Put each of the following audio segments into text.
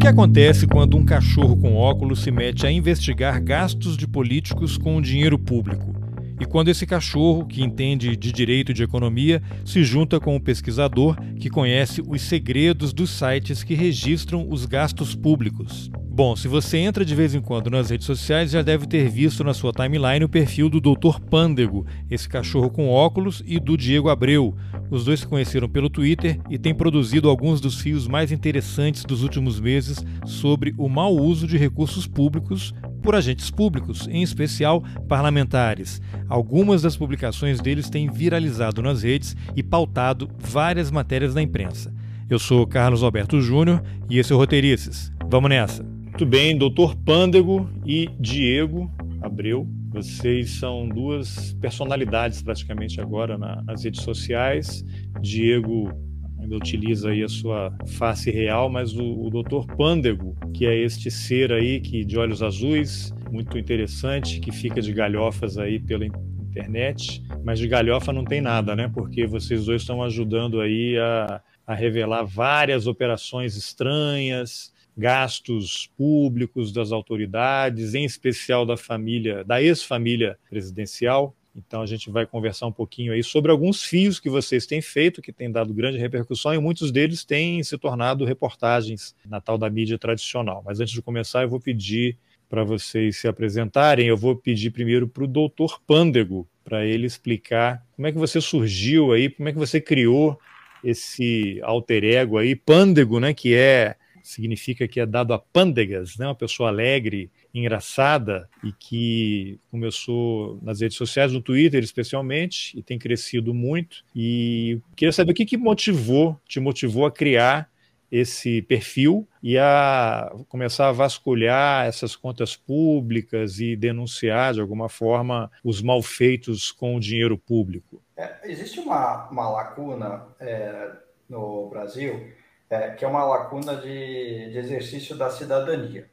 Que acontece quando um cachorro com óculos se mete a investigar gastos de políticos com o dinheiro público? E quando esse cachorro, que entende de direito de economia, se junta com um pesquisador que conhece os segredos dos sites que registram os gastos públicos? Bom, se você entra de vez em quando nas redes sociais, já deve ter visto na sua timeline o perfil do Dr. Pândego, esse cachorro com óculos, e do Diego Abreu. Os dois se conheceram pelo Twitter e têm produzido alguns dos fios mais interessantes dos últimos meses sobre o mau uso de recursos públicos por agentes públicos, em especial parlamentares. Algumas das publicações deles têm viralizado nas redes e pautado várias matérias da imprensa. Eu sou Carlos Alberto Júnior e esse é o Roteirices. Vamos nessa! Muito bem, doutor Pândego e Diego Abreu. Vocês são duas personalidades praticamente agora na, nas redes sociais. Diego ainda utiliza aí a sua face real, mas o, o doutor Pândego, que é este ser aí que de olhos azuis, muito interessante, que fica de galhofas aí pela internet, mas de galhofa não tem nada, né? Porque vocês dois estão ajudando aí a, a revelar várias operações estranhas, gastos públicos das autoridades, em especial da família, da ex-família presidencial. Então a gente vai conversar um pouquinho aí sobre alguns fios que vocês têm feito, que têm dado grande repercussão, e muitos deles têm se tornado reportagens na tal da mídia tradicional. Mas antes de começar, eu vou pedir para vocês se apresentarem. Eu vou pedir primeiro para o doutor Pândego, para ele explicar como é que você surgiu aí, como é que você criou esse alter ego aí, Pândego, né, que é significa que é dado a pândegas, né? uma pessoa alegre, engraçada e que começou nas redes sociais, no Twitter especialmente, e tem crescido muito. E queria saber o que, que motivou, te motivou a criar esse perfil e a começar a vasculhar essas contas públicas e denunciar de alguma forma os malfeitos com o dinheiro público. É, existe uma, uma lacuna é, no Brasil é, que é uma lacuna de, de exercício da cidadania.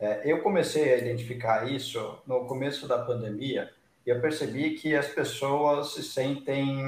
É, eu comecei a identificar isso no começo da pandemia e eu percebi que as pessoas se sentem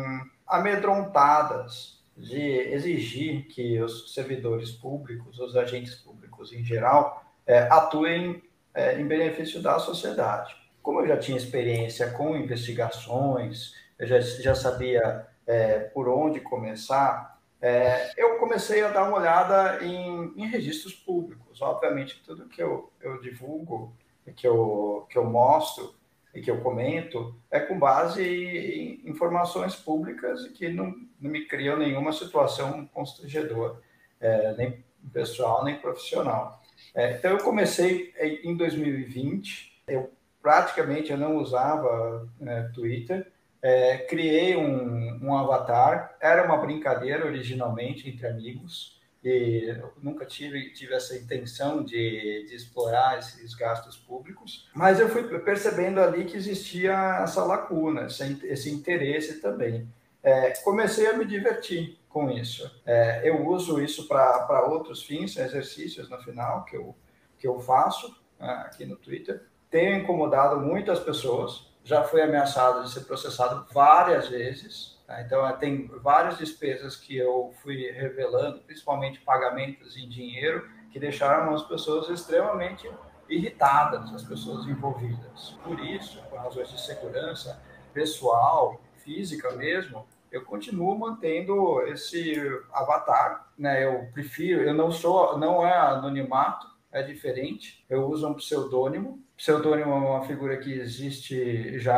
amedrontadas de exigir que os servidores públicos, os agentes públicos em geral, é, atuem é, em benefício da sociedade. Como eu já tinha experiência com investigações, eu já, já sabia é, por onde começar, é, eu comecei a dar uma olhada em, em, registros públicos. Obviamente, tudo que eu, eu divulgo, que eu, que eu mostro e que eu comento é com base em informações públicas e que não, não me criam nenhuma situação constrangedora, é, nem pessoal, nem profissional. É, então, eu comecei em 2020, eu praticamente eu não usava né, Twitter, é, criei um, um, avatar, era uma brincadeira originalmente entre amigos, e nunca tive, tive essa intenção de, de explorar esses gastos públicos, mas eu fui percebendo ali que existia essa lacuna, esse, esse interesse também. É, comecei a me divertir com isso. É, eu uso isso para outros fins, exercícios no final que eu, que eu faço né, aqui no Twitter. Tenho incomodado muitas pessoas, já foi ameaçado de ser processado várias vezes. Tá? Então, tem várias despesas que eu fui revelando, principalmente pagamentos em dinheiro, que deixaram as pessoas extremamente irritadas, as pessoas envolvidas. Por isso, por razões de segurança pessoal, física mesmo, eu continuo mantendo esse avatar, né? Eu prefiro, eu não sou, não é anonimato, é diferente. Eu uso um pseudônimo Pseudônimo é uma figura que existe já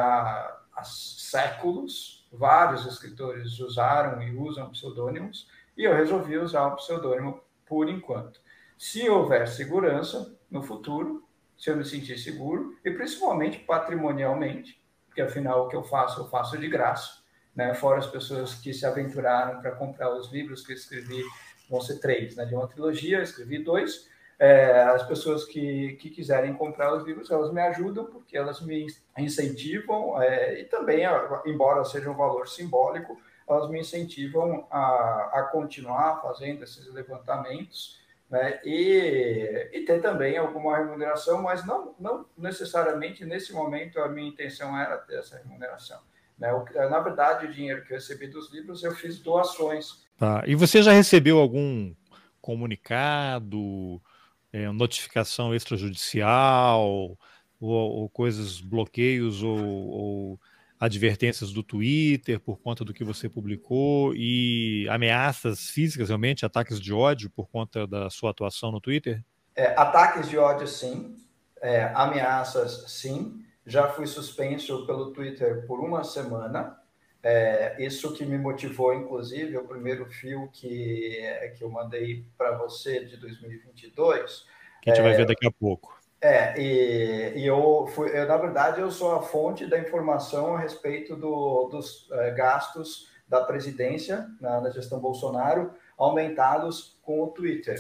há séculos. Vários escritores usaram e usam pseudônimos, e eu resolvi usar o pseudônimo por enquanto. Se houver segurança no futuro, se eu me sentir seguro, e principalmente patrimonialmente, porque afinal o que eu faço, eu faço de graça. né? Fora as pessoas que se aventuraram para comprar os livros que eu escrevi, vão ser três, né? De uma trilogia, eu escrevi dois. É, as pessoas que, que quiserem comprar os livros, elas me ajudam porque elas me incentivam é, e também, embora seja um valor simbólico, elas me incentivam a, a continuar fazendo esses levantamentos né, e, e ter também alguma remuneração, mas não, não necessariamente nesse momento a minha intenção era ter essa remuneração. Né? Na verdade, o dinheiro que eu recebi dos livros eu fiz doações. Tá. E você já recebeu algum comunicado, é, notificação extrajudicial, ou, ou coisas, bloqueios ou, ou advertências do Twitter por conta do que você publicou e ameaças físicas, realmente, ataques de ódio por conta da sua atuação no Twitter? É, ataques de ódio, sim. É, ameaças, sim. Já fui suspenso pelo Twitter por uma semana. É, isso que me motivou, inclusive, o primeiro fio que, que eu mandei para você de 2022. Que a gente vai ver daqui a pouco. É, e, e eu fui, eu, na verdade, eu sou a fonte da informação a respeito do, dos é, gastos da presidência na, na, gestão Bolsonaro aumentados com o Twitter.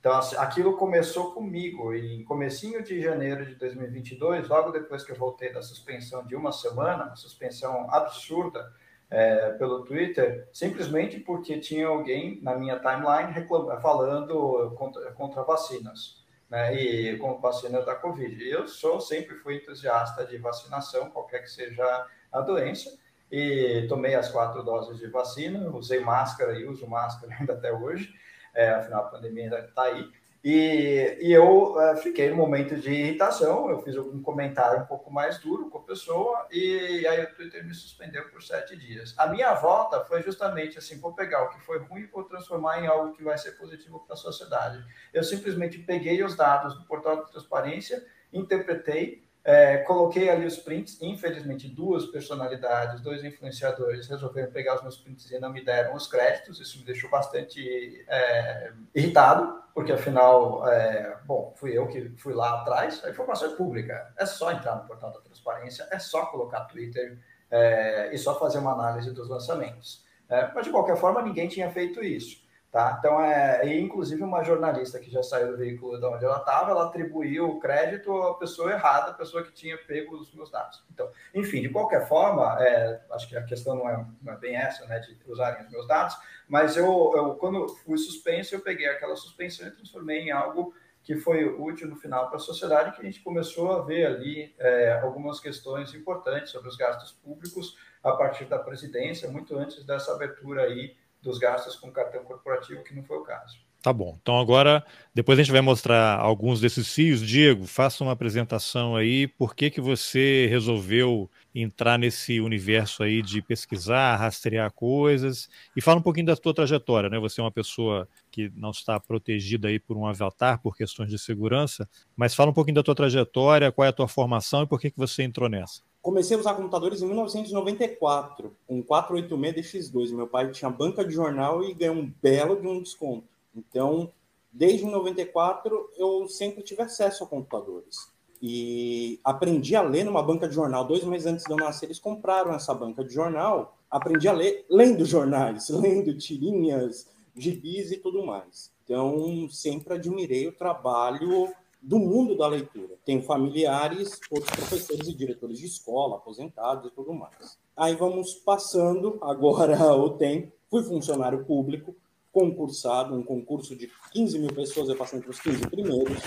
Então, assim, aquilo começou comigo em comecinho de janeiro de 2022, logo depois que eu voltei da suspensão de uma semana, uma suspensão absurda é, pelo Twitter, simplesmente porque tinha alguém na minha timeline reclamando, falando contra, contra vacinas né, e com vacina da Covid. Eu sou, sempre fui entusiasta de vacinação, qualquer que seja a doença, e tomei as quatro doses de vacina, usei máscara e uso máscara ainda até hoje, é, afinal a pandemia ainda está aí. E, e eu uh, fiquei no momento de irritação, eu fiz um comentário um pouco mais duro com a pessoa e aí o Twitter me suspendeu por sete dias. A minha volta foi justamente assim, vou pegar o que foi ruim e vou transformar em algo que vai ser positivo para a sociedade. Eu simplesmente peguei os dados do portal de transparência, interpretei é, coloquei ali os prints, infelizmente duas personalidades, dois influenciadores resolveram pegar os meus prints e não me deram os créditos, isso me deixou bastante é, irritado, porque afinal, é, bom, fui eu que fui lá atrás, a informação é pública, é só entrar no portal da transparência, é só colocar Twitter é, e só fazer uma análise dos lançamentos. É, mas de qualquer forma, ninguém tinha feito isso. Tá? Então, é, e inclusive uma jornalista que já saiu do veículo de onde ela estava, ela atribuiu o crédito à pessoa errada, a pessoa que tinha pego os meus dados. Então, enfim, de qualquer forma, é, acho que a questão não é, não é, bem essa, né, de usarem os meus dados, mas eu, eu quando fui suspenso, eu peguei aquela suspensão e transformei em algo que foi útil no final para a sociedade, que a gente começou a ver ali é, algumas questões importantes sobre os gastos públicos a partir da presidência, muito antes dessa abertura aí dos gastos com cartão corporativo, que não foi o caso. Tá bom. Então agora, depois a gente vai mostrar alguns desses fios. Diego, faça uma apresentação aí. Por que que você resolveu entrar nesse universo aí de pesquisar, rastrear coisas? E fala um pouquinho da tua trajetória, né? Você é uma pessoa que não está protegida aí por um avatar por questões de segurança, mas fala um pouquinho da tua trajetória, qual é a tua formação e por que que você entrou nessa? Comecei a usar computadores em 1994, com 486 DX2. Meu pai tinha banca de jornal e ganhou um belo de um desconto. Então, desde 94, eu sempre tive acesso a computadores. E aprendi a ler numa banca de jornal. Dois meses antes de eu nascer, eles compraram essa banca de jornal. Aprendi a ler lendo jornais, lendo tirinhas, gibis e tudo mais. Então, sempre admirei o trabalho do mundo da leitura. Tenho familiares, outros professores e diretores de escola, aposentados e tudo mais. Aí vamos passando agora o tempo. Fui funcionário público, concursado, um concurso de 15 mil pessoas, eu passei entre os 15 primeiros,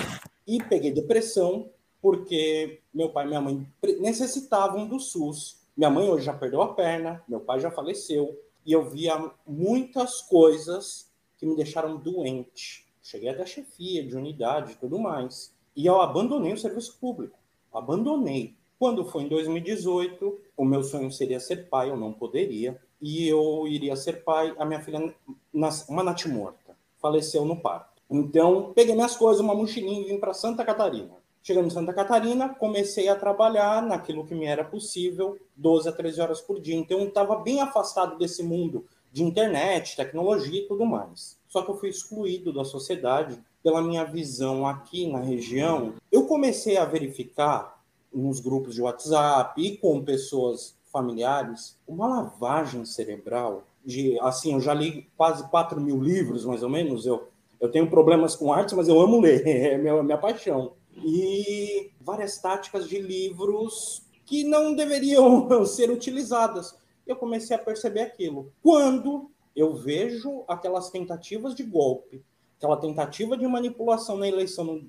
e peguei depressão porque meu pai e minha mãe necessitavam do SUS. Minha mãe hoje já perdeu a perna, meu pai já faleceu, e eu via muitas coisas que me deixaram doente cheguei a chefia de unidade e tudo mais. E eu abandonei o serviço público. Abandonei. Quando foi em 2018, o meu sonho seria ser pai, eu não poderia. E eu iria ser pai, a minha filha, uma natimorta, faleceu no parto. Então, peguei minhas coisas, uma mochilinha e vim para Santa Catarina. Chegando em Santa Catarina, comecei a trabalhar naquilo que me era possível, 12 a 13 horas por dia. Então, eu estava bem afastado desse mundo de internet, tecnologia e tudo mais. Só que eu fui excluído da sociedade pela minha visão aqui na região. Eu comecei a verificar nos grupos de WhatsApp e com pessoas familiares uma lavagem cerebral de, assim, eu já li quase 4 mil livros, mais ou menos, eu, eu tenho problemas com arte, mas eu amo ler, é minha, minha paixão. E várias táticas de livros que não deveriam ser utilizadas. Eu comecei a perceber aquilo. Quando eu vejo aquelas tentativas de golpe, aquela tentativa de manipulação na eleição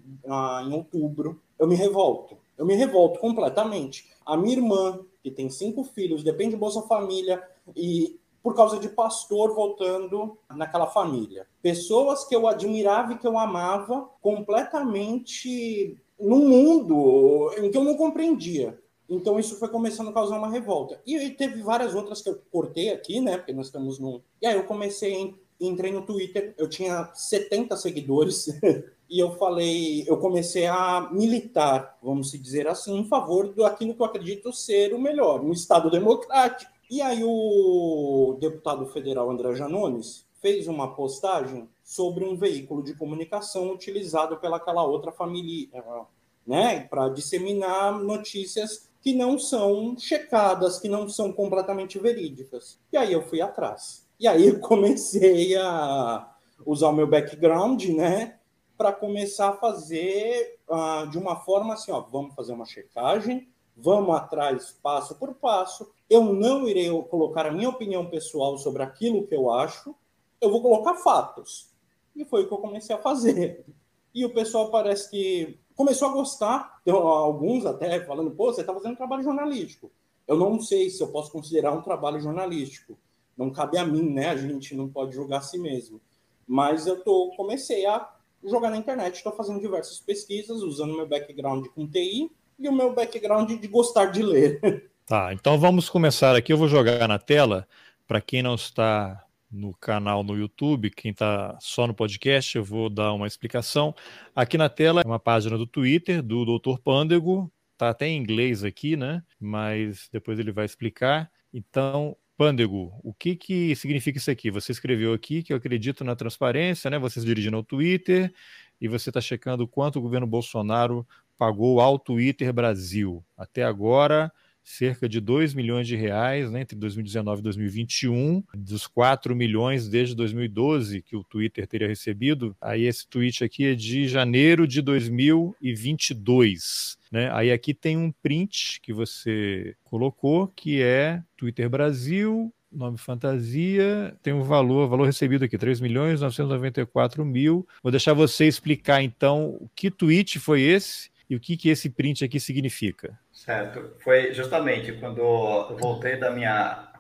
em outubro, eu me revolto. Eu me revolto completamente. A minha irmã, que tem cinco filhos, depende de Bolsa Família, e por causa de pastor voltando naquela família. Pessoas que eu admirava e que eu amava completamente num mundo em que eu não compreendia. Então isso foi começando a causar uma revolta. E teve várias outras que eu cortei aqui, né? Porque nós estamos num. E aí eu comecei, entrei no Twitter, eu tinha 70 seguidores. e eu falei, eu comecei a militar, vamos dizer assim, em favor do aquilo que eu acredito ser o melhor, um Estado democrático. E aí o deputado federal André Janones fez uma postagem sobre um veículo de comunicação utilizado pelaquela outra família, né, para disseminar notícias que não são checadas, que não são completamente verídicas. E aí eu fui atrás. E aí eu comecei a usar o meu background, né, para começar a fazer uh, de uma forma assim, ó, vamos fazer uma checagem, vamos atrás passo por passo. Eu não irei colocar a minha opinião pessoal sobre aquilo que eu acho, eu vou colocar fatos. E foi o que eu comecei a fazer. E o pessoal parece que começou a gostar, tem alguns até falando, pô, você está fazendo trabalho jornalístico. Eu não sei se eu posso considerar um trabalho jornalístico. Não cabe a mim, né? A gente não pode julgar a si mesmo. Mas eu tô, comecei a jogar na internet, estou fazendo diversas pesquisas, usando meu background com TI e o meu background de gostar de ler. Tá, então vamos começar aqui. Eu vou jogar na tela para quem não está no canal no YouTube, quem está só no podcast, eu vou dar uma explicação. Aqui na tela é uma página do Twitter do Dr. Pândego, tá até em inglês aqui, né? Mas depois ele vai explicar. Então, Pândego, o que, que significa isso aqui? Você escreveu aqui que eu acredito na transparência, né? Você se dirigindo ao Twitter e você está checando quanto o governo Bolsonaro pagou ao Twitter Brasil. Até agora, cerca de 2 milhões de reais né, entre 2019 e 2021, dos 4 milhões desde 2012 que o Twitter teria recebido. Aí esse tweet aqui é de janeiro de 2022. Né? Aí aqui tem um print que você colocou, que é Twitter Brasil, nome fantasia, tem um valor, valor recebido aqui, 3 milhões 994 mil. Vou deixar você explicar então que tweet foi esse e o que, que esse print aqui significa. Certo. Foi justamente quando eu voltei da minha,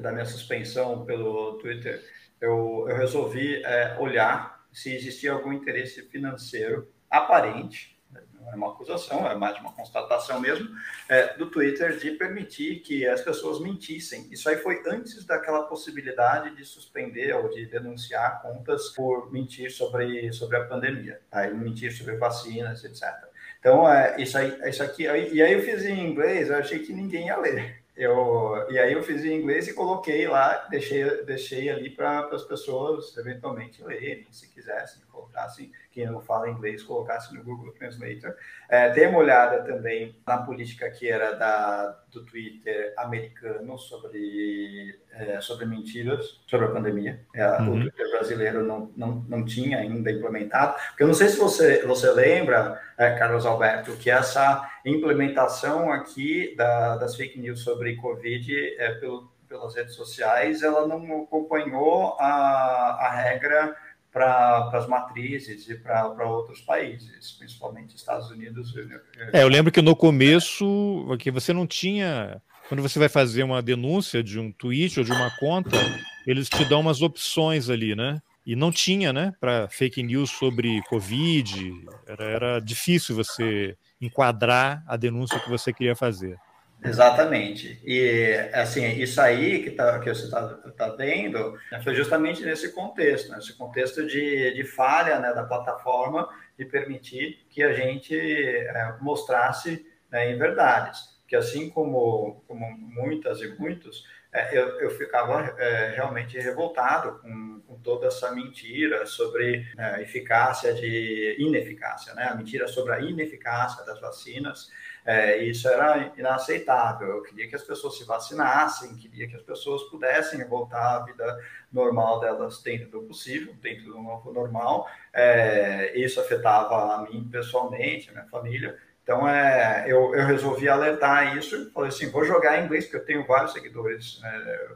da minha suspensão pelo Twitter, eu, eu resolvi é, olhar se existia algum interesse financeiro aparente, não é uma acusação, é mais uma constatação mesmo, é, do Twitter de permitir que as pessoas mentissem. Isso aí foi antes daquela possibilidade de suspender ou de denunciar contas por mentir sobre, sobre a pandemia, aí mentir sobre vacinas, etc. Então, é, isso, aí, isso aqui. E aí eu fiz em inglês, eu achei que ninguém ia ler. Eu, e aí eu fiz em inglês e coloquei lá, deixei, deixei ali para as pessoas eventualmente lerem, se quisessem, colocassem, quem não fala inglês, colocasse no Google Translator. É, dei uma olhada também na política que era da, do Twitter americano sobre, é, sobre mentiras, sobre a pandemia. É, uhum. O Twitter brasileiro não, não, não tinha ainda implementado. Porque eu não sei se você, você lembra, é, Carlos Alberto, que essa implementação aqui da, das fake news sobre Covid é, pelo, pelas redes sociais, ela não acompanhou a, a regra para as matrizes e para outros países, principalmente Estados Unidos. É, eu lembro que no começo, que você não tinha. Quando você vai fazer uma denúncia de um tweet ou de uma conta, eles te dão umas opções ali, né? E não tinha, né? Para fake news sobre Covid, era, era difícil você enquadrar a denúncia que você queria fazer. Exatamente. E, assim, isso aí que, tá, que você está tá vendo né, foi justamente nesse contexto, nesse contexto de, de falha né, da plataforma de permitir que a gente é, mostrasse né, em verdades. Que assim como, como muitas e muitos, é, eu, eu ficava é, realmente revoltado com, com, toda essa mentira sobre é, eficácia de ineficácia, né? A mentira sobre a ineficácia das vacinas É, isso era inaceitável. Eu queria que as pessoas se vacinassem, queria que as pessoas pudessem voltar à vida normal delas dentro do possível, dentro do novo normal. É, isso afetava a mim pessoalmente, a minha família. Então, é, eu, eu resolvi alertar isso e falei assim, vou jogar em inglês, porque eu tenho vários seguidores né,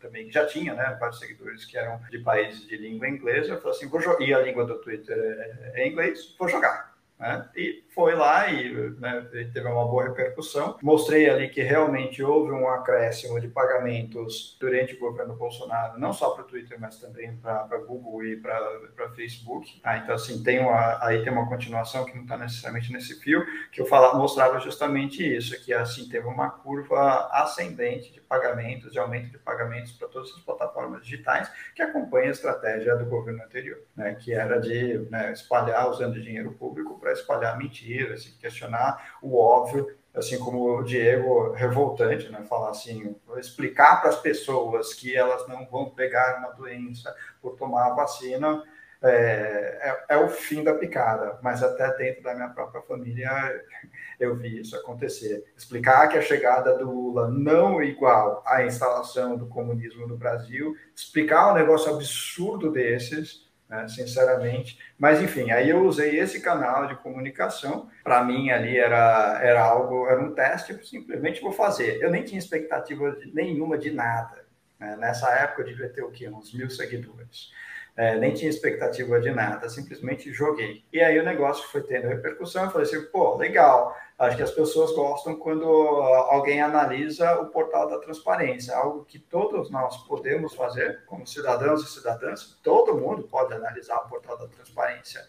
também, já tinha né, vários seguidores que eram de países de língua inglesa. Eu falei assim, vou e a língua do Twitter é, é inglês, vou jogar. Né? E foi lá e né, teve uma boa repercussão. Mostrei ali que realmente houve um acréscimo de pagamentos durante o governo Bolsonaro, não só para o Twitter, mas também para Google e para Facebook. Ah, então, assim, tem uma, aí tem uma continuação que não está necessariamente nesse fio, que eu falava, mostrava justamente isso, que assim teve uma curva ascendente de pagamentos, de aumento de pagamentos para todas as plataformas digitais, que acompanha a estratégia do governo anterior, né, que era de né, espalhar usando dinheiro público para espalhar mentiras, se questionar o óbvio, assim como o Diego, revoltante, né? Falar assim, explicar para as pessoas que elas não vão pegar uma doença por tomar a vacina é, é, é, o fim da picada, mas até dentro da minha própria família eu vi isso acontecer. Explicar que a chegada do Lula não é igual à instalação do comunismo no Brasil, explicar um negócio absurdo desses, né, sinceramente. Mas, enfim, aí eu usei esse canal de comunicação. Para mim, ali era, era algo, era um teste, eu simplesmente vou fazer. Eu nem tinha expectativa de, nenhuma de nada. Né? Nessa época, eu devia ter o quê? Uns mil seguidores. É, nem tinha expectativa de nada, simplesmente joguei. E aí o negócio foi tendo repercussão. Eu falei assim, pô, legal Acho que as pessoas gostam quando alguém analisa o portal da transparência, algo que todos nós podemos fazer como cidadãos e cidadãs, todo mundo pode analisar o portal da transparência.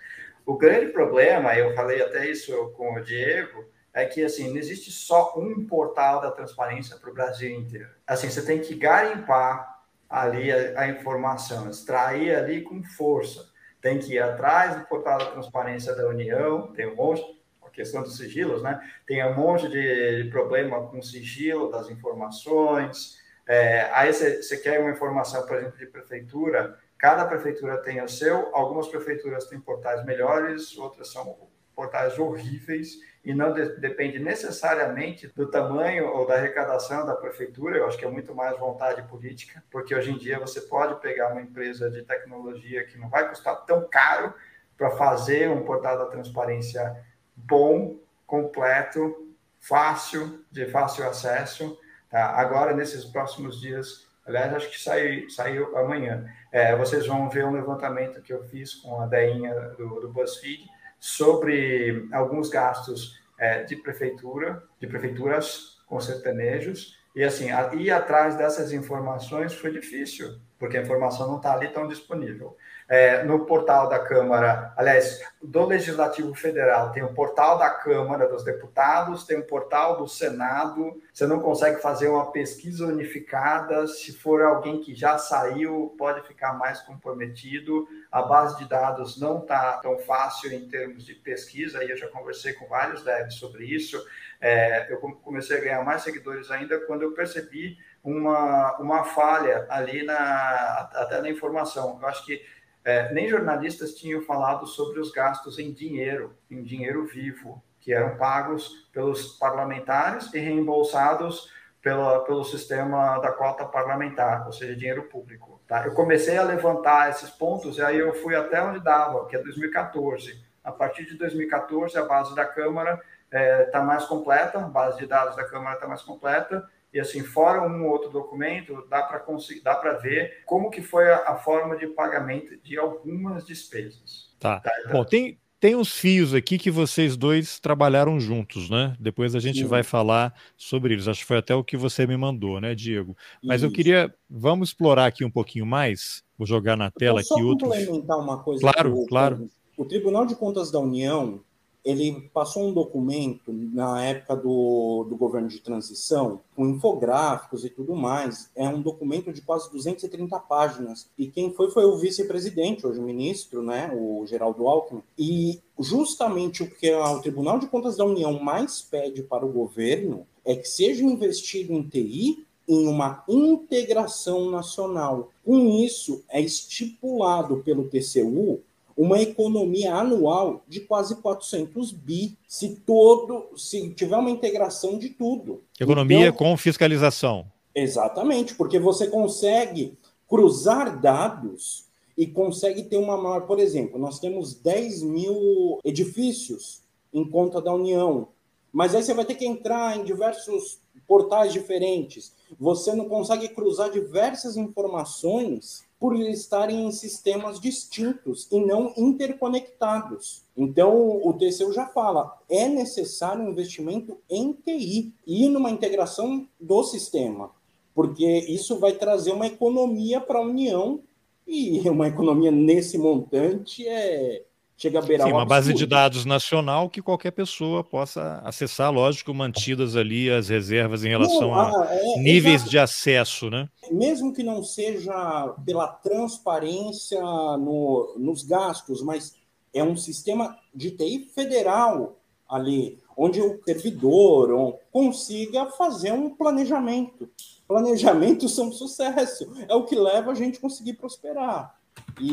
O grande problema, eu falei até isso com o Diego, é que assim não existe só um portal da transparência para o Brasil inteiro. Assim, você tem que garimpar ali a, a informação, extrair ali com força. Tem que ir atrás do portal da transparência da União, tem um monte questão dos sigilos, né? Tem um monte de problema com sigilo das informações. É, aí você quer uma informação, por exemplo, de prefeitura, cada prefeitura tem o seu, algumas prefeituras têm portais melhores, outras são portais horríveis e não de, depende necessariamente do tamanho ou da arrecadação da prefeitura, eu acho que é muito mais vontade política, porque hoje em dia você pode pegar uma empresa de tecnologia que não vai custar tão caro para fazer um portal da transparência bom, completo, fácil, de fácil acesso. Tá? Agora, nesses próximos dias, aliás, acho que sai, saiu amanhã, é, vocês vão ver um levantamento que eu fiz com a Deinha do, do BuzzFeed sobre alguns gastos é, de prefeitura, de prefeituras com sertanejos, e assim, ir atrás dessas informações foi difícil, porque a informação não está ali tão disponível é, no portal da Câmara, aliás, do Legislativo Federal, tem o portal da Câmara dos Deputados, tem o portal do Senado. Você não consegue fazer uma pesquisa unificada. Se for alguém que já saiu, pode ficar mais comprometido. A base de dados não está tão fácil em termos de pesquisa, e eu já conversei com vários devs sobre isso. É, eu comecei a ganhar mais seguidores ainda quando eu percebi uma, uma falha ali na, até na informação. Eu acho que é, nem jornalistas tinham falado sobre os gastos em dinheiro, em dinheiro vivo, que eram pagos pelos parlamentares e reembolsados pela, pelo sistema da cota parlamentar, ou seja, dinheiro público. Tá? Eu comecei a levantar esses pontos e aí eu fui até onde dava, que é 2014. A partir de 2014, a base da Câmara está é, tá mais completa, a base de dados da Câmara está mais completa, e assim, fora um ou outro documento, dá para conseguir, dá para ver como que foi a, a, forma de pagamento de algumas despesas. Tá. tá então... Bom, tem, tem uns fios aqui que vocês dois trabalharam juntos, né? Depois a gente Sim. vai falar sobre eles. Acho que foi até o que você me mandou, né, Diego? Mas Isso. eu queria, vamos explorar aqui um pouquinho mais. Vou jogar na tela aqui outros. complementar uma coisa. Claro, claro. O Tribunal de Contas da União ele passou um documento na época do, do governo de transição, com infográficos e tudo mais. É um documento de quase 230 páginas. E quem foi foi o vice-presidente, hoje o ministro, né, o Geraldo Alckmin. E justamente o que o Tribunal de Contas da União mais pede para o governo é que seja investido em TI em uma integração nacional. Com isso, é estipulado pelo TCU uma economia anual de quase 400 bi, se todo, se tiver uma integração de tudo. Economia então, com fiscalização. Exatamente, porque você consegue cruzar dados e consegue ter uma maior. Por exemplo, nós temos 10 mil edifícios em conta da União, mas aí você vai ter que entrar em diversos portais diferentes. Você não consegue cruzar diversas informações por estarem em sistemas distintos e não interconectados. Então, o TCU já fala, é necessário um investimento em TI e numa integração do sistema, porque isso vai trazer uma economia para a União e uma economia nesse montante é chega a beirar Sim, uma base de dados nacional que qualquer pessoa possa acessar, lógico, mantidas ali as reservas em relação não, a, é, níveis de acesso, né? Mesmo que não seja pela transparência no, nos gastos, mas é um sistema de TI federal ali, onde o servidor consiga fazer um planejamento. Planejamentos são sucesso, é o que leva a gente a conseguir prosperar. E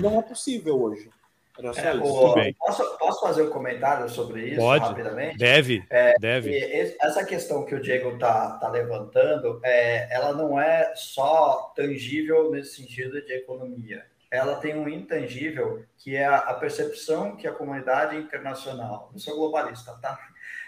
não é possível hoje. É, o, posso, posso, fazer um comentário sobre isso Pode, rapidamente? Deve, é, deve. essa questão que o Diego está tá levantando, é, ela não é só tangível nesse sentido de economia. Ela tem um intangível que é a, a percepção que a comunidade internacional, não sou globalista, tá?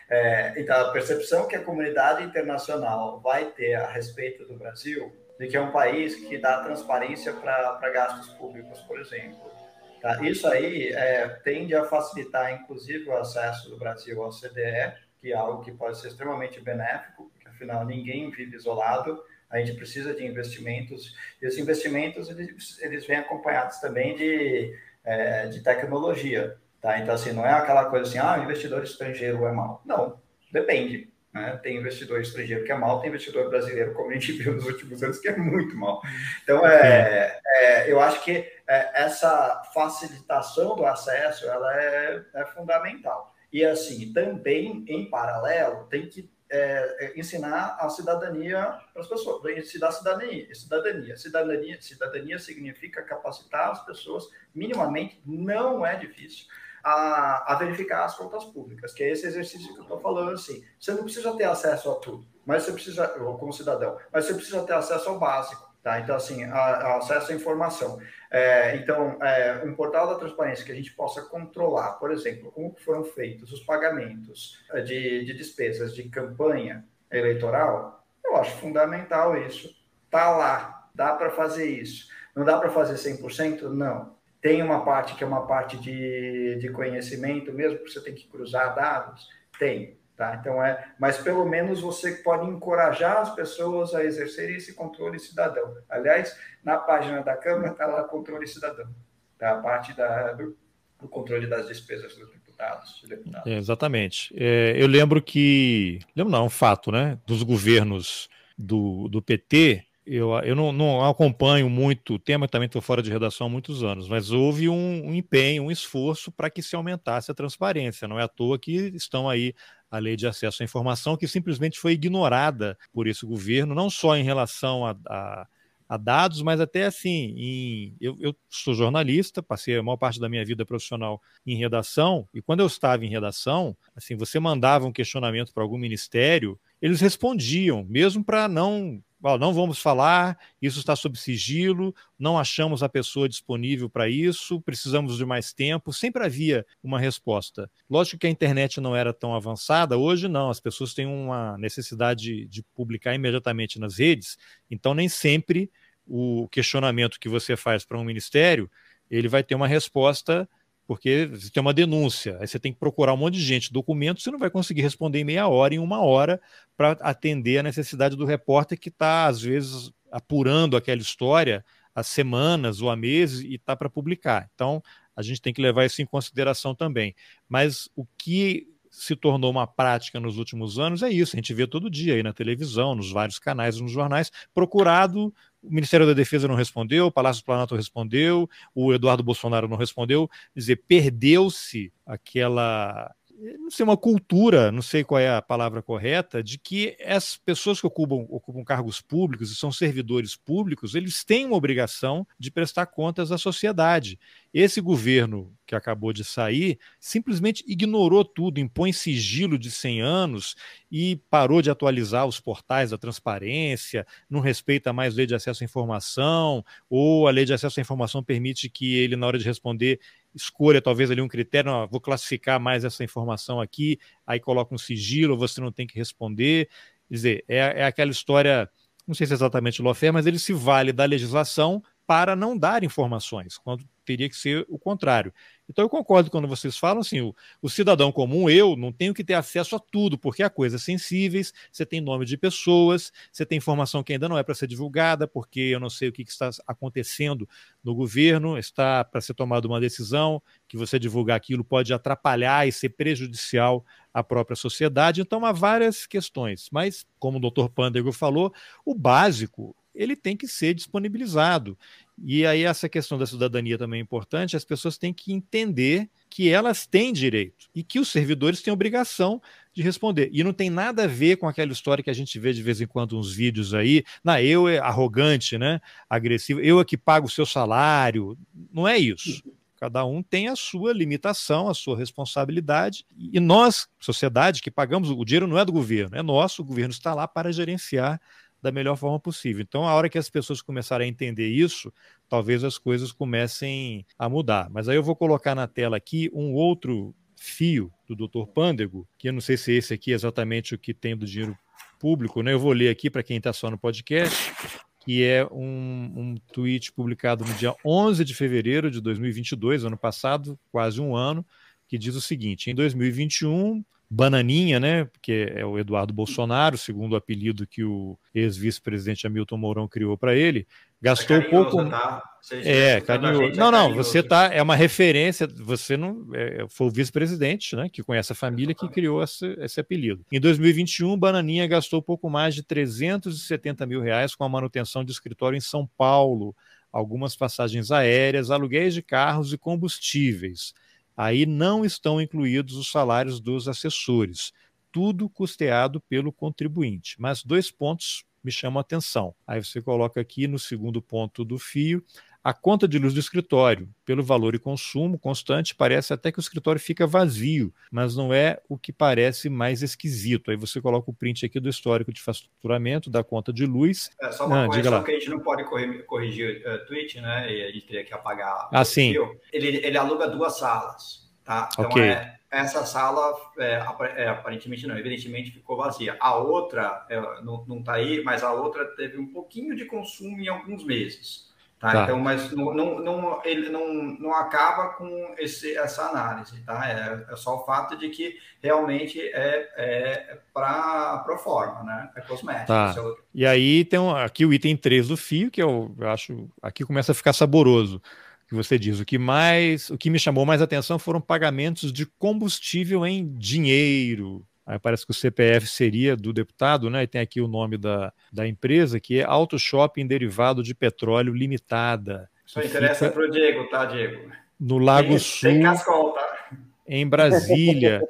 É, então, a percepção que a comunidade internacional vai ter a respeito do Brasil, de que é um país que dá transparência para gastos públicos, por exemplo Tá? Isso aí é, tende a facilitar, inclusive, o acesso do Brasil ao CDE, que é algo que pode ser extremamente benéfico, porque afinal ninguém vive isolado, a gente precisa de investimentos, e os investimentos eles, eles vêm acompanhados também de, é, de tecnologia. Tá? Então, assim, não é aquela coisa assim, ah, investidor estrangeiro é mal. Não, depende. Né? Tem investidor estrangeiro que é mal, tem investidor brasileiro, como a gente viu nos últimos anos, que é muito mal. Então, é, é eu acho que é, essa facilitação do acesso ela é, é, fundamental. E, assim, também, em paralelo, tem que é, é, ensinar a cidadania para as pessoas, ensinar cidadania, cidadania. Cidadania, cidadania significa capacitar as pessoas minimamente, não é difícil a, a verificar as contas públicas, que é esse exercício que eu estou falando assim. Você não precisa ter acesso a tudo, mas você precisa, como cidadão, mas você precisa ter acesso ao básico. Tá? Então, assim, a, a acesso à informação. É, então, é, um portal da transparência que a gente possa controlar, por exemplo, como foram feitos os pagamentos é, de, de despesas de campanha eleitoral, eu acho fundamental isso. Tá lá, dá para fazer isso. Não dá para fazer 100%? Não. Tem uma parte que é uma parte de, de conhecimento mesmo, que você tem que cruzar dados? Tem. Tá? Então é, mas pelo menos você pode encorajar as pessoas a exercerem esse controle cidadão. Aliás, na página da Câmara está lá controle cidadão, tá? A parte da, do, do controle das despesas dos deputados. deputados. É, exatamente. É, eu lembro que, lembro não, é um fato, né? Dos governos do, do PT eu, eu não, não, acompanho muito o tema, também estou fora de redação há muitos anos, mas houve um, um empenho, um esforço para que se aumentasse a transparência. Não é à toa que estão aí a lei de acesso à informação, que simplesmente foi ignorada por esse governo, não só em relação a, a, a dados, mas até assim, em, eu, eu, sou jornalista, passei a maior parte da minha vida profissional em redação, e quando eu estava em redação, assim, você mandava um questionamento para algum ministério, eles respondiam, mesmo para não não vamos falar, isso está sob sigilo, não achamos a pessoa disponível para isso, precisamos de mais tempo. Sempre havia uma resposta. Lógico que a internet não era tão avançada, hoje não, as pessoas têm uma necessidade de publicar imediatamente nas redes, então nem sempre o questionamento que você faz para um ministério ele vai ter uma resposta porque você tem uma denúncia, aí você tem que procurar um monte de gente, documentos, você não vai conseguir responder em meia hora, em uma hora, para atender a necessidade do repórter que está, às vezes, apurando aquela história há semanas ou há meses e está para publicar. Então, a gente tem que levar isso em consideração também. Mas o que se tornou uma prática nos últimos anos é isso. A gente vê todo dia aí na televisão, nos vários canais, nos jornais, procurado. O Ministério da Defesa não respondeu, o Palácio do Planalto respondeu, o Eduardo Bolsonaro não respondeu. Quer dizer, perdeu-se aquela não sei, uma cultura, não sei qual é a palavra correta, de que as pessoas que ocupam, ocupam cargos públicos e são servidores públicos, eles têm uma obrigação de prestar contas à sociedade. Esse governo que acabou de sair simplesmente ignorou tudo, impõe sigilo de 100 anos e parou de atualizar os portais da transparência, não respeita mais a lei de acesso à informação, ou a lei de acesso à informação permite que ele, na hora de responder, escolha talvez ali um critério, não, vou classificar mais essa informação aqui, aí coloca um sigilo, você não tem que responder. Quer dizer, é, é aquela história, não sei se é exatamente o lawfare, mas ele se vale da legislação para não dar informações, quando teria que ser o contrário. Então eu concordo quando vocês falam assim, o, o, cidadão comum, eu, não tenho que ter acesso a tudo, porque há coisas sensíveis, você tem nome de pessoas, você tem informação que ainda não é para ser divulgada, porque eu não sei o que, que está acontecendo no governo, está para ser tomada uma decisão, que você divulgar aquilo pode atrapalhar e ser prejudicial à própria sociedade. Então há várias questões, mas como o doutor Pandego falou, o básico ele tem que ser disponibilizado. E aí essa questão da cidadania também é importante, as pessoas têm que entender que elas têm direito e que os servidores têm obrigação de responder. E não tem nada a ver com aquela história que a gente vê de vez em quando uns vídeos aí, na eu é arrogante, né, agressivo, eu é que pago o seu salário. Não é isso. Cada um tem a sua limitação, a sua responsabilidade. E nós, sociedade, que pagamos, o dinheiro não é do governo, é nosso, o governo está lá para gerenciar da melhor forma possível. Então, a hora que as pessoas começarem a entender isso, talvez as coisas comecem a mudar. Mas aí eu vou colocar na tela aqui um outro fio do Dr. Pândego, que eu não sei se esse aqui é exatamente o que tem do dinheiro público, né? Eu vou ler aqui para quem está só no podcast, que é um, um tweet publicado no dia 11 de fevereiro de 2022, ano passado, quase um ano, que diz o seguinte: em 2021, Bananinha, né, que é o Eduardo Bolsonaro, segundo o apelido que o ex-vice-presidente Hamilton Mourão criou para ele, gastou é pouco. Tá? É, carinhoso. É não, não, você tá. É uma referência. Você não é, foi o vice-presidente, né, que conhece a família, que criou esse, esse apelido. Em 2021, Bananinha gastou pouco mais de 370 mil reais com a manutenção de escritório em São Paulo, algumas passagens aéreas, aluguéis de carros e combustíveis. Aí não estão incluídos os salários dos assessores, tudo custeado pelo contribuinte. Mas dois pontos me chamam a atenção. Aí você coloca aqui no segundo ponto do fio a conta de luz do escritório, pelo valor e consumo constante, parece até que o escritório fica vazio, mas não é o que parece mais esquisito. Aí você coloca o print aqui do histórico de faturamento da conta de luz. É só uma ah, correção que a gente não pode corrigir, corrigir uh, tweet, né? E a gente teria que apagar. Ah, sim. Ele, ele aluga duas salas, tá? Então okay. é, essa sala é, é, aparentemente não, evidentemente ficou vazia. A outra é, não está aí, mas a outra teve um pouquinho de consumo em alguns meses. Tá? tá? Então, mas não, não, não, ele não, não acaba com esse, essa análise, tá? É, é só o fato de que realmente é, é para pro forma, né? É cosmético. Tá. É e aí tem um, aqui o item 3 do fio, que eu acho, aqui começa a ficar saboroso que você diz. O que mais, o que me chamou mais atenção foram pagamentos de combustível em dinheiro. Aí parece que o CPF seria do deputado, né? E tem aqui o nome da, da empresa, que é Auto Shopping Derivado de Petróleo Limitada. Isso interessa para o Diego, tá, Diego? No Lago tem, Sul, tem cascol, tá? em Brasília.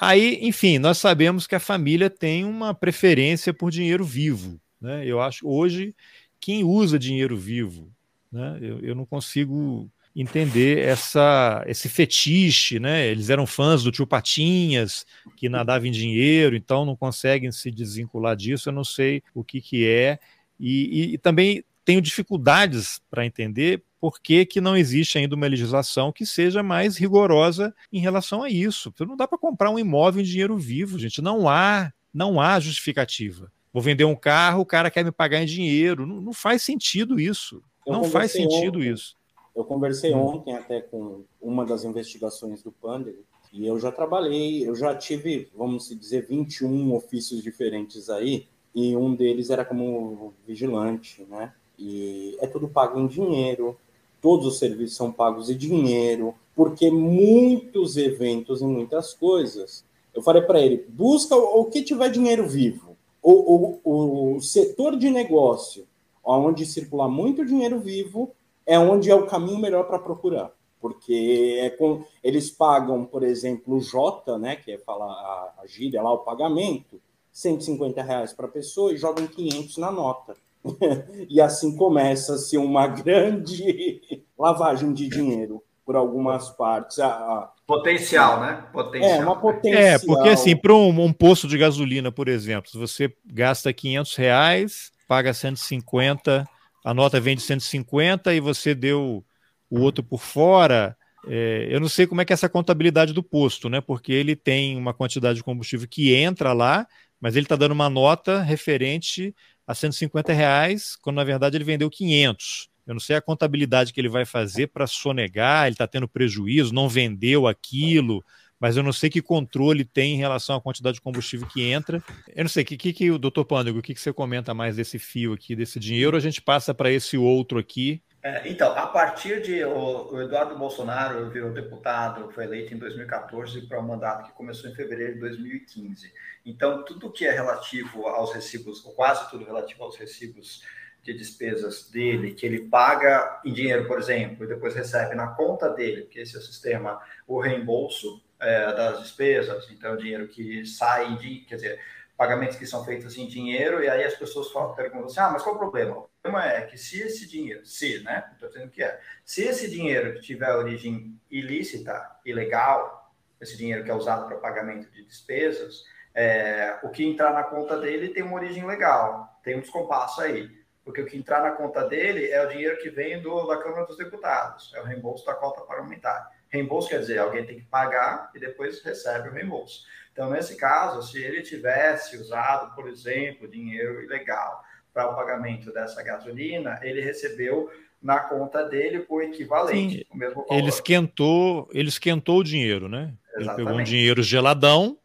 Aí, enfim, nós sabemos que a família tem uma preferência por dinheiro vivo. Né? Eu acho hoje quem usa dinheiro vivo, né? eu, eu não consigo entender essa, esse fetiche, né? Eles eram fãs do tio Patinhas, que nadava em dinheiro, então não conseguem se desvincular disso. Eu não sei o que, que é. E, e, e também tenho dificuldades para entender por que, que não existe ainda uma legislação que seja mais rigorosa em relação a isso. Não dá para comprar um imóvel em dinheiro vivo, gente. Não há, não há justificativa. Vou vender um carro, o cara quer me pagar em dinheiro. Não, não faz sentido isso. Eu não faz sentido ontem. isso. Eu conversei hum. ontem até com uma das investigações do Pander e eu já trabalhei, eu já tive, vamos dizer, 21 ofícios diferentes aí, e um deles era como vigilante, né? E é tudo pago em dinheiro, todos os serviços são pagos em dinheiro, porque muitos eventos e muitas coisas. Eu falei para ele: busca o, que tiver dinheiro vivo. O, o, o setor de negócio, onde circula muito dinheiro vivo, é onde é o caminho melhor para procurar. Porque é com, eles pagam, por exemplo, o J, né, que é falar a, a gíria lá, o pagamento, 150 reais para a pessoa e jogam 500 na nota. e assim começa-se uma grande lavagem de dinheiro. por algumas partes. A, Potencial, né? Potencial. É, uma potencial. É, porque assim, para um, um, posto de gasolina, por exemplo, se você gasta 500 reais, paga 150, a nota vem de 150 e você deu o outro por fora, é, eu não sei como é que é essa contabilidade do posto, né? Porque ele tem uma quantidade de combustível que entra lá, mas ele está dando uma nota referente a 150 reais, quando na verdade ele vendeu 500. Eu não sei a contabilidade que ele vai fazer para sonegar, ele está tendo prejuízo, não vendeu aquilo, mas eu não sei que controle tem em relação à quantidade de combustível que entra. Eu não sei, o que, que, que o doutor Pândego, o que, que você comenta mais desse fio aqui, desse dinheiro? A gente passa para esse outro aqui, é, então, a partir de o, o, Eduardo Bolsonaro virou deputado, foi eleito em 2014 para um mandato que começou em fevereiro de 2015. Então, tudo que é relativo aos recibos, ou quase tudo relativo aos recibos de despesas dele, que ele paga em dinheiro, por exemplo, e depois recebe na conta dele, porque esse é o sistema, o reembolso é, das despesas, então, dinheiro que sai de, quer dizer, pagamentos que são feitos em dinheiro, e aí as pessoas falam, perguntam assim, ah, mas qual o problema? O problema é que se esse dinheiro, se, né, estou dizendo que é, se esse dinheiro tiver origem ilícita, ilegal, esse dinheiro que é usado para pagamento de despesas, é, o que entrar na conta dele tem uma origem legal, tem um descompasso aí, porque o que entrar na conta dele é o dinheiro que vem do, da Câmara dos Deputados, é o reembolso da cota parlamentar. Reembolso quer dizer, alguém tem que pagar e depois recebe o reembolso. Então, nesse caso, se ele tivesse usado, por exemplo, dinheiro ilegal para o pagamento dessa gasolina, ele recebeu na conta dele o equivalente, Sim, o mesmo valor. Ele esquentou, ele esquentou o dinheiro, né? Exatamente. Ele pegou um dinheiro geladão,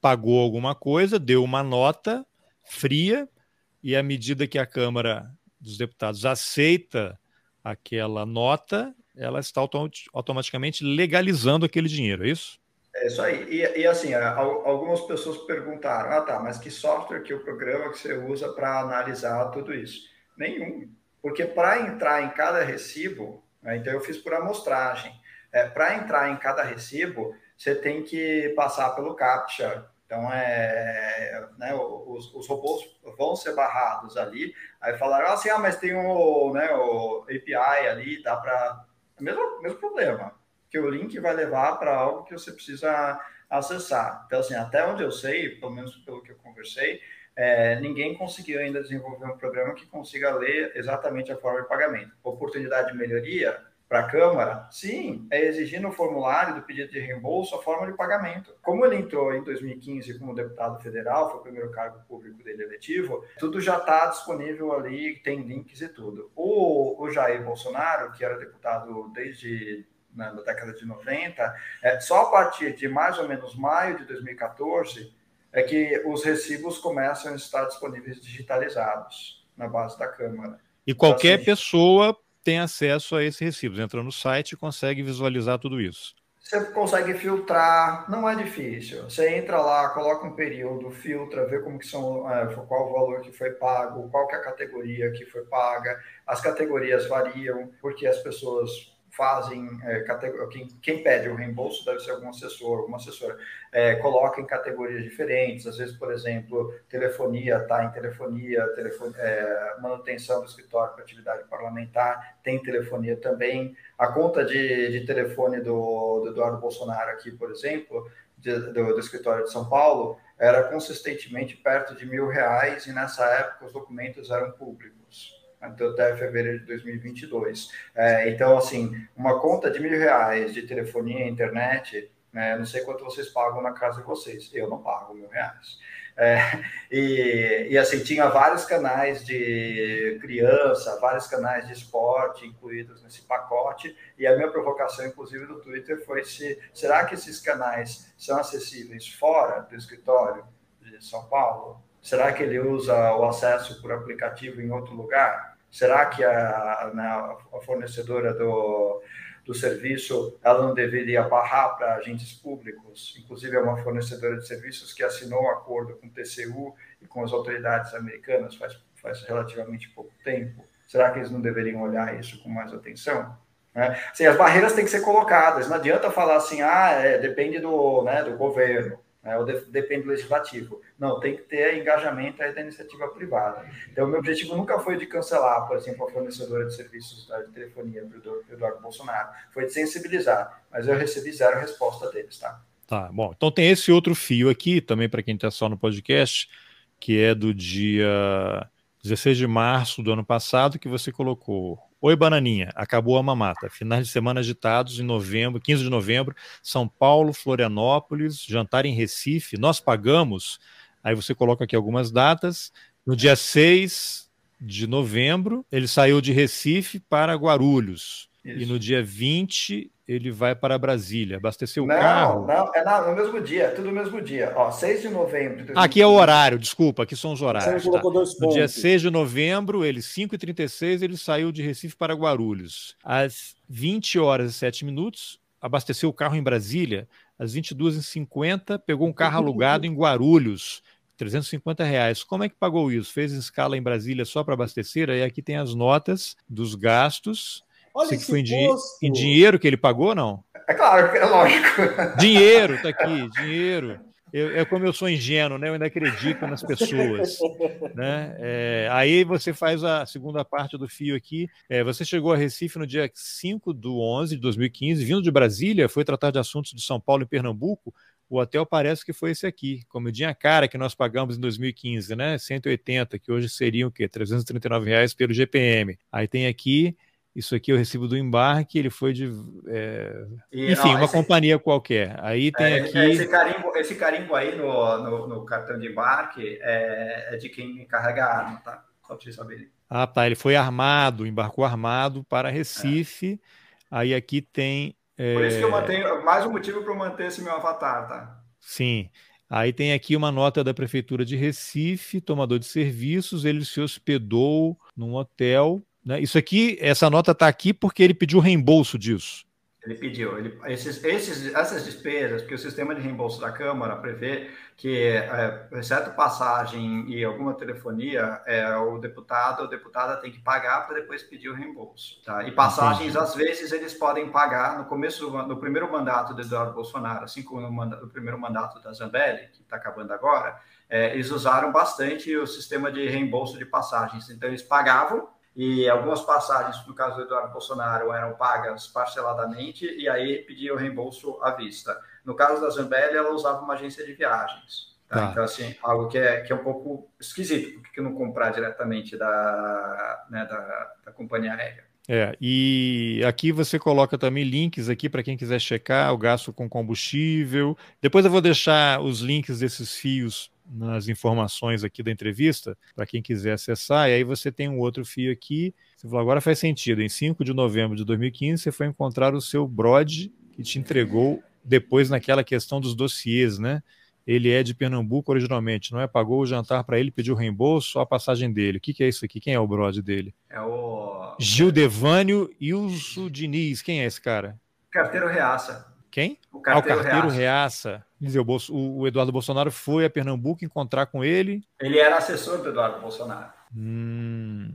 pagou alguma coisa, deu uma nota fria, e à medida que a Câmara dos Deputados aceita aquela nota, ela está automaticamente legalizando aquele dinheiro, é isso? É isso aí. E, e, assim, algumas pessoas perguntaram: ah, tá, mas que software, que o programa que você usa para analisar tudo isso? Nenhum. Porque para entrar em cada recibo, né, então eu fiz por amostragem. É, para entrar em cada recibo, você tem que passar pelo CAPTCHA. Então, é, né, os, os, robôs vão ser barrados ali. Aí falaram assim: ah, mas tem o, né, o API ali, dá para. Mesmo, mesmo problema que o link vai levar para algo que você precisa acessar. Então, assim, até onde eu sei, pelo menos pelo que eu conversei, é, ninguém conseguiu ainda desenvolver um programa que consiga ler exatamente a forma de pagamento. Oportunidade de melhoria para a Câmara? Sim, é exigir no formulário do pedido de reembolso a forma de pagamento. Como ele entrou em 2015 como deputado federal, foi o primeiro cargo público dele eletivo, tudo já está disponível ali, tem links e tudo. O, o Jair Bolsonaro, que era deputado desde na, na década de 90, é, só a partir de mais ou menos maio de 2014 é que os recibos começam a estar disponíveis digitalizados na base da Câmara. E qualquer então, assim, pessoa tem acesso a esses recibos, entra no site e consegue visualizar tudo isso. Você consegue filtrar, não é difícil. Você entra lá, coloca um período, filtra, vê como que são, é, qual o valor que foi pago, qual que é a categoria que foi paga. As categorias variam, porque as pessoas fazem, é, quem, quem, pede o reembolso deve ser algum assessor, alguma assessora, é, coloca em categorias diferentes, às vezes, por exemplo, telefonia está em telefonia, telefone, é, manutenção do escritório para atividade parlamentar, tem telefonia também, a conta de, de telefone do, do, Eduardo Bolsonaro aqui, por exemplo, de, do, do escritório de São Paulo, era consistentemente perto de mil reais e nessa época os documentos eram públicos até fevereiro de 2022. É, então, assim, uma conta de mil reais de telefonia e internet, né, não sei quanto vocês pagam na casa de vocês, eu não pago mil reais. É, e, e, assim, tinha vários canais de criança, vários canais de esporte incluídos nesse pacote, e a minha provocação, inclusive, do Twitter foi se, será que esses canais são acessíveis fora do escritório de São Paulo? Será que ele usa o acesso por aplicativo em outro lugar? Será que a, né, a fornecedora do, do serviço ela não deveria barrar para agentes públicos? Inclusive, é uma fornecedora de serviços que assinou um acordo com o TCU e com as autoridades americanas faz, faz relativamente pouco tempo. Será que eles não deveriam olhar isso com mais atenção? Né? Assim, as barreiras têm que ser colocadas. Não adianta falar assim, ah, é, depende do, né, do governo. Né, ou de, depende do legislativo. Não, tem que ter engajamento aí da iniciativa privada. Então, o meu objetivo nunca foi de cancelar, por exemplo, a fornecedora de serviços de telefonia do Eduardo Bolsonaro, foi de sensibilizar, mas eu recebi zero resposta deles, tá? Tá, bom. Então tem esse outro fio aqui, também para quem está só no podcast, que é do dia 16 de março do ano passado, que você colocou. Oi, Bananinha, acabou a mamata. Finais de semana agitados em novembro, 15 de novembro, São Paulo, Florianópolis, jantar em Recife, nós pagamos. Aí você coloca aqui algumas datas. No dia 6 de novembro, ele saiu de Recife para Guarulhos. Isso. E no dia 20 ele vai para Brasília, abastecer o não, carro. Não, é no mesmo dia, é tudo no mesmo dia. Ó, 6 de novembro. De aqui é o horário, desculpa, aqui são os horários. Tá. No dia 6 de novembro, ele 5h36, ele saiu de Recife para Guarulhos. Às 20 horas e 7 minutos, abasteceu o carro em Brasília. Às 22h50, pegou um carro alugado em Guarulhos. 350 reais. Como é que pagou isso? Fez escala em Brasília só para abastecer? Aí aqui tem as notas dos gastos Olha Você que foi em, di em, dinheiro que ele pagou, não? É claro, é lógico. Dinheiro, tá aqui, dinheiro. Eu, é como eu sou ingênuo, né? Eu ainda acredito nas pessoas. Né? É, aí você faz a segunda parte do fio aqui. É, você chegou a Recife no dia 5 do 11 de 2015, vindo de Brasília, foi tratar de assuntos de São Paulo e Pernambuco. O hotel parece que foi esse aqui, comidinha cara que nós pagamos em 2015, né? 180, que hoje seriam o quê? 339 reais pelo GPM. Aí tem aqui isso aqui eu recibo do embarque, ele foi de. É... E, enfim, uma esse, companhia qualquer. Aí tem é, aqui. Esse carimbo, esse carimbo aí no, no, no cartão de embarque é, é, de quem carrega a arma, tá? Só para vocês saberem. Ah, tá. Ele foi armado, embarcou armado para Recife. Aí aqui tem. Por isso que eu é, mantenho. Mais um motivo para eu manter esse meu avatar, tá? Sim. Aí tem aqui uma nota da Prefeitura de Recife, tomador de serviços, ele se hospedou num hotel né? Isso aqui, essa nota está aqui porque ele pediu reembolso disso. Ele pediu. Ele, esses, esses, essas despesas, porque o sistema de reembolso da Câmara prevê que, é, exceto passagem e alguma telefonia, é, o deputado ou deputada tem que pagar para depois pedir o reembolso. Tá? E passagens, Entendi. às vezes, eles podem pagar no começo do no primeiro mandato do Eduardo Bolsonaro, assim como no, mandato, no primeiro mandato da Zambelli, que está acabando agora, é, eles usaram bastante o sistema de reembolso de passagens. Então, eles pagavam e algumas passagens, no caso do Eduardo Bolsonaro, eram pagas parceladamente e aí pedia o reembolso à vista. No caso da Zambelli, ela usava uma agência de viagens. Tá? Tá. Então, assim, algo que é, que é um pouco esquisito, por que não comprar diretamente da, né, da, da companhia aérea? É, e aqui você coloca também links aqui para quem quiser checar o gasto com combustível. Depois eu vou deixar os links desses fios nas informações aqui da entrevista, para quem quiser acessar, e aí você tem um outro fio aqui. Você falou, agora faz sentido. Em 5 de novembro de 2015, você foi encontrar o seu Brod que te entregou depois naquela questão dos dossiês, né? Ele é de Pernambuco originalmente, não é? Pagou o jantar para ele, pediu reembolso, só a passagem dele. O que, que é isso aqui? Quem é o Brod dele? É o. Gildevânio Ilso Diniz. Quem é esse cara? Carteiro Reaça. Quem? O carteiro, ah, o carteiro Reaça. Reaça. Dizer, o, o, Eduardo Bolsonaro foi a Pernambuco encontrar com ele. Ele era assessor do Eduardo Bolsonaro. Hum.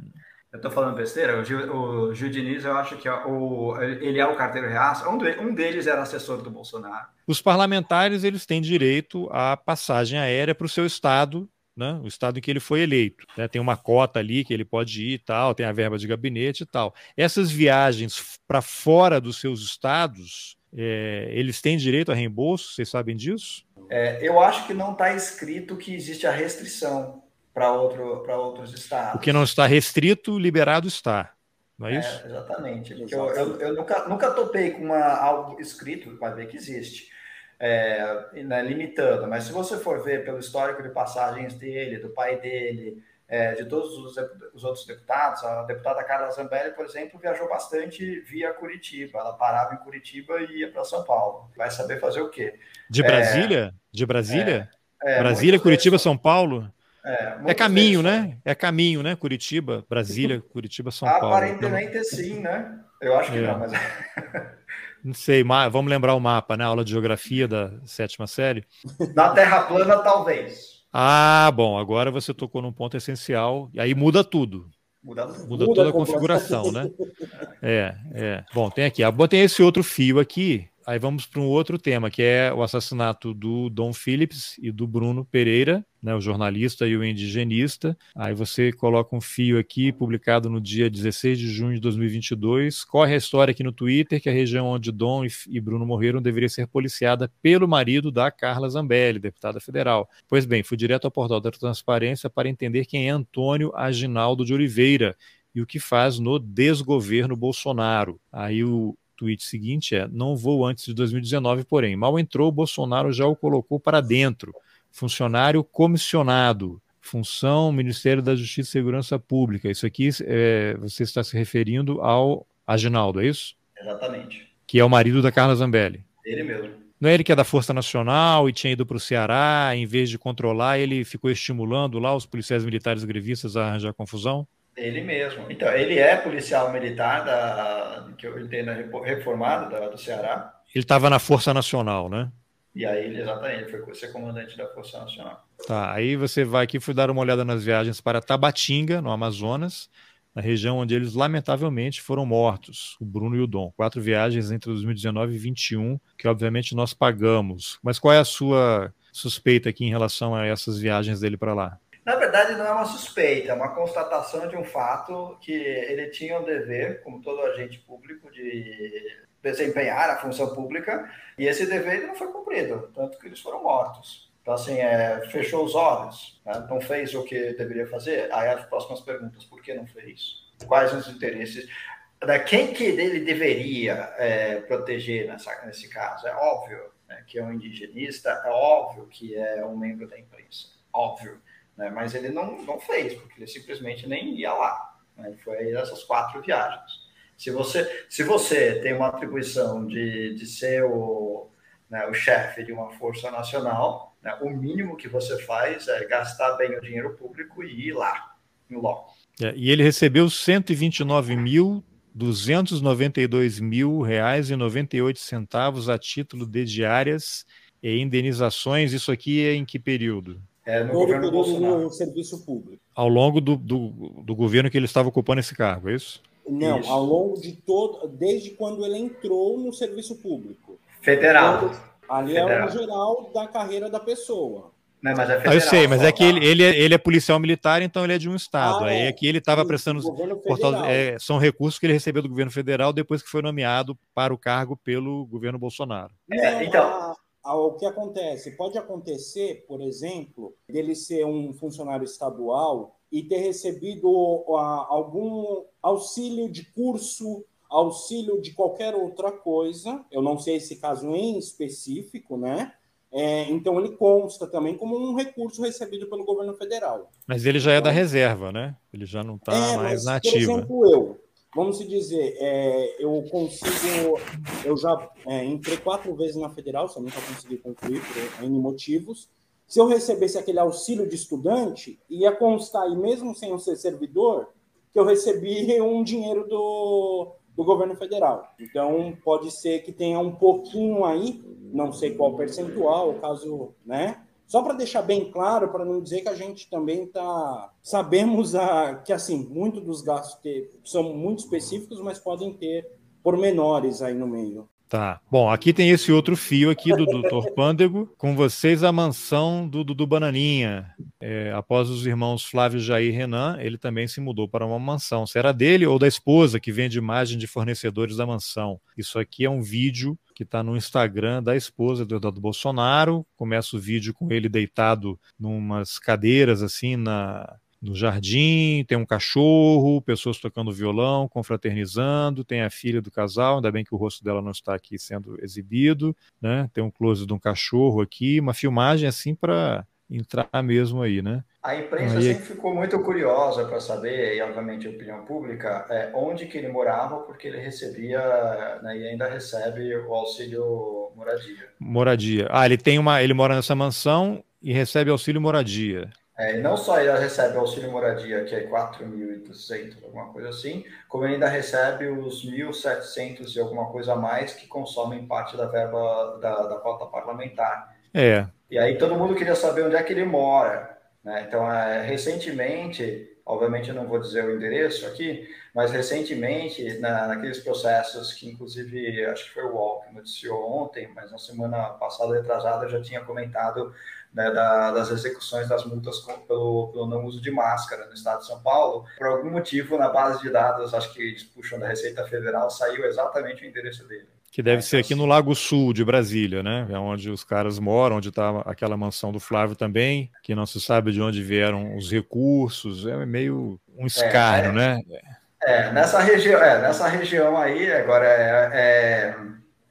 Eu estou falando besteira? O Gil, o Gil Diniz, eu acho que é o, ele é o carteiro reaça. Um, um deles era assessor do Bolsonaro. Os parlamentares eles têm direito à passagem aérea para o seu estado, né? o estado em que ele foi eleito. Né? Tem uma cota ali que ele pode ir e tal, tem a verba de gabinete e tal. Essas viagens para fora dos seus estados é, eles têm direito a reembolso? Vocês sabem disso? É, eu acho que não está escrito que existe a restrição para outro, outros estados. O que não está restrito, liberado está. Não é, é isso? Exatamente. Eu, eu, eu, nunca, nunca topei com uma, algo escrito, vai ver que existe, é, né, limitando. Mas se você for ver pelo histórico de passagens dele, do pai dele, é, de todos os, os, outros deputados. A deputada Carla Zambelli, por exemplo, viajou bastante via Curitiba. Ela parava em Curitiba e ia para São Paulo. Vai saber fazer o quê? De Brasília? É, de Brasília? É, é Brasília, Curitiba, São Paulo? É, é caminho, né? É caminho, né? Curitiba, Brasília, Curitiba, São Paulo. Aparentemente sim, né? Eu acho que é. não, mas. Não sei, vamos lembrar o mapa, né? Aula de geografia da sétima série. Na Terra plana, talvez. Ah, bom, agora você tocou num ponto essencial, e aí muda tudo. Muda, muda, muda toda a configuração, né? É, é. Bom, tem aqui. Tem esse outro fio aqui, Aí vamos para um outro tema, que é o assassinato do Dom Phillips e do Bruno Pereira, né, o jornalista e o indigenista. Aí você coloca um fio aqui, publicado no dia 16 de junho de 2022. Corre a história aqui no Twitter que a região onde Dom e Bruno morreram deveria ser policiada pelo marido da Carla Zambelli, deputada federal. Pois bem, fui direto ao portal da Transparência para entender quem é Antônio Aginaldo de Oliveira e o que faz no desgoverno Bolsonaro. Aí o tweet seguinte é: Não vou antes de 2019, porém. Mal entrou, Bolsonaro já o colocou para dentro. Funcionário comissionado. Função Ministério da Justiça e Segurança Pública. Isso aqui é, você está se referindo ao Aginaldo, é isso? Exatamente. Que é o marido da Carla Zambelli. Ele mesmo. Não é ele que é da Força Nacional e tinha ido para o Ceará, em vez de controlar, ele ficou estimulando lá os policiais militares grevistas a arranjar confusão? Ele mesmo. Então, ele é policial militar da, que eu entendo, reformado da, do Ceará. Ele estava na Força Nacional, né? E aí, ele, exatamente, ele foi ser comandante da Força Nacional. Tá, aí você vai aqui, fui dar uma olhada nas viagens para Tabatinga, no Amazonas, na região onde eles lamentavelmente foram mortos, o Bruno e o Dom. Quatro viagens entre 2019 e 2021, que obviamente nós pagamos. Mas qual é a sua suspeita aqui em relação a essas viagens dele para lá? Na verdade, não é uma suspeita, é uma constatação de um fato que ele tinha o dever, como todo agente público, de desempenhar a função pública, e esse dever não foi cumprido, tanto que eles foram mortos. Então, assim, é, fechou os olhos, né? não fez o que deveria fazer. Aí as próximas perguntas, por que não fez? Quais os interesses? Da quem que ele deveria é, proteger nessa, nesse caso? É óbvio né, que é um indigenista, é óbvio que é um membro da imprensa, óbvio né? mas ele não, não fez, porque ele simplesmente nem ia lá. Né? Foi essas quatro viagens. Se você, se você tem uma atribuição de, de ser o, né, o chefe de uma força nacional, né, o mínimo que você faz é gastar bem o dinheiro público e ir lá, no loco. É, e ele recebeu 129 mil 292 mil reais e 98 centavos a título de diárias e indenizações. Isso aqui é em que período? É, no governo Bolsonaro. no serviço público. Ao longo do, do, do, governo que ele estava ocupando esse cargo, é isso? Não, isso. ao longo de todo, desde quando ele entrou no serviço público. Federal. Então, ali federal. é o geral da carreira da pessoa. Não, mas é federal, ah, eu sei, mas é que ele, ele, é, ele é policial militar, então ele é de um estado. Ah, Aí é. aqui ele estava prestando. Portal, é, são recursos que ele recebeu do governo federal depois que foi nomeado para o cargo pelo governo Bolsonaro. É, então. A, o que acontece? Pode acontecer, por exemplo, dele ser um funcionário estadual e ter recebido algum auxílio de curso, auxílio de qualquer outra coisa. Eu não sei esse caso em específico, né? É, então ele consta também como um recurso recebido pelo governo federal. Mas ele já é da reserva, né? Ele já não está é, mais na ativa. Por exemplo, eu, vamos dizer, é, eu consigo, eu já é, entrei quatro vezes na federal, só nunca consegui concluir por N motivos. Se eu recebesse aquele auxílio de estudante, ia constar, e mesmo sem eu ser servidor, que eu recebi um dinheiro do, do governo federal. Então, pode ser que tenha um pouquinho aí, não sei qual percentual, caso, né? Só para deixar bem claro, para não dizer que a gente também está. Sabemos a, que, assim, muito dos gastos ter, são muito específicos, mas podem ter pormenores aí no meio. Tá. Bom, aqui tem esse outro fio aqui do Dr. Pândego. Com vocês, a mansão do Dudu Bananinha. É, após os irmãos Flávio Jair e Renan, ele também se mudou para uma mansão. Será dele ou da esposa que vende imagem de fornecedores da mansão? Isso aqui é um vídeo que está no Instagram da esposa do Eduardo Bolsonaro. Começa o vídeo com ele deitado numas cadeiras assim na no jardim, tem um cachorro, pessoas tocando violão, confraternizando, tem a filha do casal, ainda bem que o rosto dela não está aqui sendo exibido, né? Tem um close de um cachorro aqui, uma filmagem assim para entrar mesmo aí, né? A imprensa aí... sempre ficou muito curiosa para saber, e obviamente a opinião pública, é, onde que ele morava, porque ele recebia né, e ainda recebe o auxílio moradia. Moradia. Ah, ele tem uma, ele mora nessa mansão e recebe auxílio moradia. É, e não só ele recebe o auxílio moradia, que é 4.200, alguma coisa assim, como ele ainda recebe os 1.700 e alguma coisa a mais que consomem parte da verba da, da cota parlamentar. É. E aí todo mundo queria saber onde é que ele mora. Né? Então, é, recentemente, Obviamente eu não vou dizer o endereço aqui, mas recentemente, na, naqueles processos que inclusive acho que foi o UOL que noticiou ontem, mas na semana passada, retrasada, eu já tinha comentado né, da, das execuções das multas com, pelo, pelo, não uso de máscara no estado de São Paulo. Por algum motivo, na base de dados, acho que eles puxam da Receita Federal, saiu exatamente o endereço dele. Que deve ser aqui no Lago Sul de Brasília, né? É onde os caras moram, onde está aquela mansão do Flávio também, que não se sabe de onde vieram os recursos. É meio um escárnio, é, é, né? É, nessa região, é, nessa região aí, agora é, é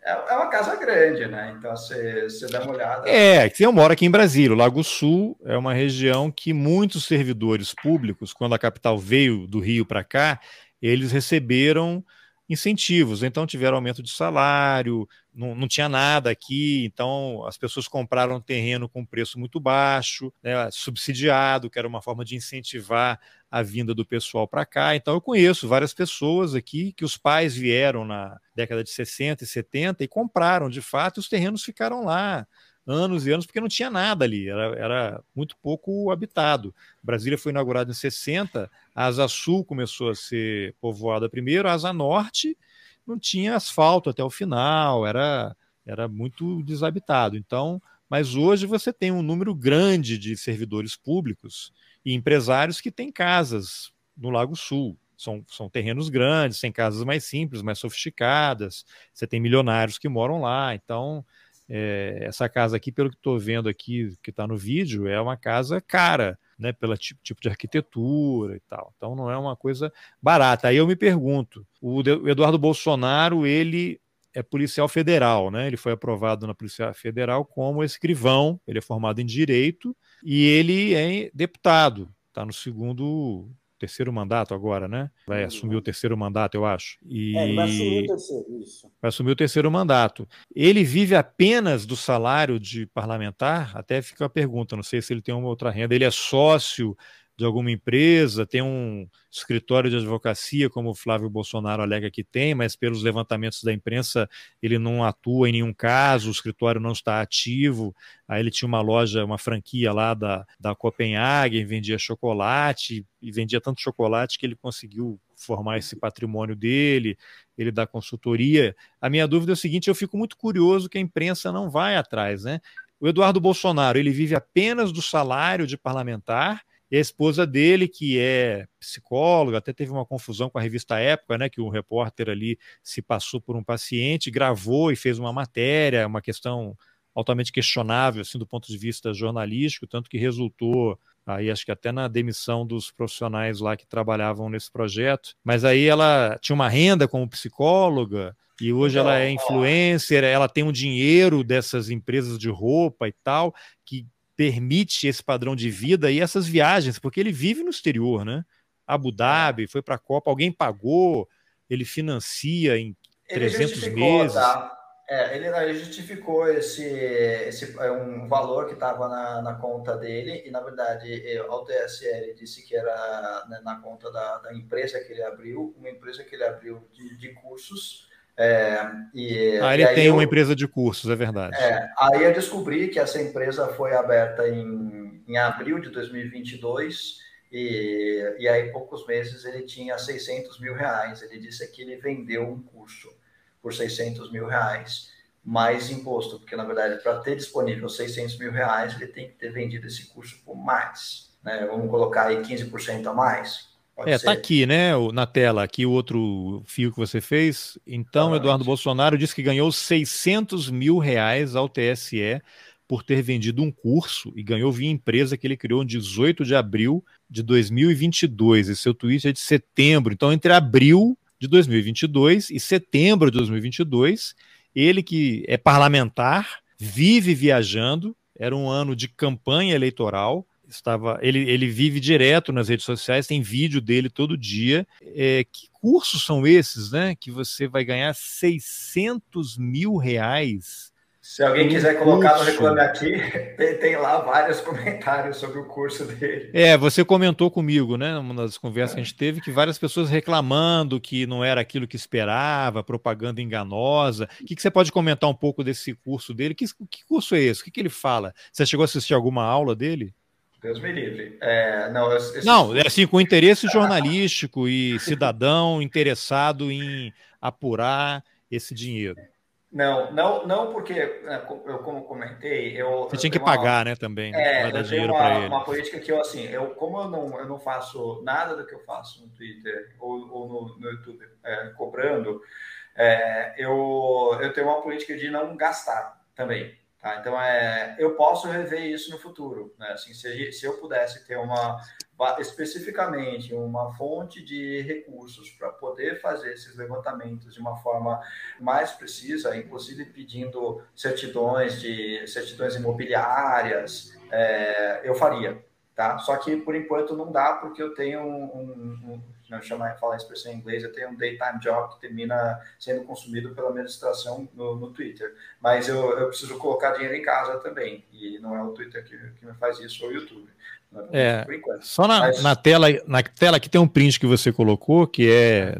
é, é uma casa grande, né? Então você, você dá uma olhada. É, eu moro aqui em Brasília. O Lago Sul é uma região que muitos servidores públicos, quando a capital veio do Rio para cá, eles receberam incentivos. Então tiveram aumento de salário, não, não tinha nada aqui, então as pessoas compraram terreno com preço muito baixo, né, subsidiado, que era uma forma de incentivar a vinda do pessoal para cá. Então eu conheço várias pessoas aqui que os pais vieram na década de 60 e 70 e compraram de fato, e os terrenos ficaram lá anos e anos, porque não tinha nada ali, era, era muito pouco habitado. Brasília foi inaugurada em 60, a Asa Sul começou a ser povoada primeiro, a Asa Norte não tinha asfalto até o final, era, era muito desabitado. Então, mas hoje você tem um número grande de servidores públicos e empresários que têm casas no Lago Sul. São, são terrenos grandes, tem casas mais simples, mais sofisticadas. Você tem milionários que moram lá. Então, é, essa casa aqui, pelo que estou vendo aqui, que está no vídeo, é uma casa cara, né, pelo tipo, tipo de arquitetura e tal. Então não é uma coisa barata. Aí eu me pergunto, o Eduardo Bolsonaro, ele é policial federal, né? Ele foi aprovado na Polícia Federal como escrivão, ele é formado em direito e ele é deputado, está no segundo terceiro mandato agora, né? Vai assumir o terceiro mandato, eu acho. E... É, ele vai assumir o terceiro, isso. Vai assumir o terceiro mandato. Ele vive apenas do salário de parlamentar? Até fica a pergunta, não sei se ele tem uma outra renda. Ele é sócio de alguma empresa, tem um escritório de advocacia, como o Flávio Bolsonaro alega que tem, mas pelos levantamentos da imprensa ele não atua em nenhum caso, o escritório não está ativo. Aí ele tinha uma loja, uma franquia lá da, da Copenhagen, vendia chocolate, e vendia tanto chocolate que ele conseguiu formar esse patrimônio dele, ele dá consultoria. A minha dúvida é o seguinte: eu fico muito curioso que a imprensa não vai atrás, né? O Eduardo Bolsonaro, ele vive apenas do salário de parlamentar e a esposa dele, que é psicóloga, até teve uma confusão com a revista Época, né, que um repórter ali se passou por um paciente, gravou e fez uma matéria, uma questão altamente questionável, assim, do ponto de vista jornalístico, tanto que resultou aí acho que até na demissão dos profissionais lá que trabalhavam nesse projeto. Mas aí ela tinha uma renda como psicóloga e hoje ela é influencer, ela tem um dinheiro dessas empresas de roupa e tal, que permite esse padrão de vida e essas viagens, porque ele vive no exterior, né? Abu é. Dhabi, foi para a Copa, alguém pagou, ele financia em ele 300 meses. Tá? É, ele justificou esse, esse é um valor que estava na, na, conta dele, e na verdade ao TSL disse que era né, na conta da, da, empresa que ele abriu, uma empresa que ele abriu de, de cursos, é, e, ah, ele e tem eu, uma empresa de cursos, é verdade. É, aí eu descobri que essa empresa foi aberta em, em abril de 2022 e, e aí poucos meses ele tinha 600 mil reais. Ele disse que ele vendeu um curso por 600 mil reais mais imposto, porque na verdade para ter disponível 600 mil reais ele tem que ter vendido esse curso por mais. Né? Vamos colocar aí 15% a mais. Pode é, tá ser. tá aqui, né, na tela, aqui o outro fio que você fez. Então, Eduardo Bolsonaro disse que ganhou 600 mil reais ao TSE por ter vendido um curso e ganhou via empresa que ele criou em 18 de abril de 2022. E seu tweet é de setembro. Então, entre abril de 2022 e setembro de 2022, ele que é parlamentar, vive viajando, era um ano de campanha eleitoral, estava ele, ele vive direto nas redes sociais, tem vídeo dele todo dia. É, que cursos são esses, né? Que você vai ganhar 600 mil reais. Se alguém quiser colocar no Reclame Aqui, tem, lá vários comentários sobre o curso dele. É, você comentou comigo, né, numa das conversas é. que a gente teve, que várias pessoas reclamando que não era aquilo que esperava, propaganda enganosa. O que, que você pode comentar um pouco desse curso dele? Que, que curso é esse? O que, que ele fala? Você chegou a assistir alguma aula dele? Deus me livre. É, não, não, é assim, com interesse jornalístico e cidadão interessado em apurar esse dinheiro. Não, não, não porque né, eu como comentei, eu você tinha que pagar, né, também. É, eu tenho uma, uma, política que eu assim, eu como eu não, eu não faço nada do que eu faço no Twitter ou, ou no, no, YouTube é, cobrando, é, eu eu tenho uma política de não gastar também. Tá? Então, é, eu posso rever isso no futuro. Né? Assim, se, se eu pudesse ter uma, especificamente uma fonte de recursos para poder fazer esses levantamentos de uma forma mais precisa, inclusive pedindo certidões de certidões imobiliárias, é, eu faria. Tá? Só que por enquanto não dá porque eu tenho um, um, um não chama falar a expressão em inglês, eu tenho um daytime job que termina sendo consumido pela administração no, no Twitter. Mas eu, eu, preciso colocar dinheiro em casa também, e não é o Twitter que, que me faz isso, ou o YouTube. É, só na, Mas... na, tela, na tela aqui tem um print que você colocou, que é.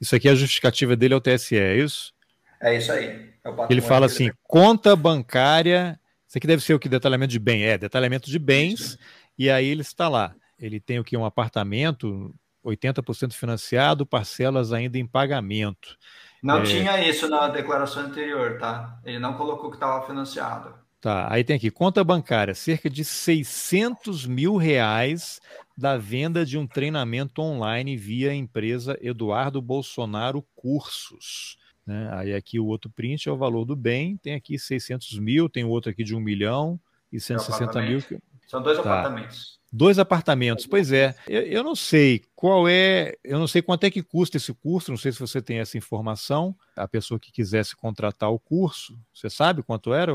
Isso aqui é a justificativa dele ao TSE, é isso? É isso aí. É ele fala assim: ele... conta bancária. Isso aqui deve ser o que? Detalhamento de bem. É, detalhamento de bens. Isso. E aí ele está lá. Ele tem o que? Um apartamento 80% financiado, parcelas ainda em pagamento. Não é... tinha isso na declaração anterior, tá? Ele não colocou que estava financiado. Tá, aí tem aqui, conta bancária, cerca de 600 mil reais da venda de um treinamento online via empresa Eduardo Bolsonaro Cursos. Né? Aí aqui o outro print é o valor do bem, tem aqui 600 mil, tem outro aqui de 1 milhão e 160 mil. São dois tá. apartamentos. Dois apartamentos, pois é. Eu, eu, não sei qual é, eu não sei quanto é que custa esse curso, não sei se você tem essa informação. A pessoa que quisesse contratar o curso, você sabe quanto era?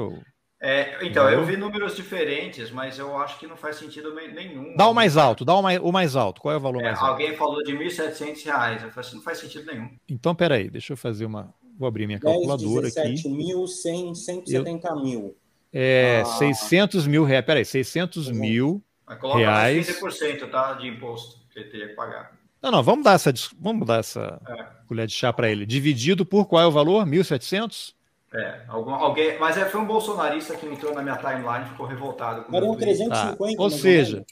É, então, eu vi números diferentes, mas eu acho que não faz sentido nenhum. Dá o mais alto, dá o mais, o mais alto. Qual é o valor é, mais alto? Alguém falou de R$ 1.700. Eu falei assim, não faz sentido nenhum. Então, peraí, deixa eu fazer uma. Vou abrir minha calculadora 10, 17 aqui. mil, 100, 170 eu... mil. É, ah. 600 mil reais. Peraí, 600 mil mas coloca reais. mais 15% tá, de imposto que ele teria que pagar. Não, não, vamos dar essa, vamos dar essa é. colher de chá para ele. Dividido por qual é o valor? 1.700? É, algum, alguém, mas é, foi um bolsonarista que entrou na minha timeline e ficou revoltado. Daria 350. Tá. Ou seja,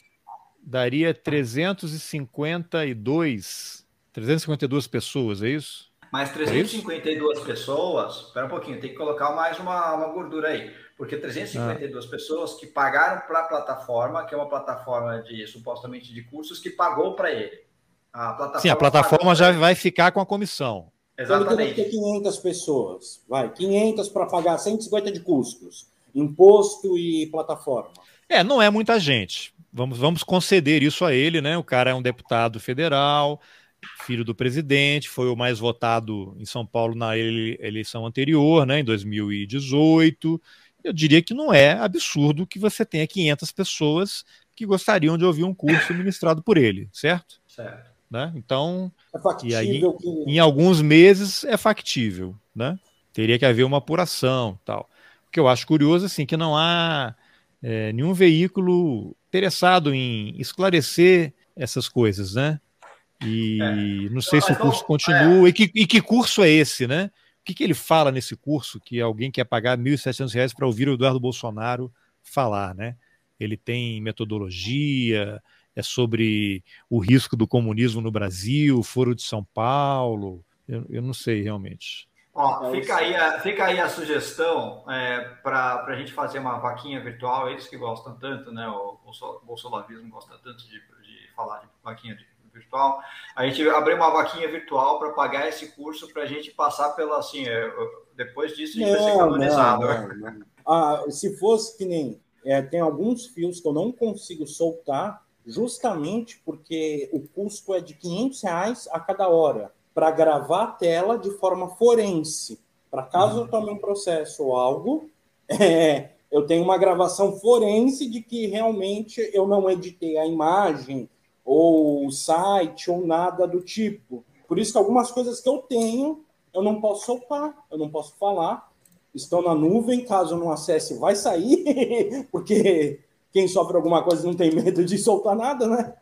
daria 352, 352 pessoas, é isso? Mas 352 é pessoas, espera um pouquinho, tem que colocar mais uma, uma gordura aí porque 352 ah. pessoas que pagaram para a plataforma, que é uma plataforma de supostamente de cursos, que pagou para ele. A plataforma Sim, a plataforma já vai ficar com a comissão. Exatamente. Ter 500 pessoas, vai, 500 para pagar 150 de custos, imposto e plataforma. É, não é muita gente. Vamos, vamos conceder isso a ele, né? O cara é um deputado federal, filho do presidente, foi o mais votado em São Paulo na eleição anterior, né, em 2018 eu diria que não é absurdo que você tenha 500 pessoas que gostariam de ouvir um curso ministrado por ele, certo? Certo. Né? Então, é factível aí, que... em alguns meses é factível, né? Teria que haver uma apuração, tal. O que eu acho curioso assim que não há é, nenhum veículo interessado em esclarecer essas coisas, né? E é. não sei se o curso continua. É. E, que, e que curso é esse, né? O que, que ele fala nesse curso que alguém quer pagar R$ 1.700 para ouvir o Eduardo Bolsonaro falar, né? Ele tem metodologia, é sobre o risco do comunismo no Brasil, Foro de São Paulo. Eu, eu não sei realmente. Ó, fica, aí a, fica aí a sugestão é, para a gente fazer uma vaquinha virtual, eles que gostam tanto, né? O, o bolsonarismo gosta tanto de, de falar de vaquinha de virtual. A gente abriu uma vaquinha virtual para pagar esse curso para a gente passar pela assim. É, depois disso a gente não, vai ser canonizado. Não, não, ah, se fosse que nem é, tem alguns fios que eu não consigo soltar, justamente porque o custo é de 500 reais a cada hora para gravar a tela de forma forense. Para caso eu tome um processo ou algo, é, eu tenho uma gravação forense de que realmente eu não editei a imagem, ou site, ou nada do tipo. Por isso que algumas coisas que eu tenho, eu não posso soltar, eu não posso falar. Estão na nuvem, caso eu não acesse, vai sair, porque quem sofre alguma coisa não tem medo de soltar nada, né?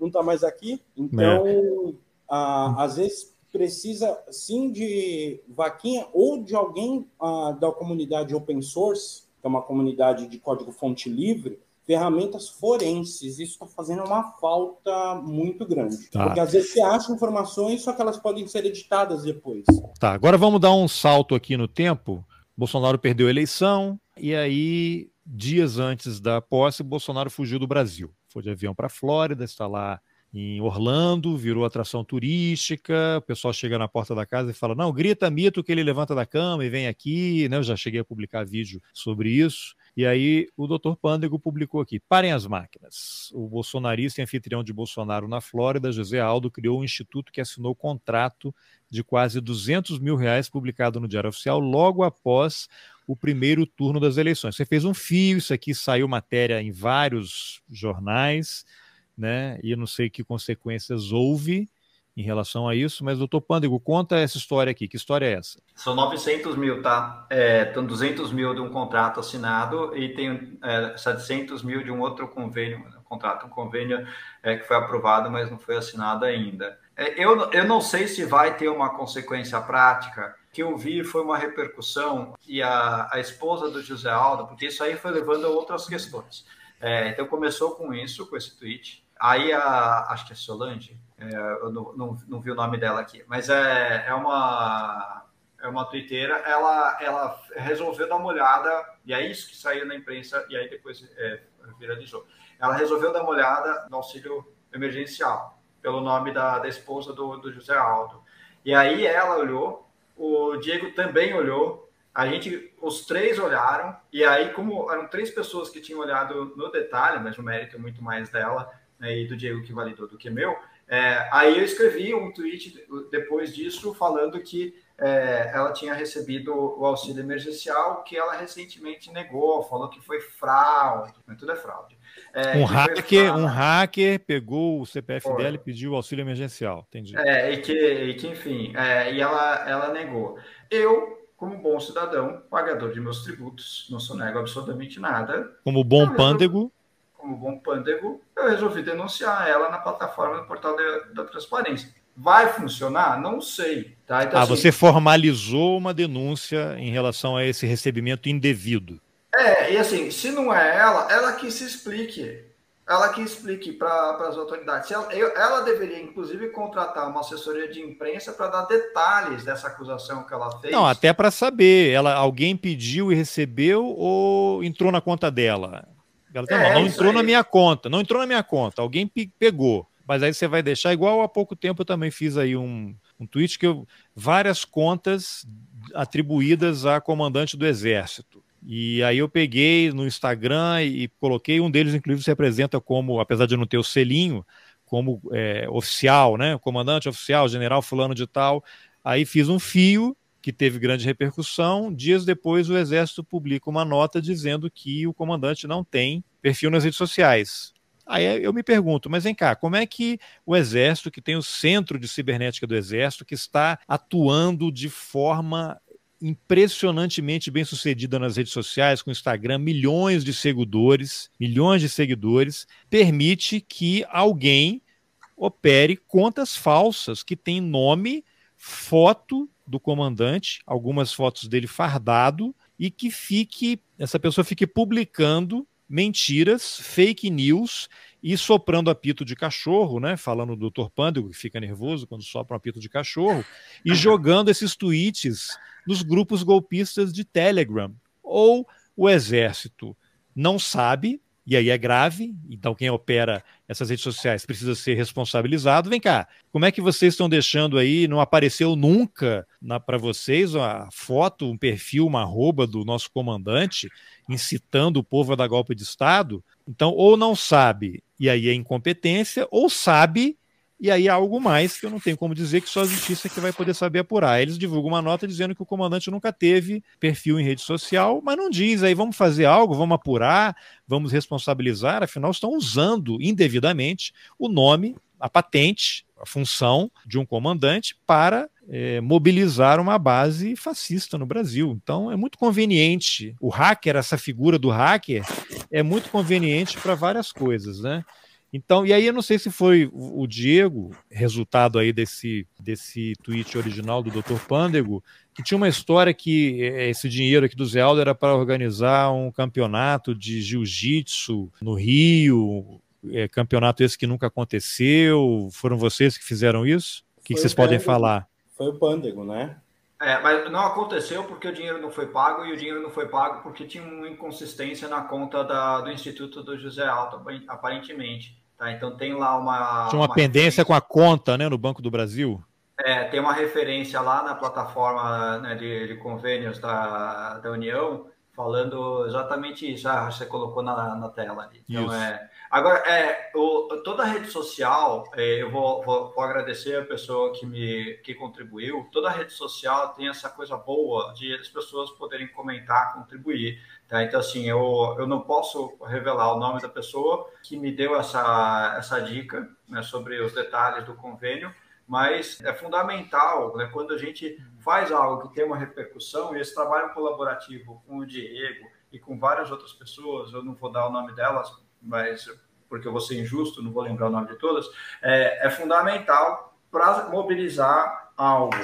Não está mais aqui. Então, é. ah, às vezes precisa sim de vaquinha ou de alguém ah, da comunidade open source, que é uma comunidade de código fonte livre, ferramentas forenses. Isso está fazendo uma falta muito grande. Tá. Porque às vezes você acha informações, só que elas podem ser editadas depois. Tá, agora vamos dar um salto aqui no tempo. Bolsonaro perdeu a eleição e aí, dias antes da posse, Bolsonaro fugiu do Brasil. Foi de avião para a Flórida, está lá em Orlando, virou atração turística. O pessoal chega na porta da casa e fala: Não, grita mito que ele levanta da cama e vem aqui. Né? Eu já cheguei a publicar vídeo sobre isso. E aí o doutor Pândego publicou aqui: parem as máquinas. O bolsonarista e anfitrião de Bolsonaro na Flórida, José Aldo, criou um instituto que assinou contrato de quase 200 mil reais publicado no Diário Oficial logo após o primeiro turno das eleições. Você fez um fio, isso aqui saiu matéria em vários jornais, né? E eu não sei que consequências houve em relação a isso, mas doutor Pândego, conta essa história aqui. Que história é essa? São 900 mil, tá? É, então 200 mil de um contrato assinado e tem é, 700 mil de um outro convênio, um contrato, um convênio é, que foi aprovado, mas não foi assinado ainda. É, eu, eu não sei se vai ter uma consequência prática. que eu vi foi uma repercussão e a, a esposa do José Aldo, porque isso aí foi levando a outras questões. É, então começou com isso, com esse tweet. Aí a, acho que é Solange, é, eu não, não, não, vi o nome dela aqui, mas é, é uma é uma twitteira, ela, ela resolveu dar uma olhada, e é isso que saiu na imprensa, e aí depois é, viralizou. Ela resolveu dar uma olhada no auxílio emergencial, pelo nome da, da esposa do, do José Aldo. E aí ela olhou, o Diego também olhou, a gente, os três olharam, e aí, como eram três pessoas que tinham olhado no detalhe, mas o mérito é muito mais dela né, e do Diego que validou do que meu, é, aí eu escrevi um tweet depois disso falando que é, ela tinha recebido o auxílio emergencial, que ela recentemente negou, falou que foi fraude, mas tudo é fraude. É, um, hacker, um hacker pegou o CPF foi. dela e pediu o auxílio emergencial, entendi. É, e que, e que enfim, é, e ela, ela negou. Eu, como bom cidadão, pagador de meus tributos, não sou nego absolutamente nada. Como bom pândego como bom pândego, eu resolvi denunciar ela na plataforma do portal da, transparência. Vai funcionar? Não sei. Tá? Então, ah, assim, você formalizou uma denúncia em relação a esse recebimento indevido. É, e assim, se não é ela, ela que se explique. Ela que explique para as autoridades. Ela, ela, deveria, inclusive, contratar uma assessoria de imprensa para dar detalhes dessa acusação que ela fez. Não, até para saber. Ela, alguém pediu e recebeu ou entrou na conta dela? Ela, tá, é, não, não entrou aí. na minha conta, não entrou na minha conta, alguém pegou. Mas aí você vai deixar, igual há pouco tempo eu também fiz aí um, um tweet que eu, várias contas atribuídas a comandante do exército. E aí eu peguei no Instagram e coloquei, um deles inclusive se apresenta como, apesar de não ter o selinho, como é, oficial, né? Comandante oficial, general fulano de tal. Aí fiz um fio que teve grande repercussão. Dias depois, o Exército publica uma nota dizendo que o comandante não tem perfil nas redes sociais. Aí eu me pergunto, mas vem cá, como é que o Exército, que tem o centro de cibernética do Exército, que está atuando de forma impressionantemente bem sucedida nas redes sociais, com Instagram, milhões de seguidores, milhões de seguidores, permite que alguém opere contas falsas que têm nome, foto do comandante, algumas fotos dele fardado, e que fique, essa pessoa fique publicando mentiras, fake news e soprando apito de cachorro, né? Falando do Dr. Pândego, que fica nervoso quando sopra um apito de cachorro, e jogando esses tweets nos grupos golpistas de Telegram. Ou o exército não sabe, e aí é grave, então quem opera essas redes sociais precisa ser responsabilizado. Vem cá, como é que vocês estão deixando aí? Não apareceu nunca para vocês a foto, um perfil, uma arroba do nosso comandante incitando o povo a dar golpe de Estado? Então, ou não sabe, e aí é incompetência, ou sabe e aí há algo mais que eu não tenho como dizer que só a justiça que vai poder saber apurar. Eles divulgam uma nota dizendo que o comandante nunca teve perfil em rede social, mas não diz aí vamos fazer algo, vamos apurar, vamos responsabilizar, afinal estão usando indevidamente o nome, a patente, a função de um comandante para é, mobilizar uma base fascista no Brasil. Então é muito conveniente. O hacker, essa figura do hacker, é muito conveniente para várias coisas, né? Então, e aí eu não sei se foi o Diego, resultado aí desse, desse tweet original do Dr. Pândego, que tinha uma história que é, esse dinheiro aqui do Zé Aldo era para organizar um campeonato de jiu-jitsu no Rio, é, campeonato esse que nunca aconteceu. Foram vocês que fizeram isso? O que, que vocês podem falar? Foi o Pândego, né? É, mas não aconteceu porque o dinheiro não foi pago e o dinheiro não foi pago porque tinha uma inconsistência na conta da, do Instituto do José Alto, aparentemente. Tá? Então tem lá uma. Tinha uma, uma pendência com a conta né, no Banco do Brasil? É, tem uma referência lá na plataforma né, de, de, convênios da, da União falando exatamente isso. Ah, você colocou na, na tela ali. Então, é, agora, é, o, toda a rede social, é, eu vou, vou, vou, agradecer a pessoa que me que contribuiu. Toda a rede social tem essa coisa boa de as pessoas poderem comentar, contribuir. Tá? Então, assim, eu, eu não posso revelar o nome da pessoa que me deu essa, essa dica né, sobre os detalhes do convênio, mas é fundamental né, quando a gente faz algo que tem uma repercussão, e esse trabalho colaborativo com o Diego e com várias outras pessoas, eu não vou dar o nome delas, mas porque eu vou ser injusto, não vou lembrar o nome de todas, é, é fundamental para mobilizar algo.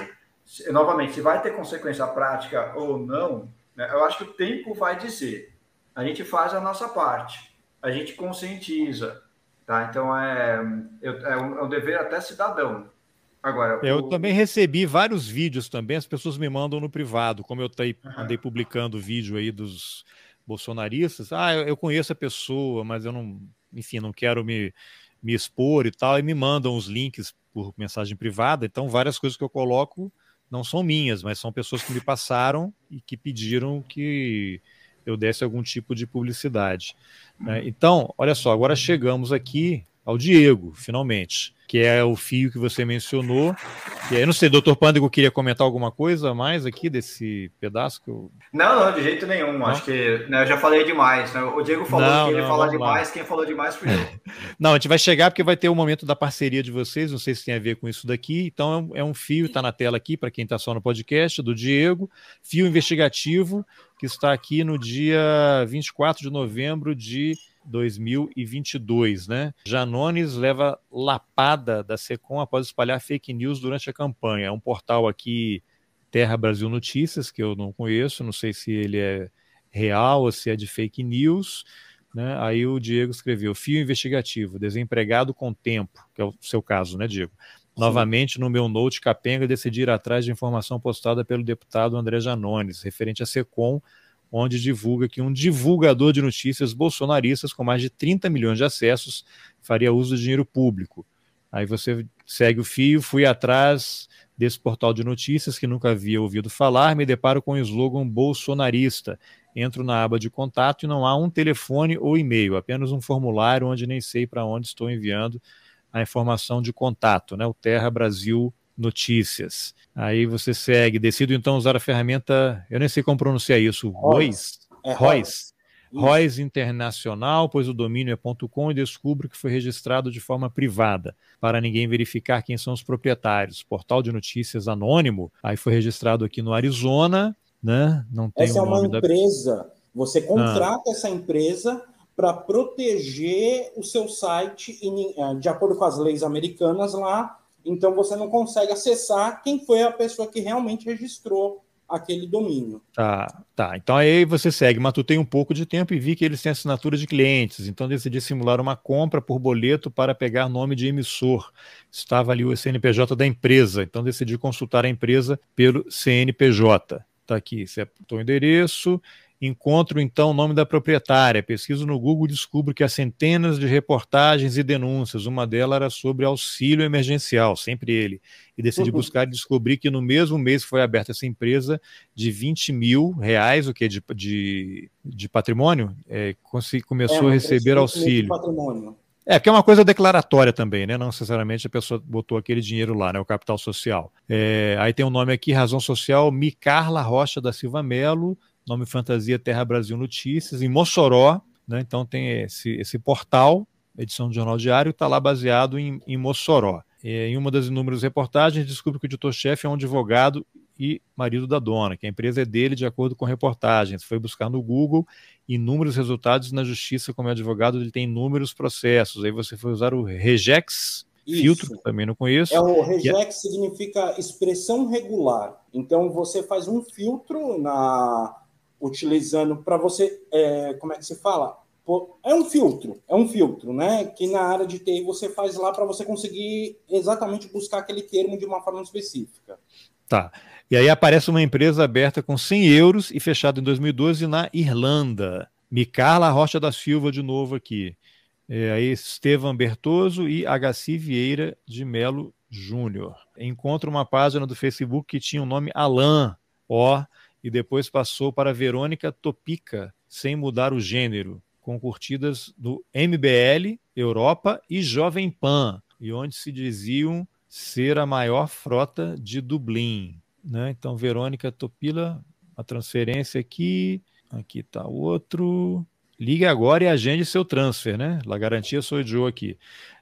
Novamente, se vai ter consequência prática ou não, eu acho que o tempo vai dizer. A gente faz a nossa parte, a gente conscientiza, tá? Então é, é, um, é um dever até cidadão. Agora, eu o... também recebi vários vídeos também, as pessoas me mandam no privado, como eu tei, andei publicando vídeo aí dos bolsonaristas. Ah, eu, eu, conheço a pessoa, mas eu não, enfim, não quero me, me expor e tal, e me mandam os links por mensagem privada. Então, várias coisas que eu coloco não são minhas, mas são pessoas que me passaram e que pediram que eu desse algum tipo de publicidade. Né? Então, olha só, agora chegamos aqui ao Diego, finalmente que é o fio que você mencionou. E aí, não sei, doutor Pândego queria comentar alguma coisa mais aqui desse pedaço que eu... Não, não, de jeito nenhum. Não? Acho que né, eu já falei demais. Né? O Diego falou não, que ele fala demais, lá. quem falou demais fui eu. não, a gente vai chegar porque vai ter o um momento da parceria de vocês, não sei se tem a ver com isso daqui. Então é um fio, está na tela aqui, para quem está só no podcast, do Diego, fio investigativo, que está aqui no dia 24 de novembro de 2022, né? Janones leva lapada da Secom após espalhar fake news durante a campanha. É um portal aqui, Terra Brasil Notícias, que eu não conheço, não sei se ele é real ou se é de fake news. Né? Aí o Diego escreveu: fio investigativo, desempregado com tempo, que é o seu caso, né, Diego? Novamente, no meu note capenga, decidi ir atrás de informação postada pelo deputado André Janones, referente a SECOM, onde divulga que um divulgador de notícias bolsonaristas com mais de 30 milhões de acessos faria uso do dinheiro público. Aí você segue o fio, fui atrás desse portal de notícias que nunca havia ouvido falar, me deparo com o slogan bolsonarista. Entro na aba de contato e não há um telefone ou e-mail, apenas um formulário onde nem sei para onde estou enviando a informação de contato, né? O Terra Brasil notícias. Aí você segue, decido então usar a ferramenta, eu nem sei como pronunciar isso, Royce, é, Royce, Royce Internacional, pois o domínio é .com e descubro que foi registrado de forma privada, para ninguém verificar quem são os proprietários. Portal de notícias anônimo, aí foi registrado aqui no Arizona, né? Não tem Essa é uma empresa. Da... Você ah. contrata ah. essa empresa para proteger o seu site eh, de acordo com as leis americanas lá então você não consegue acessar quem foi a pessoa que realmente registrou aquele domínio. Tá, tá. Então aí você segue, mas tu tem um pouco de tempo e vi que eles têm assinatura de clientes, então decidi simular uma compra por boleto para pegar nome de emissor. Estava ali o CNPJ da empresa, então decidi consultar a empresa pelo CNPJ. Tá aqui, apontou o endereço, Encontro então o nome da proprietária, pesquiso no Google e descubro que há centenas de reportagens e denúncias. Uma delas era sobre auxílio emergencial, sempre ele. E decidi uhum. buscar e descobri que no mesmo mês que foi aberta essa empresa, de 20 mil reais, o que de, de, de patrimônio, é, começou é, a receber auxílio. É, porque é uma coisa declaratória também, né? Não necessariamente a pessoa botou aquele dinheiro lá, né? O capital social. É, aí tem o um nome aqui, razão social, Micarla Rocha da Silva Melo, nome fantasia Terra Brasil Notícias, em Mossoró, né? então tem esse, esse portal, edição do Jornal Diário, está lá baseado em, em Mossoró. E, em uma das inúmeras reportagens, descobre que o editor-chefe é um advogado e marido da dona, que a empresa é dele de acordo com reportagens. Foi buscar no Google inúmeros resultados na justiça como advogado, ele tem inúmeros processos. Aí você foi usar o regex isso. filtro, também não conheço. É o regex significa expressão regular. Então você faz um filtro na utilizando para você, é, como é que se fala? É um filtro, é um filtro, né? Que na área de TI você faz lá para você conseguir exatamente buscar aquele termo de uma forma específica. Tá. E aí aparece uma empresa aberta com 100 euros e fechada em 2012 na Irlanda. Micarla Rocha da Silva de novo aqui. É, aí Estevam Bertoso e HC Vieira de Melo Júnior. Encontra uma página do Facebook que tinha o nome Alan, ó, e depois passou para Verônica Topica, sem mudar o gênero com curtidas do MBL, Europa e Jovem Pan, e onde se diziam ser a maior frota de Dublin. Né? Então, Verônica Topila, a transferência aqui, aqui está o outro. Ligue agora e agende seu transfer, né? La garantia sou Joe aqui.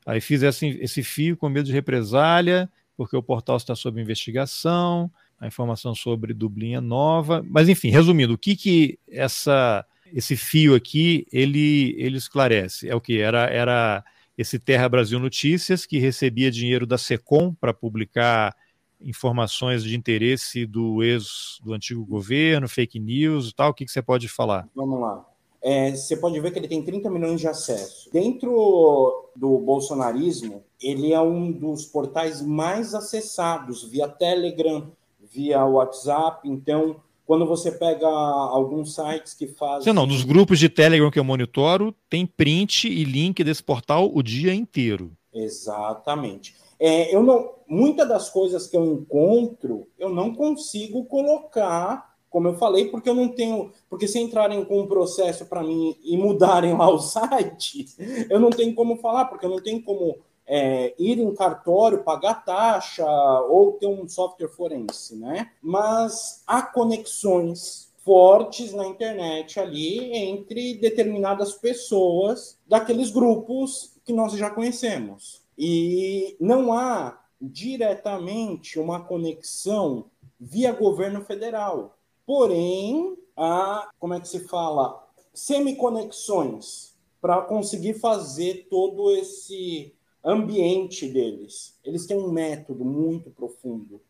Aí fiz esse, esse fio com medo de represália, porque o portal está sob investigação, a informação sobre Dublin é nova. Mas, enfim, resumindo, o que, que essa esse fio aqui, ele, ele esclarece. É o que? Era, era esse Terra Brasil Notícias, que recebia dinheiro da SECOM para publicar informações de interesse do ex do antigo governo, fake news e tal. O que, que você pode falar? Vamos lá. É, você pode ver que ele tem 30 milhões de acesso. Dentro do bolsonarismo, ele é um dos portais mais acessados via Telegram, via WhatsApp. Então, quando você pega alguns sites que fazem. Sim, não, nos grupos de Telegram que eu monitoro, tem print e link desse portal o dia inteiro. Exatamente. É, eu não, muitas das coisas que eu encontro, eu não consigo colocar, como eu falei, porque eu não tenho. Porque se entrarem com um processo para mim e mudarem lá o site, eu não tenho como falar, porque eu não tenho como é, ir em cartório, pagar taxa ou ter um software forense, né? Mas há conexões fortes na internet ali entre determinadas pessoas daqueles grupos que nós já conhecemos. E não há diretamente uma conexão via governo federal. Porém, há, como é que se fala, semiconexões para conseguir fazer todo esse ambiente deles. Eles têm um método muito profundo.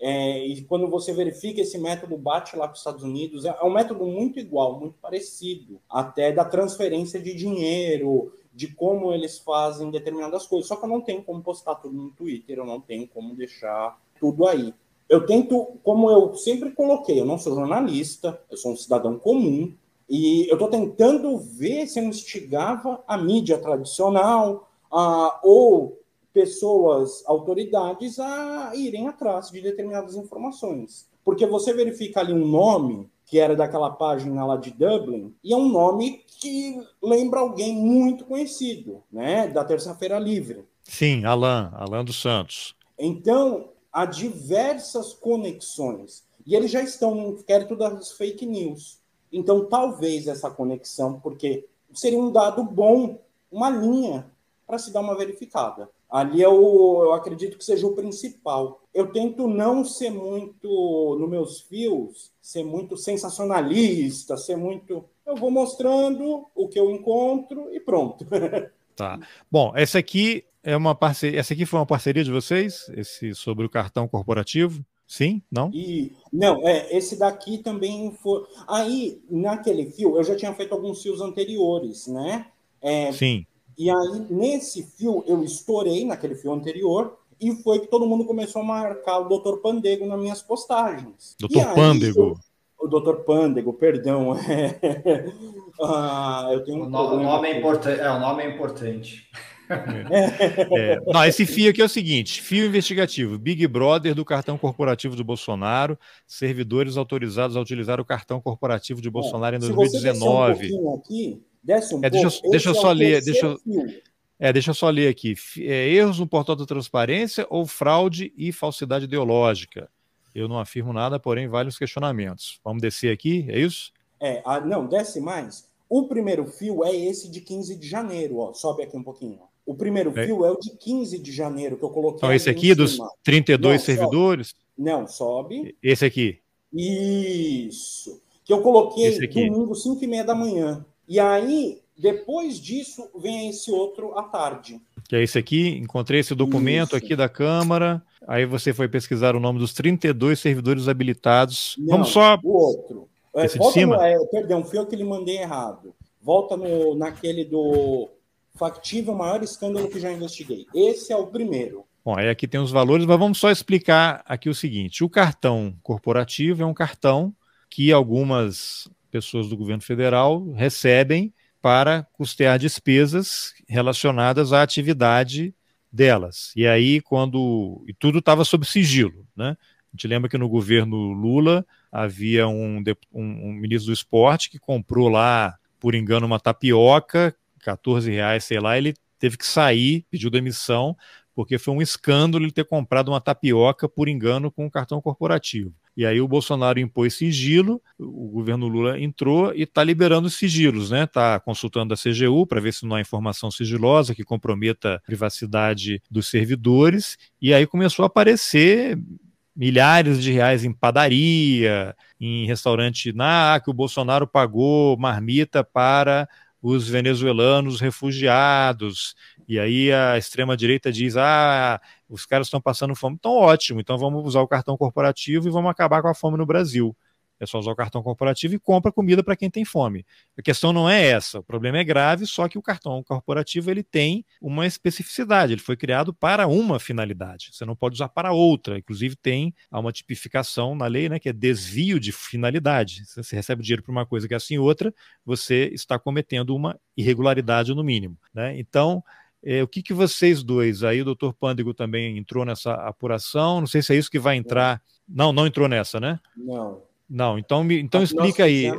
É, e quando você verifica esse método, bate lá para os Estados Unidos, é, é um método muito igual, muito parecido, até da transferência de dinheiro, de como eles fazem determinadas coisas. Só que eu não tenho como postar tudo no Twitter, eu não tenho como deixar tudo aí. Eu tento, como eu sempre coloquei, eu não sou jornalista, eu sou um cidadão comum, e eu estou tentando ver se eu instigava a mídia tradicional, ah, ou pessoas, autoridades, a irem atrás de determinadas informações. Porque você verifica ali um nome que era daquela página lá de Dublin, e é um nome que lembra alguém muito conhecido, né? Da Terça-feira Livre. Sim, Alan, Alan dos Santos. Então, há diversas conexões. E eles já estão no inquérito das fake news. Então, talvez essa conexão, porque seria um dado bom, uma linha para se dar uma verificada. Ali eu, eu acredito que seja o principal. Eu tento não ser muito, nos meus fios, ser muito sensacionalista, ser muito. Eu vou mostrando o que eu encontro e pronto. Tá. Bom, essa aqui é uma parceria. Essa aqui foi uma parceria de vocês? Esse sobre o cartão corporativo? Sim? Não? E, não, é, esse daqui também foi. Aí, naquele fio, eu já tinha feito alguns fios anteriores, né? É, Sim. E aí, nesse fio, eu estourei naquele fio anterior e foi que todo mundo começou a marcar o Dr. Pandego nas minhas postagens. Dr. Pandego? o Dr. Pandego, perdão. ah, eu tenho um o, no, o nome é importante. É, o nome é importante. É. Não, esse fio aqui é o seguinte: fio investigativo, Big Brother do cartão corporativo do Bolsonaro, servidores autorizados a utilizar o cartão corporativo de Bolsonaro é, em 2019. Um aqui, Desce um é, deixa, pouco. Deixa eu só é ler. Deixa eu, é, deixa eu só ler aqui. É, erros no portal da transparência ou fraude e falsidade ideológica? Eu não afirmo nada, porém, vários questionamentos. Vamos descer aqui, é isso? É, a, não, desce mais. O primeiro fio é esse de 15 de janeiro, ó. Sobe aqui um pouquinho. O primeiro é. fio é o de 15 de janeiro, que eu coloquei. Então, esse aqui dos 32 não, servidores? Sobe. Não, sobe. Esse aqui. Isso. Que eu coloquei domingo, 5 e meia da manhã. E aí, depois disso, vem esse outro à tarde. Que é esse aqui. Encontrei esse documento Isso. aqui da Câmara. Aí você foi pesquisar o nome dos 32 servidores habilitados. Não, Vamos só. O outro. É, esse de cima? No, é, perdão, foi eu que lhe mandei errado. Volta no, naquele do factível maior escândalo que já investiguei. Esse é o primeiro. Bom, aí aqui tem os valores, mas vamos só explicar aqui o seguinte: o cartão corporativo é um cartão que algumas pessoas do governo federal recebem para custear despesas relacionadas à atividade delas. E aí, quando. E tudo estava sob sigilo, né? A gente lembra que no governo Lula havia um, um, um ministro do esporte que comprou lá, por engano, uma tapioca, 14 reais, sei lá, ele teve que sair, pediu demissão, porque foi um escândalo ele ter comprado uma tapioca por engano com um cartão corporativo. E aí o Bolsonaro impôs sigilo, o governo Lula entrou e está liberando os sigilos, né? Está consultando a CGU para ver se não há informação sigilosa que comprometa a privacidade dos servidores. E aí começou a aparecer milhares de reais em padaria, em restaurante na que o Bolsonaro pagou marmita para os venezuelanos refugiados. E aí a extrema-direita diz: ah, os caras estão passando fome. Então, ótimo, então vamos usar o cartão corporativo e vamos acabar com a fome no Brasil. É só usar o cartão corporativo e compra comida para quem tem fome. A questão não é essa. O problema é grave, só que o cartão corporativo ele tem uma especificidade. Ele foi criado para uma finalidade. Você não pode usar para outra. Inclusive tem uma tipificação na lei, né, que é desvio de finalidade. Se você recebe dinheiro para uma coisa que é assim outra, você está cometendo uma irregularidade no mínimo. Né? Então é, o que, que vocês dois, aí o doutor Pândego também entrou nessa apuração, não sei se é isso que vai entrar. Não, não entrou nessa, né? Não. Não, então, então explica aí.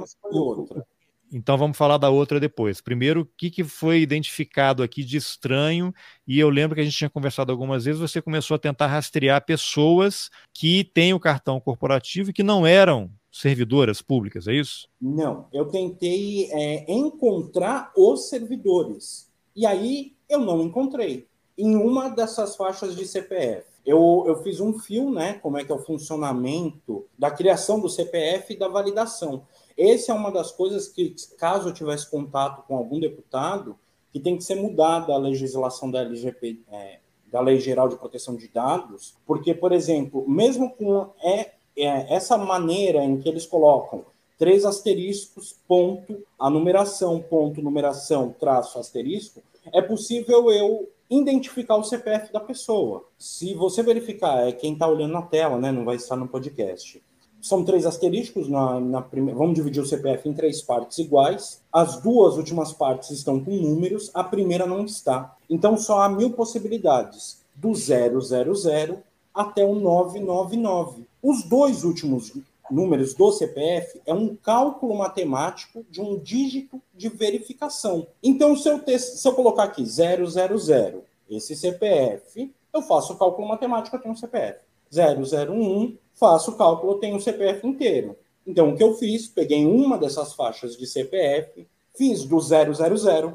Então vamos falar da outra depois. Primeiro, o que, que foi identificado aqui de estranho? E eu lembro que a gente tinha conversado algumas vezes, você começou a tentar rastrear pessoas que têm o cartão corporativo e que não eram servidoras públicas, é isso? Não, eu tentei é, encontrar os servidores. E aí eu não encontrei. Em uma dessas faixas de CPF. Eu, eu fiz um fio, né? Como é que é o funcionamento da criação do CPF e da validação. Essa é uma das coisas que, caso eu tivesse contato com algum deputado, que tem que ser mudada a legislação da LGP, é, da Lei Geral de Proteção de Dados, porque, por exemplo, mesmo com é, é, essa maneira em que eles colocam três asteriscos, ponto, a numeração, ponto, numeração, traço, asterisco, é possível eu identificar o CPF da pessoa. Se você verificar, é quem está olhando na tela, né, não vai estar no podcast. São três asteriscos, na, na primeira, vamos dividir o CPF em três partes iguais. As duas últimas partes estão com números, a primeira não está. Então só há mil possibilidades, do 000 até o 999. Os dois últimos números do CPF é um cálculo matemático de um dígito de verificação. Então, se eu, te, se eu colocar aqui 000, esse CPF, eu faço o cálculo matemático, eu tenho o CPF. 001, faço o cálculo, eu tenho o CPF inteiro. Então, o que eu fiz? Peguei uma dessas faixas de CPF, fiz do 000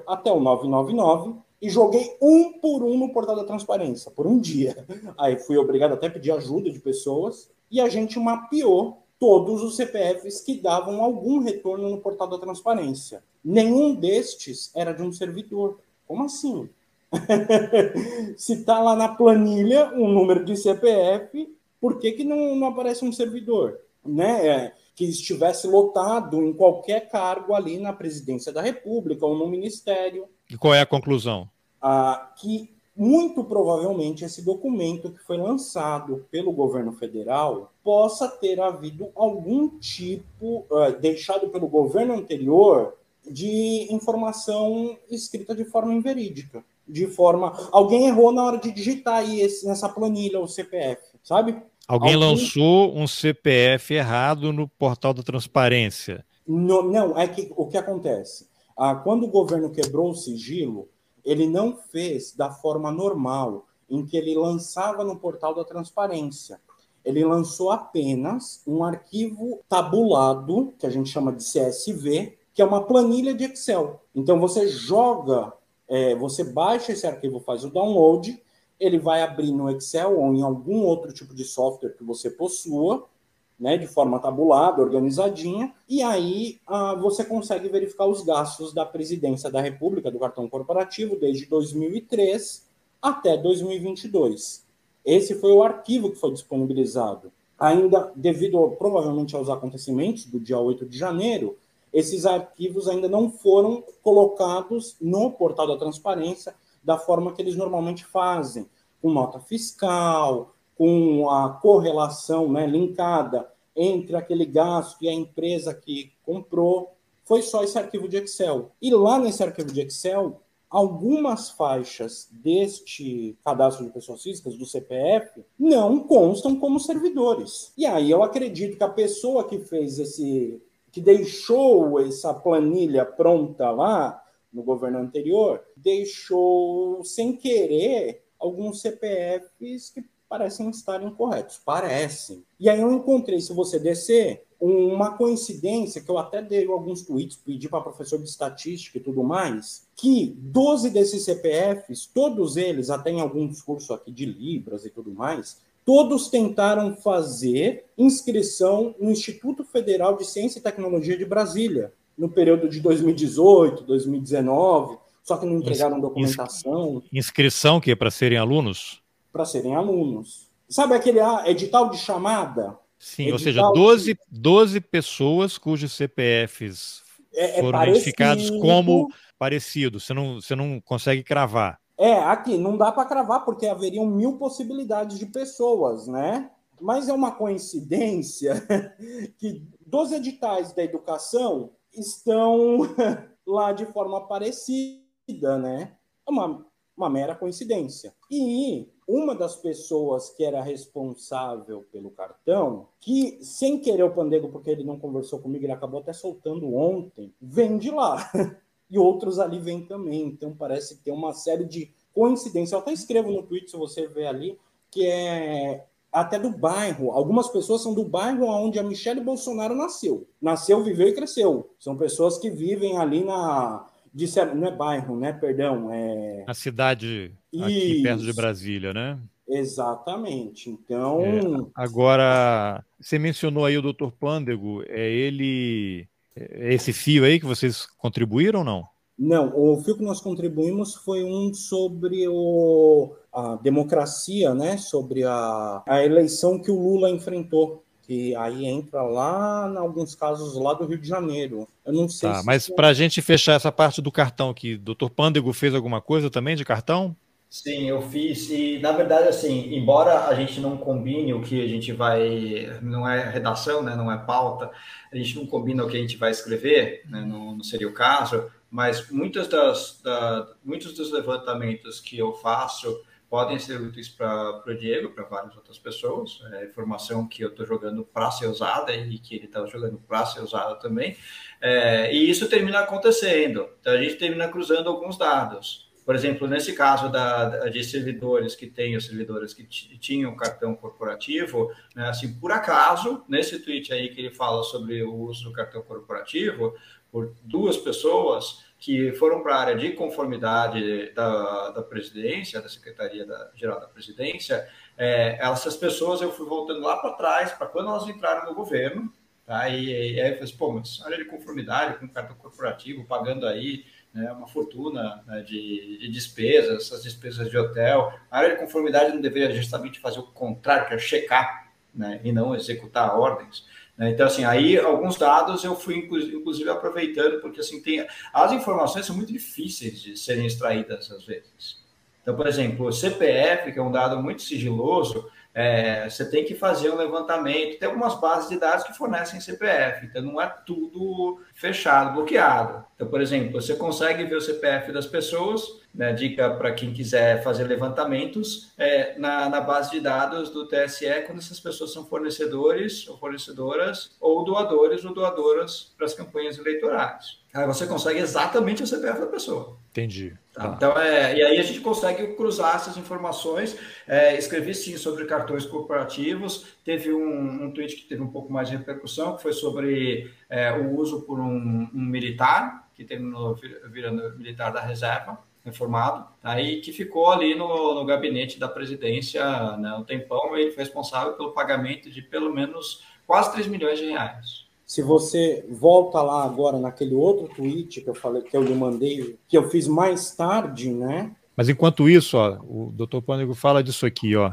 até o 999 e joguei um por um no portal da transparência, por um dia. Aí fui obrigado até a pedir ajuda de pessoas e a gente mapeou todos os CPFs que davam algum retorno no portal da transparência. Nenhum destes era de um servidor. Como assim? Se está lá na planilha um número de CPF, por que, que não, não aparece um servidor? Né? É, que estivesse lotado em qualquer cargo ali na presidência da República ou no ministério. E qual é a conclusão? Ah, que muito provavelmente esse documento que foi lançado pelo governo federal possa ter havido algum tipo, uh, deixado pelo governo anterior, de informação escrita de forma inverídica. De forma. Alguém errou na hora de digitar aí esse, nessa planilha o CPF, sabe? Alguém, Alguém lançou um CPF errado no portal da transparência. No, não, é que o que acontece? Ah, quando o governo quebrou o sigilo, ele não fez da forma normal, em que ele lançava no portal da transparência. Ele lançou apenas um arquivo tabulado, que a gente chama de CSV, que é uma planilha de Excel. Então você joga É, você baixa esse arquivo, faz o download, ele vai abrir no Excel ou em algum outro tipo de software que você possua, né, de forma tabulada, organizadinha, e aí ah, você consegue verificar os gastos da presidência da República do cartão corporativo desde 2003 até 2022. Esse foi o arquivo que foi disponibilizado. Ainda devido provavelmente aos acontecimentos do dia 8 de janeiro, esses arquivos ainda não foram colocados no portal da transparência da forma que eles normalmente fazem, com nota fiscal, com a correlação né, linkada entre aquele gasto e a empresa que comprou. Foi só esse arquivo de Excel. E lá nesse arquivo de Excel, algumas faixas deste cadastro de pessoas físicas, do CPF, não constam como servidores. E aí eu acredito que a pessoa que fez esse, que deixou essa planilha pronta lá no governo anterior, deixou sem querer alguns CPFs que parecem estar incorretos. Parecem. E aí eu encontrei, se você descer, uma coincidência que eu até dei alguns tweets, pedi para professor de estatística e tudo mais, que 12 desses CPFs, todos eles, até em algum discurso aqui de Libras e tudo mais, todos tentaram fazer inscrição no Instituto Federal de Ciência e Tecnologia de Brasília, no período de 2018, 2019, só que não entregaram documentação. Inscrição que é para serem alunos? Para serem alunos. Sabe aquele ah, edital de chamada? Sim, edital ou seja, 12, 12 pessoas cujos CPFs é, é foram é identificados como parecidos. Você não, você não consegue cravar. É, aqui não dá para cravar porque haveriam mil possibilidades de pessoas, né? Mas é uma coincidência que 12 editais da educação estão lá de forma parecida, né? É uma, uma mera coincidência. E uma das pessoas que era responsável pelo cartão, que sem querer o Pandego, porque ele não conversou comigo, ele acabou até soltando ontem, vem de lá. E outros ali vêm também. Então parece ter uma série de coincidências. Eu até escrevo no tweet, se você ver ali, que é até do bairro. Algumas pessoas são do bairro onde a Michelle Bolsonaro nasceu. Nasceu, viveu e cresceu. São pessoas que vivem ali na. De, não é bairro, né? Perdão. É... A cidade aqui Isso. perto de Brasília, né? Exatamente. Então. É, agora, você mencionou aí o Dr. Pândego. É ele. É esse fio aí que vocês contribuíram ou não? Não, o fio que nós contribuímos foi um sobre o, a democracia, né? Sobre a, a eleição que o Lula enfrentou. Que aí entra lá, em alguns casos, lá do Rio de Janeiro. Eu não sei tá, se Mas para a gente fechar essa parte do cartão aqui, doutor Pândego fez alguma coisa também de cartão? Sim, eu fiz. E, na verdade, assim, embora a gente não combine o que a gente vai. Não é redação, né, não é pauta, a gente não combina o que a gente vai escrever, né, não, não seria o caso, mas muitas das, da, muitos dos levantamentos que eu faço podem ser úteis para o Diego, para várias outras pessoas. É informação que eu estou jogando para ser usada e que ele está jogando para ser usada também. É, e isso termina acontecendo. Então, a gente termina cruzando alguns dados. Por exemplo, nesse caso da, de servidores que têm, os servidores que tinham cartão corporativo, né, assim, por acaso, nesse tweet aí que ele fala sobre o uso do cartão corporativo, por duas pessoas que foram para a área de conformidade da, da presidência, da Secretaria-Geral da, da Presidência, é, essas pessoas eu fui voltando lá para trás, para quando elas entraram no governo, tá? e, e aí eu falei assim, pô, mas área de conformidade com cartão corporativo, pagando aí né, uma fortuna né, de, de, despesas, essas despesas de hotel. A área de conformidade não deveria justamente fazer o contrário, que é checar né, e não executar ordens. Né? Então, assim, aí alguns dados eu fui inclusive aproveitando, porque assim, tem, as informações são muito difíceis de serem extraídas às vezes. Então, por exemplo, o CPF, que é um dado muito sigiloso, é, você tem que fazer um levantamento. Tem algumas bases de dados que fornecem CPF, então não é tudo fechado, bloqueado. Então, por exemplo, você consegue ver o CPF das pessoas, né, dica para quem quiser fazer levantamentos, é, na, na, base de dados do TSE, quando essas pessoas são fornecedores ou fornecedoras, ou doadores ou doadoras para as campanhas eleitorais. Aí você consegue exatamente o CPF da pessoa. Entendi. Tá? Então, é, e aí a gente consegue cruzar essas informações. É, escrevi sim sobre cartões corporativos. Teve um, um tweet que teve um pouco mais de repercussão, que foi sobre é, o uso por um, um militar, que terminou virando militar da reserva. reformado, aí que ficou ali no, no gabinete da presidência né, um tempão, ele foi responsável pelo pagamento de pelo menos quase 3 milhões de reais. Se você volta lá agora naquele outro tweet que eu falei que eu lhe mandei, que eu fiz mais tarde, né? Mas enquanto isso, ó, o Dr. Pânico fala disso aqui, ó.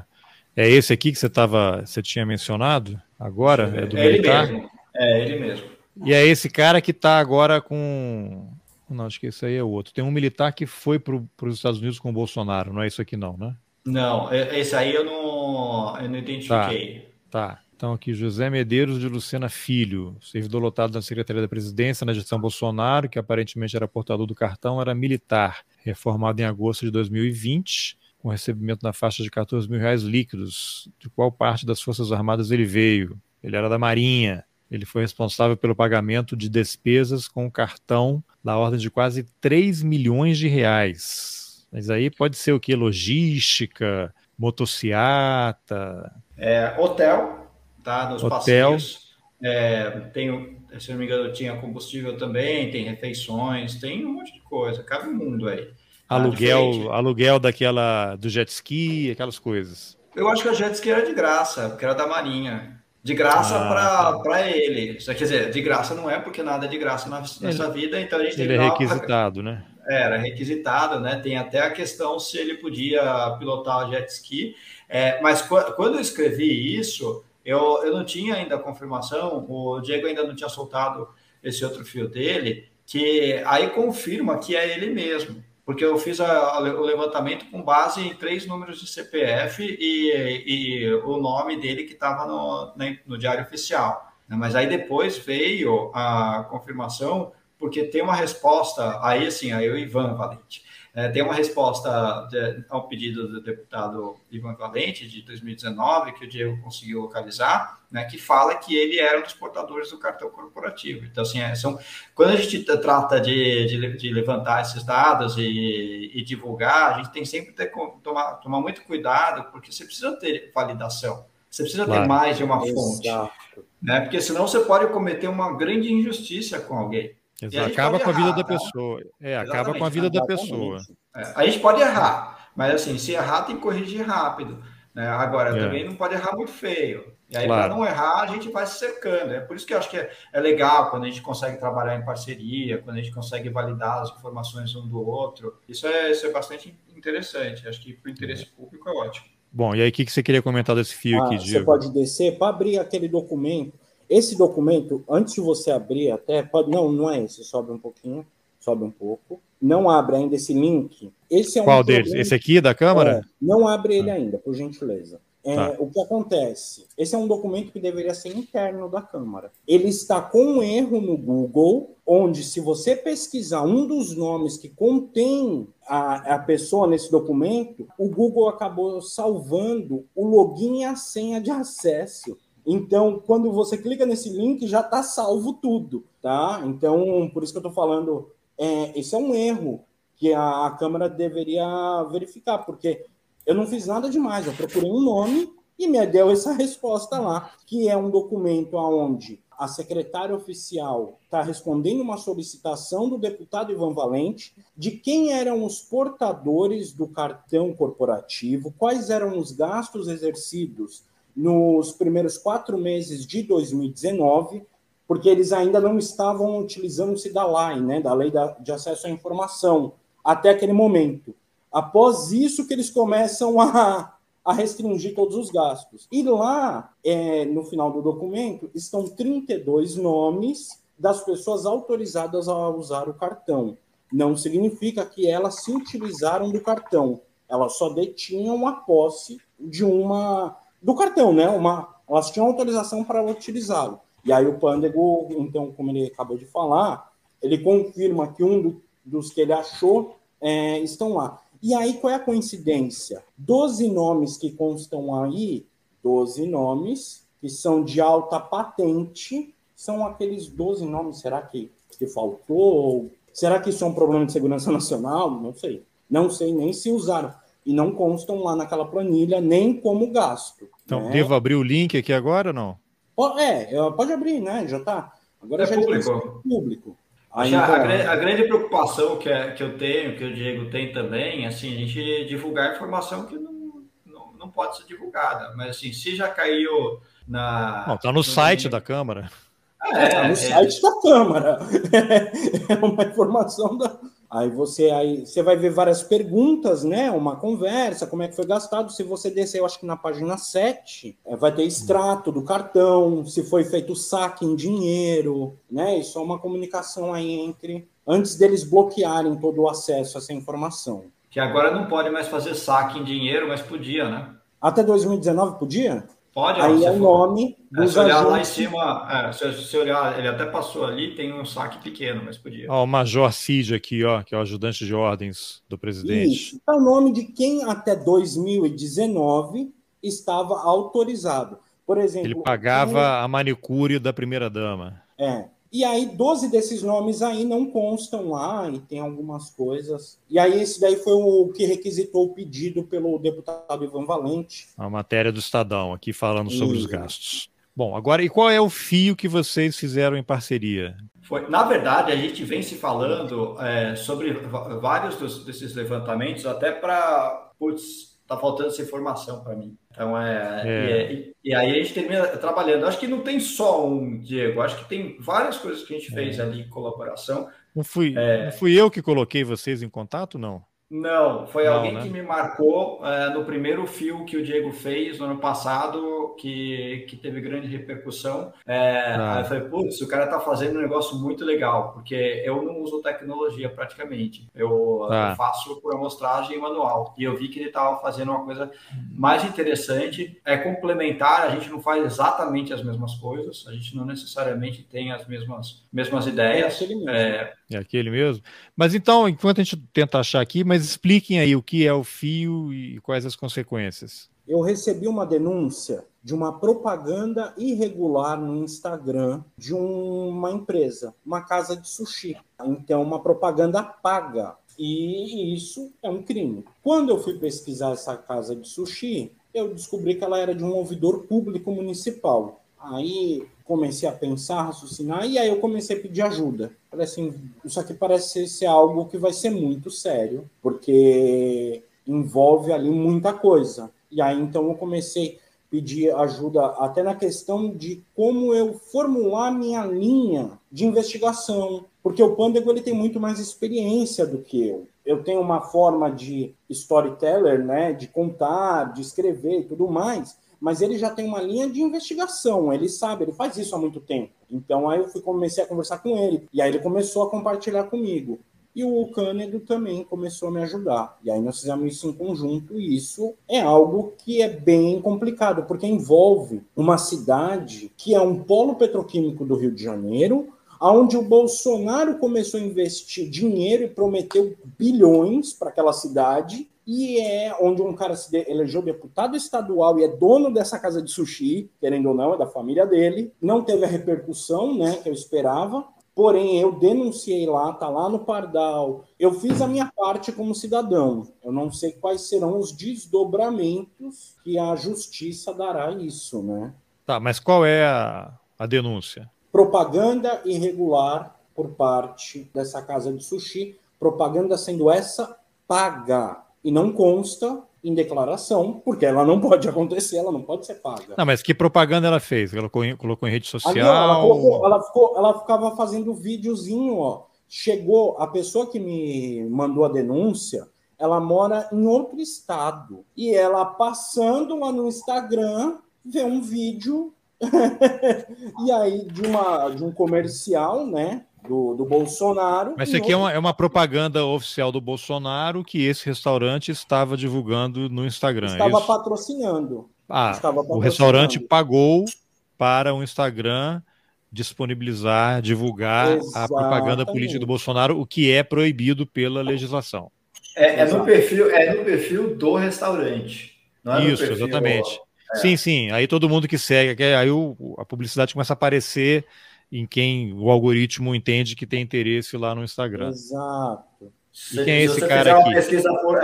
É esse aqui que você tava, você tinha mencionado agora? É, do é ele mesmo. É ele mesmo. E é esse cara que está agora com. Não, acho que esse aí é o outro. Tem um militar que foi para os Estados Unidos com o Bolsonaro, não é isso aqui, não, né? Não, esse aí eu não, eu não identifiquei. Tá. tá. Então, aqui, José Medeiros de Lucena Filho, servidor lotado na Secretaria da Presidência na gestão Bolsonaro, que aparentemente era portador do cartão, era militar, reformado em agosto de 2020 com recebimento na faixa de 14 mil reais líquidos. De qual parte das Forças Armadas ele veio? Ele era da Marinha. Ele foi responsável pelo pagamento de despesas com cartão da ordem de quase 3 milhões de reais. Mas aí pode ser o que? Logística, motociata. É, hotel, tá? Nos hotel. passeios. É, tem, se não me engano, tinha combustível também, tem refeições, tem um monte de coisa, cabe um mundo aí. Ah, aluguel, aluguel daquela do jet ski, aquelas coisas. Eu acho que a jet ski era de graça, porque era da Marinha. De graça ah, para tá. ele. Quer dizer, de graça não é, porque nada é de graça nessa ele, vida, então a gente Ele é requisitado, né? Era requisitado, né? Tem até a questão se ele podia pilotar o jet ski. É, mas quando eu escrevi isso, eu, eu não tinha ainda a confirmação, o Diego ainda não tinha soltado esse outro fio dele, que aí confirma que é ele mesmo porque eu fiz a, o levantamento com base em três números de CPF e, e o nome dele que estava no, né, no diário oficial. Mas aí depois veio a confirmação, porque tem uma resposta, aí assim, aí o Ivan Valente, é, tem uma resposta de, ao pedido do deputado Ivan Valente, de 2019, que o Diego conseguiu localizar, né, que fala que ele era um dos portadores do cartão corporativo. Então, assim, é, são, quando a gente trata de, de, de levantar esses dados e, e, divulgar, a gente tem sempre que ter, tomar, tomar muito cuidado, porque você precisa ter validação. Você precisa claro. ter mais de uma fonte. Né? Porque senão você pode cometer uma grande injustiça com alguém. Exato. Acaba com a vida errar, da tá? pessoa. É, acaba com a vida da pessoa. É, a gente pode errar, mas assim, se errar, tem que corrigir rápido. Né? Agora, é. também não pode errar muito feio. E aí, claro. para não errar, a gente vai se cercando. É por isso que eu acho que é, é, legal quando a gente consegue trabalhar em parceria, quando a gente consegue validar as informações um do outro. Isso é, isso é bastante interessante. Acho que para o interesse é. público é ótimo. Bom, e aí o que, que você queria comentar desse fio ah, aqui, Diego? Você pode descer para abrir aquele documento esse documento, antes de você abrir até, pode, não, não é esse, sobe um pouquinho, sobe um pouco. Não abre ainda esse link. Esse é um Qual deles? Esse aqui da Câmara? É, não abre ele ah. ainda, por gentileza. É, tá. O que acontece? Esse é um documento que deveria ser interno da Câmara. Ele está com um erro no Google, onde, se você pesquisar um dos nomes que contém a, a pessoa nesse documento, o Google acabou salvando o login e a senha de acesso. Então, quando você clica nesse link, já está salvo tudo, tá? Então, por isso que eu estou falando, é, esse é um erro que a, a Câmara deveria verificar, porque eu não fiz nada demais, eu procurei um nome e me deu essa resposta lá, que é um documento onde a secretária oficial está respondendo uma solicitação do deputado Ivan Valente de quem eram os portadores do cartão corporativo, quais eram os gastos exercidos nos primeiros quatro meses de 2019, porque eles ainda não estavam utilizando-se da LAI, né, da Lei de Acesso à Informação, até aquele momento. Após isso que eles começam a, a restringir todos os gastos. E lá, é, no final do documento, estão 32 nomes das pessoas autorizadas a usar o cartão. Não significa que elas se utilizaram do cartão, elas só detinham a posse de uma do cartão, né? Uma, elas tinham autorização para utilizá-lo. E aí o Pândego, então, como ele acabou de falar, ele confirma que um do, dos que ele achou é, estão lá. E aí, qual é a coincidência? Doze nomes que constam aí, doze nomes que são de alta patente, são aqueles 12 nomes, será que, que faltou? Será que isso é um problema de segurança nacional? Não sei. Não sei nem se usaram e não constam lá naquela planilha nem como gasto. Então, né? devo abrir o link aqui agora ou não? É, pode abrir, né? Já está. Agora é já público. público. Aí, a, a, a, grande preocupação que, é, que eu tenho, que o Diego tem também, assim, a gente divulgar informação que não, não, não pode ser divulgada. Mas assim, se já caiu na. Não, tá no, no site domínio... da Câmara. É, tá no é, site da Câmara. É uma informação da. Aí você aí você vai ver várias perguntas, né? Uma conversa, como é que foi gastado. Se você descer, eu acho que na página 7, é, vai ter extrato do cartão, se foi feito saque em dinheiro, né? Isso é uma comunicação aí entre antes deles bloquearem todo o acesso a essa informação. Que agora não pode mais fazer saque em dinheiro, mas podia, né? Até 2019 podia? Pode, Aí é o nome é, dos se olhar agentes... lá em cima, é, se, se, olhar, ele até passou ali, tem um saque pequeno, mas podia. Ó, o Major Cid aqui, ó, que é o ajudante de ordens do presidente. Isso, é o nome de quem até 2019 estava autorizado. Por exemplo... Ele pagava quem... a manicure da primeira-dama. É, e aí, 12 desses nomes aí não constam lá e tem algumas coisas. E aí, esse daí foi o que requisitou o pedido pelo deputado Ivan Valente. A matéria do Estadão, aqui falando sobre os gastos. Bom, agora, e qual é o fio que vocês fizeram em parceria? Foi, na verdade, a gente vem se falando é, sobre vários dos, desses levantamentos, até para. Putz, tá faltando essa informação para mim. Então é, é. E, e, aí a gente termina trabalhando. Acho que não tem só um Diego, acho que tem várias coisas que a gente fez é. ali em colaboração. Não fui, é... não fui eu que coloquei vocês em contato, não? Não, foi não, alguém né? que me marcou é, no primeiro fio que o Diego fez no ano passado, que, que teve grande repercussão. É, ah. Aí eu falei, putz, o cara tá fazendo um negócio muito legal, porque eu não uso tecnologia praticamente. Eu, ah. eu faço por amostragem manual. E eu vi que ele estava fazendo uma coisa mais interessante, é complementar, a gente não faz exatamente as mesmas coisas, a gente não necessariamente tem as mesmas, mesmas ideias. É, é aquele mesmo. Mas então, enquanto a gente tenta achar aqui, mas expliquem aí o que é o fio e quais as consequências. Eu recebi uma denúncia de uma propaganda irregular no Instagram de uma empresa, uma casa de sushi. Então, uma propaganda paga. E isso é um crime. Quando eu fui pesquisar essa casa de sushi, eu descobri que ela era de um ouvidor público municipal. Aí comecei a pensar, raciocinar, e aí eu comecei a pedir ajuda. Falei assim, isso aqui parece ser algo que vai ser muito sério, porque envolve ali muita coisa. E aí então eu comecei a pedir ajuda até na questão de como eu formular minha linha de investigação, porque o Pândego ele tem muito mais experiência do que eu. Eu tenho uma forma de storyteller, né, de contar, de escrever e tudo mais, mas ele já tem uma linha de investigação, ele sabe, ele faz isso há muito tempo. Então aí eu fui, comecei a conversar com ele, e aí ele começou a compartilhar comigo. E o Cânedo também começou a me ajudar. E aí nós fizemos isso em conjunto, e isso é algo que é bem complicado, porque envolve uma cidade que é um polo petroquímico do Rio de Janeiro, onde o Bolsonaro começou a investir dinheiro e prometeu bilhões para aquela cidade, e é onde um cara se elegeu deputado estadual e é dono dessa casa de sushi, querendo ou não, é da família dele. Não teve a repercussão né, que eu esperava, porém eu denunciei lá, tá lá no Pardal. Eu fiz a minha parte como cidadão. Eu não sei quais serão os desdobramentos que a justiça dará isso, né? Tá, mas qual é a, a denúncia? Propaganda irregular por parte dessa casa de sushi, propaganda sendo essa paga e não consta em declaração, porque ela não pode acontecer, ela não pode ser paga. Não, mas que propaganda ela fez? Ela colocou, em rede social? Ah, não, ela, colocou, ela, ficou, ela ficava fazendo videozinho, ó. Chegou, a pessoa que me mandou a denúncia, ela mora em outro estado. E ela passando lá no Instagram, vê um vídeo e aí de, uma, de um comercial, né? Do, do Bolsonaro. Mas isso aqui é, uma, é uma propaganda oficial do Bolsonaro que esse restaurante estava divulgando no Instagram. É estava é patrocinando. Ah, estava patrocinando. o restaurante pagou para o Instagram disponibilizar, divulgar Exatamente. a propaganda política do Bolsonaro, o que é proibido pela legislação. É, é no perfil, é no perfil do restaurante. É Isso, perfil, exatamente. É. Sim, sim. Aí todo mundo que segue, aí o, a publicidade começa a aparecer em quem o algoritmo entende que tem interesse lá no Instagram. Exato. E quem é esse cara aqui? Por, se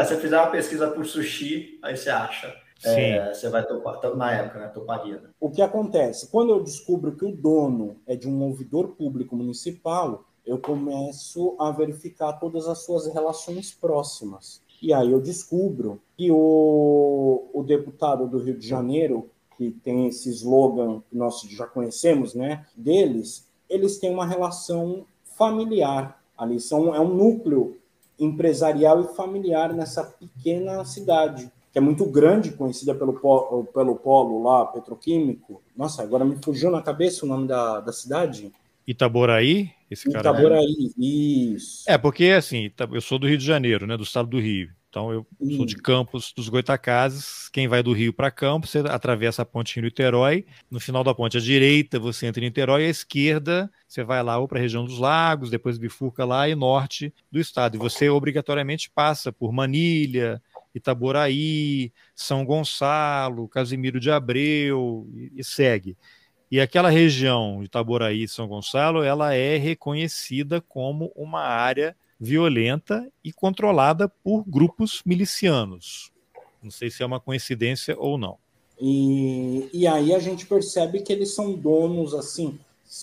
você fizer uma pesquisa por sushi, aí você acha. Sim. É, você vai topar, na época, né? Toparia. Né? O que acontece? Quando eu descubro que o dono é de um ouvidor público municipal, eu começo a verificar todas as suas relações próximas. E aí eu descubro que o, o deputado do Rio de Janeiro, que tem esse slogan que nós já conhecemos, né, deles, eles têm uma relação familiar ali, são, é um núcleo empresarial e familiar nessa pequena cidade, que é muito grande, conhecida pelo polo, pelo polo lá, petroquímico. Nossa, agora me fugiu na cabeça o nome da, da cidade. Itaboraí? Esse cara Itaboraí, é... isso. É, porque assim, eu sou do Rio de Janeiro, né, do estado do Rio. Então eu sou de Campos dos Goitacazes. Quem vai do Rio para Campos, você atravessa a ponte Rio-Niterói. No final da ponte à direita, você entra em Niterói, à esquerda, você vai lá ou para a região dos lagos, depois bifurca lá e norte do estado. E você obrigatoriamente passa por Manilha, Itaboraí, São Gonçalo, Casimiro de Abreu e, e segue. E aquela região de Itaboraí e São Gonçalo, ela é reconhecida como uma área violenta e controlada por grupos milicianos. Não sei se é uma coincidência ou não. E, e aí a gente percebe que eles são donos, assim,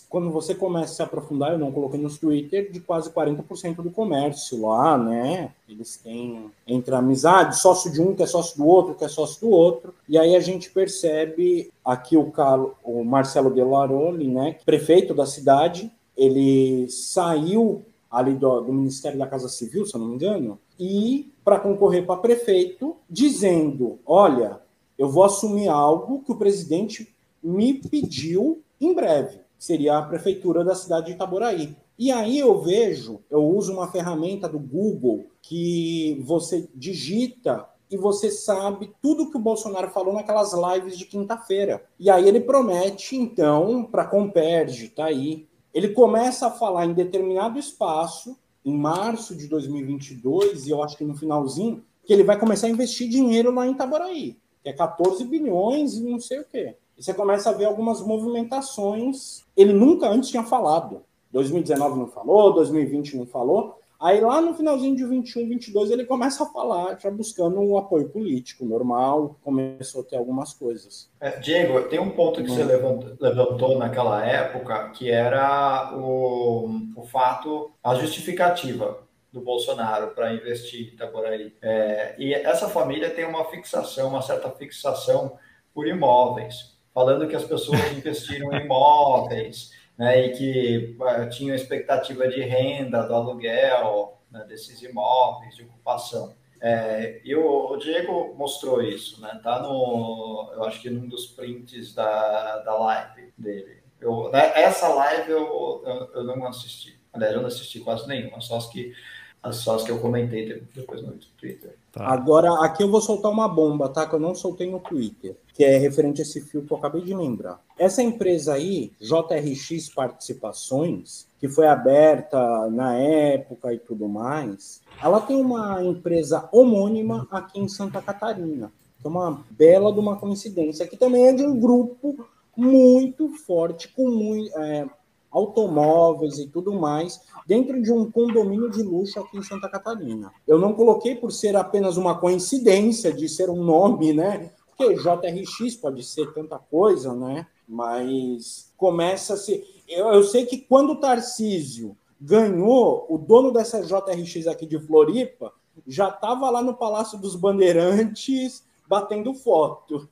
quando você começa a se aprofundar, eu não coloquei no Twitter, de quase 40% do comércio lá, né? Eles têm entre amizade, sócio de um que é sócio do outro, que é sócio do outro. E aí a gente percebe aqui o, Carlos, o Marcelo Delaroli, né, prefeito da cidade, ele saiu ali do, do Ministério da Casa Civil, se eu não me engano, e para concorrer para prefeito, dizendo: olha, eu vou assumir algo que o presidente me pediu em breve, seria a prefeitura da cidade de Itaboraí. E aí eu vejo, eu uso uma ferramenta do Google que você digita e você sabe tudo que o Bolsonaro falou naquelas lives de quinta-feira. E aí ele promete, então, para Comperge, tá aí, ele começa a falar em determinado espaço, em março de 2022, e eu acho que no finalzinho, que ele vai começar a investir dinheiro lá em Itaboraí, que é 14 bilhões e não sei o quê. E você começa a ver algumas movimentações. Ele nunca antes tinha falado. 2019 não falou, 2020 não falou, Aí lá no finalzinho de 21, 22, ele começa a falar, já buscando um apoio político normal, começou a ter algumas coisas. É, Diego, tem um ponto que você levantou, levantou, naquela época, que era o, o fato, a justificativa do Bolsonaro para investir em Itaboraí. É, e essa família tem uma fixação, uma certa fixação por imóveis, falando que as pessoas investiram em imóveis, né, e que uh, tinham expectativa de renda do aluguel né, desses imóveis de ocupação. É, e o, o, Diego mostrou isso, né? Tá no, eu acho que num dos prints da, da live dele. Eu, né, essa live eu, eu, eu, não assisti. Aliás, eu não assisti quase nenhuma, só as que, as, só as que eu comentei depois no Twitter. Tá. Agora, aqui eu vou soltar uma bomba, tá? Que eu não soltei no Twitter que é referente a esse fio que eu acabei de lembrar. Essa empresa aí, JRX Participações, que foi aberta na época e tudo mais, ela tem uma empresa homônima aqui em Santa Catarina, que é uma bela de uma coincidência, que também é de um grupo muito forte, com muito, é, automóveis e tudo mais, dentro de um condomínio de luxo aqui em Santa Catarina. Eu não coloquei por ser apenas uma coincidência de ser um nome, né? Porque JRX pode ser tanta coisa, né? Mas começa a ser. Eu, eu sei que quando o Tarcísio ganhou, o dono dessa JRX aqui de Floripa já estava lá no Palácio dos Bandeirantes batendo foto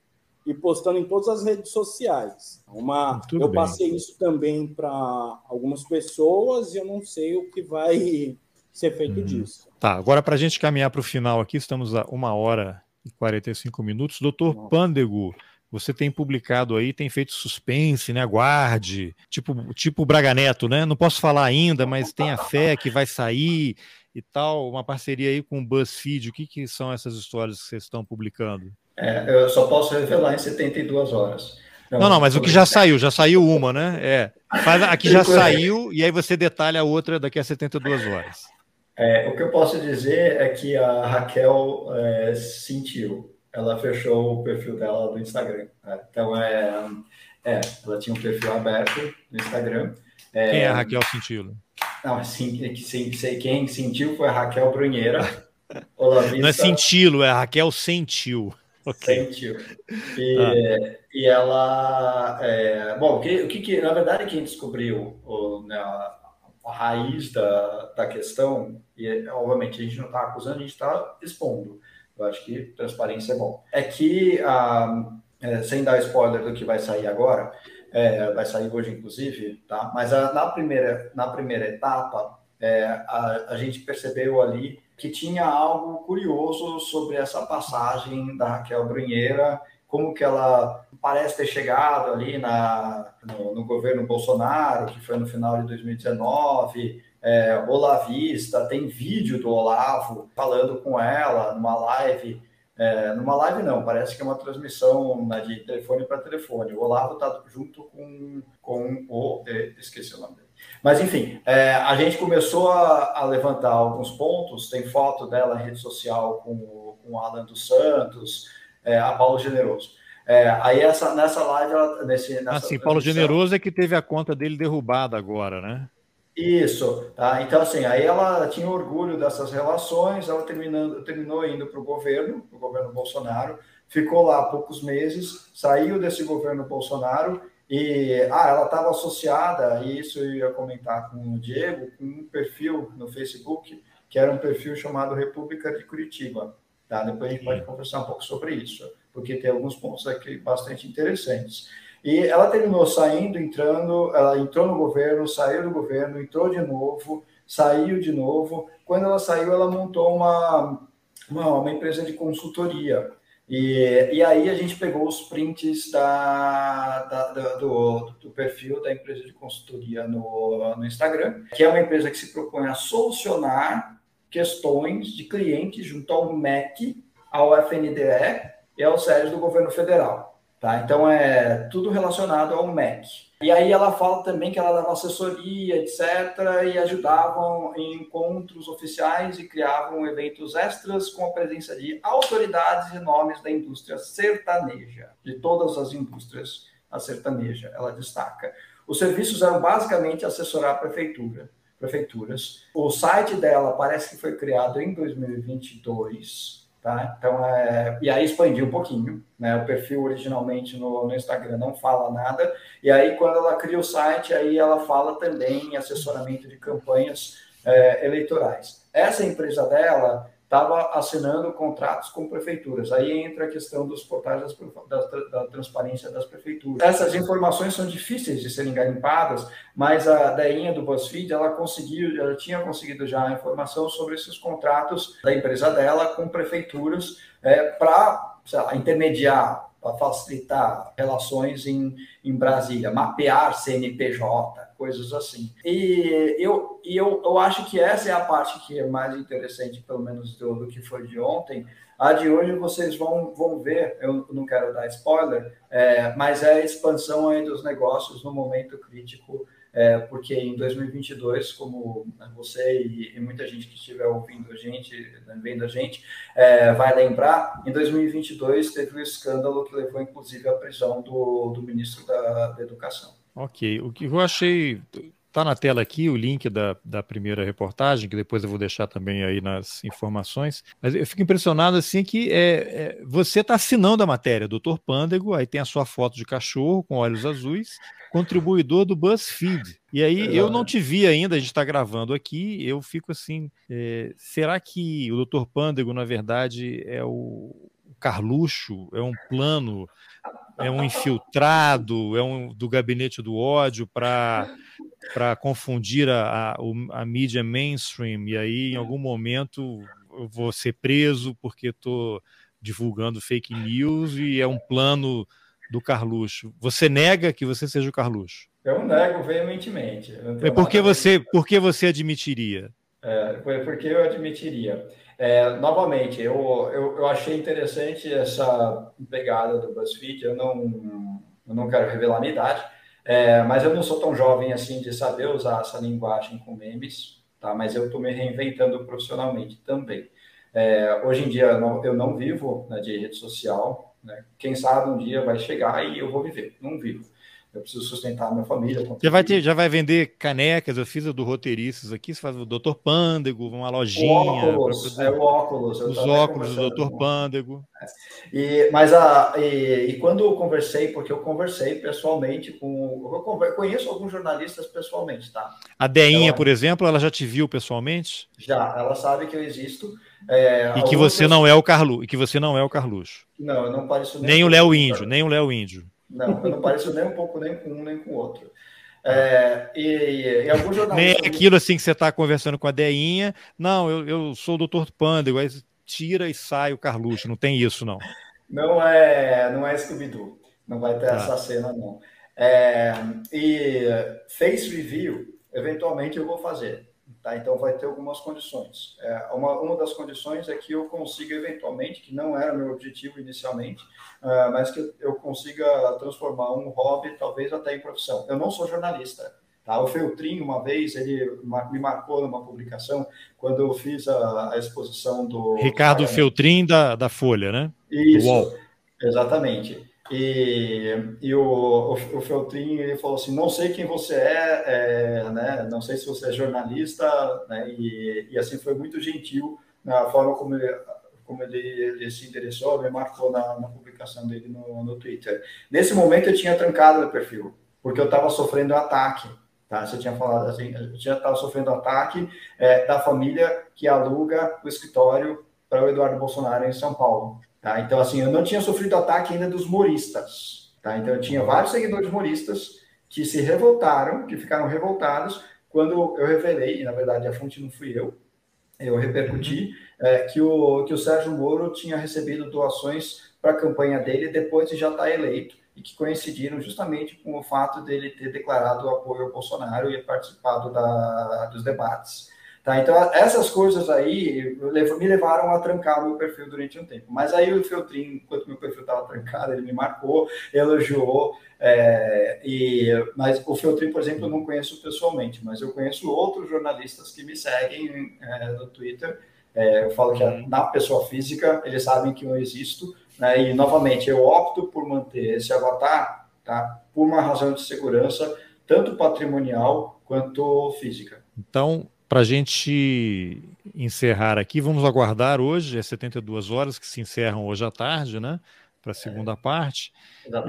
e postando em todas as redes sociais. Uma, eu bem. passei isso também para algumas pessoas e eu não sei o que vai ser feito hum. disso. Tá, agora para a gente caminhar para o final aqui, estamos a uma hora e 45 minutos. Doutor Pândego, você tem publicado aí, tem feito suspense, né? Aguarde, tipo, tipo Braga Neto, né? Não posso falar ainda, mas tenha fé que vai sair e tal. Uma parceria aí com o BuzzFeed. O que, que são essas histórias que vocês estão publicando? É, eu só posso revelar em 72 horas. Não, não, não mas o que já saiu, já saiu uma, né? É. Faz, aqui já saiu e aí você detalha a outra daqui a 72 horas. É, o que eu posso dizer é que a Raquel é, sentiu. Ela fechou o perfil dela do Instagram. Né? Então, é, é, ela tinha um perfil aberto no Instagram. É, quem é a Raquel Sentiu? Não, assim, quem sentiu foi a Raquel Brunheira. Não é Sentilo, é a Raquel Sentiu. Okay. Sentiu. E, ah. e ela. É, bom, o que, o que, na verdade, quem descobriu o, né, a raiz da, da questão, e obviamente a gente não está acusando, a gente está expondo. Eu acho que transparência é bom. É que, ah, é, sem dar spoiler do que vai sair agora, é, vai sair hoje inclusive, tá? mas a, na, primeira, na primeira etapa, é, a, a gente percebeu ali que tinha algo curioso sobre essa passagem da Raquel Brunheira como que ela parece ter chegado ali na, no, no governo Bolsonaro, que foi no final de 2019, é, Olavista, tem vídeo do Olavo falando com ela numa live, é, numa live não, parece que é uma transmissão né, de telefone para telefone. O Olavo está junto com, com o. Esqueci o nome dele. Mas, enfim, é, a gente começou a, a, levantar alguns pontos. Tem foto dela em rede social com, com o Alan dos Santos, é, a Paulo Generoso. É, aí essa, nessa live, ela, nesse, nessa assim, Paulo Generoso é que teve a conta dele derrubada agora, né? Isso, tá? Então, assim, aí ela tinha orgulho dessas relações, ela terminando, terminou indo para o governo, o governo Bolsonaro, ficou lá poucos meses, saiu desse governo Bolsonaro e ah, ela estava associada, e isso eu ia comentar com o Diego, com um perfil no Facebook, que era um perfil chamado República de Curitiba. Tá? Depois a gente pode conversar um pouco sobre isso, porque tem alguns pontos aqui bastante interessantes. E ela terminou saindo, entrando, ela entrou no governo, saiu do governo, entrou de novo, saiu de novo. Quando ela saiu, ela montou uma, uma, uma empresa de consultoria. E, e aí a gente pegou os prints da, da, do, do, perfil da empresa de consultoria no, no Instagram, que é uma empresa que se propõe a solucionar questões de clientes junto ao MEC, ao FNDE e ao SES do governo federal. Tá? Então é tudo relacionado ao MEC. E aí ela fala também que ela dava assessoria, etc., e ajudavam em encontros oficiais e criavam eventos extras com a presença de autoridades e nomes da indústria sertaneja, de todas as indústrias, a sertaneja, ela destaca. Os serviços eram basicamente assessorar a prefeitura prefeituras. O site dela parece que foi criado em 2022, tá? Então, é... e aí expandiu um pouquinho, né? O perfil originalmente no, no Instagram não fala nada, e aí quando ela cria o site, aí ela fala também em assessoramento de campanhas é, eleitorais. Essa empresa dela estava assinando contratos com prefeituras. Aí entra a questão dos portais das, da, da, transparência das prefeituras. Essas informações são difíceis de serem garimpadas, mas a Deinha do BuzzFeed, ela conseguiu, ela tinha conseguido já a informação sobre esses contratos da empresa dela com prefeituras é, para intermediar, para facilitar relações em, em Brasília, mapear CNPJ, coisas assim. E eu, e eu, eu acho que essa é a parte que é mais interessante, pelo menos do, do que foi de ontem. A de hoje vocês vão, vão ver, eu não quero dar spoiler, é, mas é a expansão aí dos negócios no momento crítico, é, porque em 2022, como você e, e, muita gente que estiver ouvindo a gente, vendo a gente, é, vai lembrar, em 2022 teve o um escândalo que levou inclusive à prisão do, do ministro da, da Educação. Ok. O que eu achei. Está na tela aqui o link da, da primeira reportagem, que depois eu vou deixar também aí nas informações. Mas eu fico impressionado assim que é, é você está assinando a matéria, doutor Pândego, aí tem a sua foto de cachorro com olhos azuis, contribuidor do BuzzFeed. E aí eu não te vi ainda, a gente está gravando aqui, eu fico assim, é, será que o doutor Pândego, na verdade, é o Carluxo, é um plano é um infiltrado, é um do gabinete do ódio para para confundir a, a, a, mídia mainstream e aí em algum momento eu vou ser preso porque estou divulgando fake news e é um plano do Carluxo. Você nega que você seja o Carluxo? Eu nego veementemente. É porque você, por que você admitiria? É, porque eu admitiria. É, novamente, eu, eu, eu, achei interessante essa pegada do BuzzFeed. Eu não, eu não quero revelar minha idade, é, mas eu não sou tão jovem assim de saber usar essa linguagem com memes, tá? Mas eu estou me reinventando profissionalmente também. É, hoje em dia eu não, eu não vivo né, de rede social. Né? Quem sabe um dia vai chegar e eu vou viver. Não vivo eu preciso sustentar a minha família. Já vai, ter, já vai vender canecas, eu fiz a do roteiristas aqui, você faz o Dr. Pândego, uma lojinha. O óculos, é o óculos. Os óculos do Dr. Pândego. É, E, mas a, e, e, quando eu conversei, porque eu conversei pessoalmente com. Eu conheço alguns jornalistas pessoalmente, tá? A Deinha, por exemplo, ela já te viu pessoalmente? Já, ela sabe que eu existo. É, e que você pessoas... não é o Carlu, e que você não é o Carluxo. Não, eu não pareço nem. Nem o Léo Índio, nem o Léo Índio. Não, eu não pareço nem um pouco nem com um nem com o outro. É, e, e alguns. Nem aquilo assim que você está conversando com a Deinha. Não, eu, eu sou o doutor Panda, igual tira e sai o Carluxo, não tem isso, não. Não é, não é Scooby-Doo, não vai ter tá. essa cena, não. É, e face review, eventualmente eu vou fazer. Tá? Então vai ter algumas condições. É, uma, uma das condições é que eu consiga eventualmente, que não era meu objetivo inicialmente, uh, mas que eu consiga transformar um hobby, talvez até em profissão. Eu não sou jornalista. Tá? O Feltrin, uma vez, ele me marcou numa publicação, quando eu fiz a, a exposição do... Ricardo Feltrin, da, da Folha, né? Isso, exatamente. E, e o, o, o Feltrin ele falou assim: não sei quem você é, é né? não sei se você é jornalista, né? e, e assim foi muito gentil na forma como ele, como ele, ele se interessou, me marcou na, na publicação dele no, no Twitter. Nesse momento eu tinha trancado o perfil, porque eu estava sofrendo ataque. Tá? Você tinha falado assim, eu já estava sofrendo ataque é, da família que aluga o escritório para o Eduardo Bolsonaro em São Paulo. Tá? Então, assim, eu não tinha sofrido ataque ainda dos moristas. Tá? Então, eu tinha vários seguidores moristas que se revoltaram, que ficaram revoltados quando eu revelei, e na verdade a fonte não fui eu, eu repercuti, é, que, o, que o Sérgio Moro tinha recebido doações para a campanha dele depois de já estar tá eleito e que coincidiram justamente com o fato dele ter declarado apoio ao Bolsonaro e participado da, dos debates. Tá, então, essas coisas aí me levaram a trancar meu perfil durante um tempo. Mas aí o Feltrin, enquanto meu perfil estava trancado, ele me marcou, elogiou. É, e, mas o Feltrin, por exemplo, eu não conheço pessoalmente, mas eu conheço outros jornalistas que me seguem é, no Twitter. É, eu falo que uhum. na pessoa física eles sabem que eu existo. Né, e, novamente, eu opto por manter esse avatar tá, por uma razão de segurança, tanto patrimonial quanto física. Então, para a gente encerrar aqui, vamos aguardar hoje, é 72 horas que se encerram hoje à tarde, né? Para a segunda é. parte.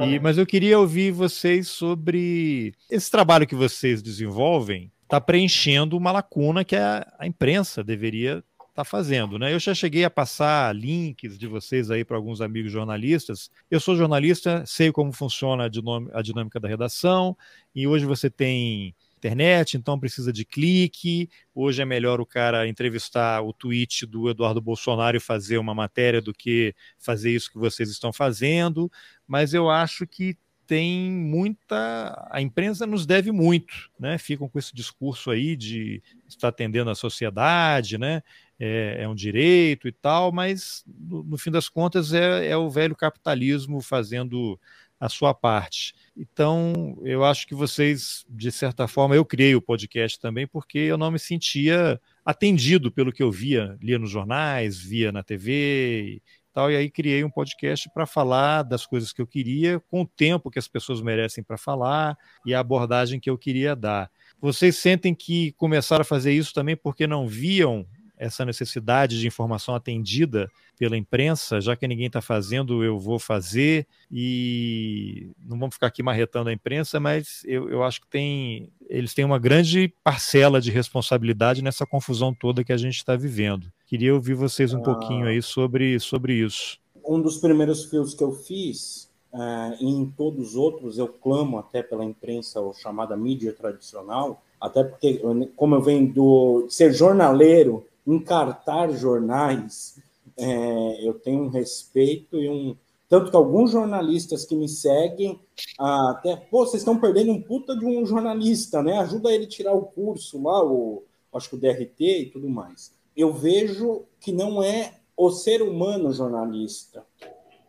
E, mas eu queria ouvir vocês sobre esse trabalho que vocês desenvolvem, está preenchendo uma lacuna que a, a imprensa deveria estar tá fazendo, né? Eu já cheguei a passar links de vocês aí para alguns amigos jornalistas. Eu sou jornalista, sei como funciona a dinâmica da redação, e hoje você tem internet, então precisa de clique. Hoje é melhor o cara entrevistar o tweet do Eduardo Bolsonaro e fazer uma matéria do que fazer isso que vocês estão fazendo. Mas eu acho que tem muita. A imprensa nos deve muito, né? Ficam com esse discurso aí de estar atendendo a sociedade, né? É, é um direito e tal, mas no, no fim das contas é, é o velho capitalismo fazendo a sua parte. Então, eu acho que vocês, de certa forma, eu criei o podcast também porque eu não me sentia atendido pelo que eu via, lia nos jornais, via na TV e tal, e aí criei um podcast para falar das coisas que eu queria, com o tempo que as pessoas merecem para falar e a abordagem que eu queria dar. Vocês sentem que começaram a fazer isso também porque não viam essa necessidade de informação atendida pela imprensa, já que ninguém está fazendo, eu vou fazer, e não vamos ficar aqui marretando a imprensa, mas eu, eu acho que tem, eles têm uma grande parcela de responsabilidade nessa confusão toda que a gente está vivendo. Queria ouvir vocês um ah, pouquinho aí sobre, sobre isso. Um dos primeiros fios que eu fiz, uh, e em todos os outros, eu clamo até pela imprensa, ou chamada mídia tradicional, até porque, como eu venho do ser jornaleiro, encartar jornais, é, eu tenho um respeito e um. Tanto que alguns jornalistas que me seguem, até, pô, vocês estão perdendo um puta de um jornalista, né? Ajuda ele a tirar o curso lá, o, acho que o DRT e tudo mais. Eu vejo que não é o ser humano jornalista.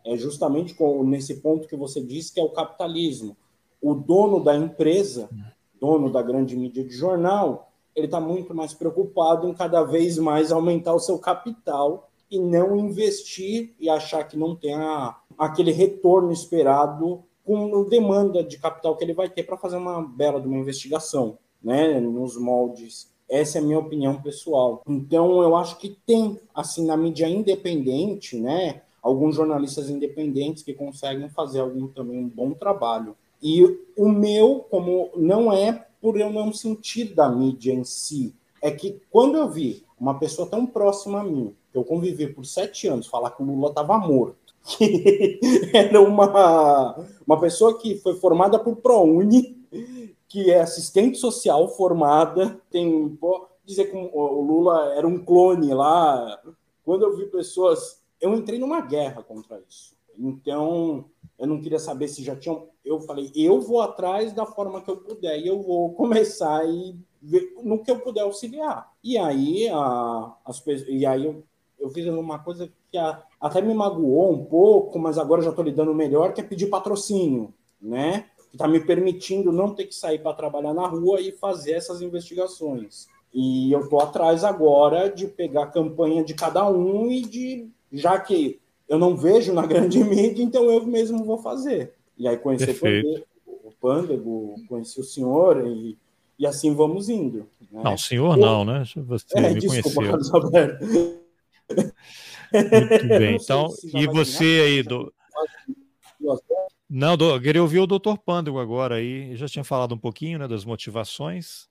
É justamente com, nesse ponto que você disse, que é o capitalismo. O dono da empresa, dono da grande mídia de jornal, ele está muito mais preocupado em cada vez mais aumentar o seu capital e não investir e achar que não tem aquele retorno esperado com demanda de capital que ele vai ter para fazer uma bela de uma investigação, né, nos moldes. Essa é a minha opinião pessoal. Então, eu acho que tem, assim, na mídia independente, né, alguns jornalistas independentes que conseguem fazer algum também um bom trabalho. E o meu, como não é por eu não sentir da mídia em si, é que quando eu vi uma pessoa tão próxima a mim, que eu convivi por sete anos, falar que o Lula estava morto, que era uma, uma pessoa que foi formada por ProUni, que é assistente social formada, tem dizer que o Lula era um clone lá. Quando eu vi pessoas, eu entrei numa guerra contra isso. Então, eu não queria saber se já tinham. Eu falei, eu vou atrás da forma que eu puder e eu vou começar e ver no que eu puder auxiliar. E aí, a, as, e aí eu, eu fiz uma coisa que a, até me magoou um pouco, mas agora já estou lidando melhor, que é pedir patrocínio, né? Que está me permitindo não ter que sair para trabalhar na rua e fazer essas investigações. E eu estou atrás agora de pegar a campanha de cada um e de, já que eu não vejo na grande mídia, então eu mesmo vou fazer. E aí conhecer o Pândego, conhecer o senhor e, e assim vamos indo. Né? Não, senhor não, né? Você é, me desculpa, conheceu. Carlos Alberto. Muito bem. Então, e você aí do. Não, do, queria ouvir o doutor Pândego agora aí. Já tinha falado um pouquinho né, das motivações.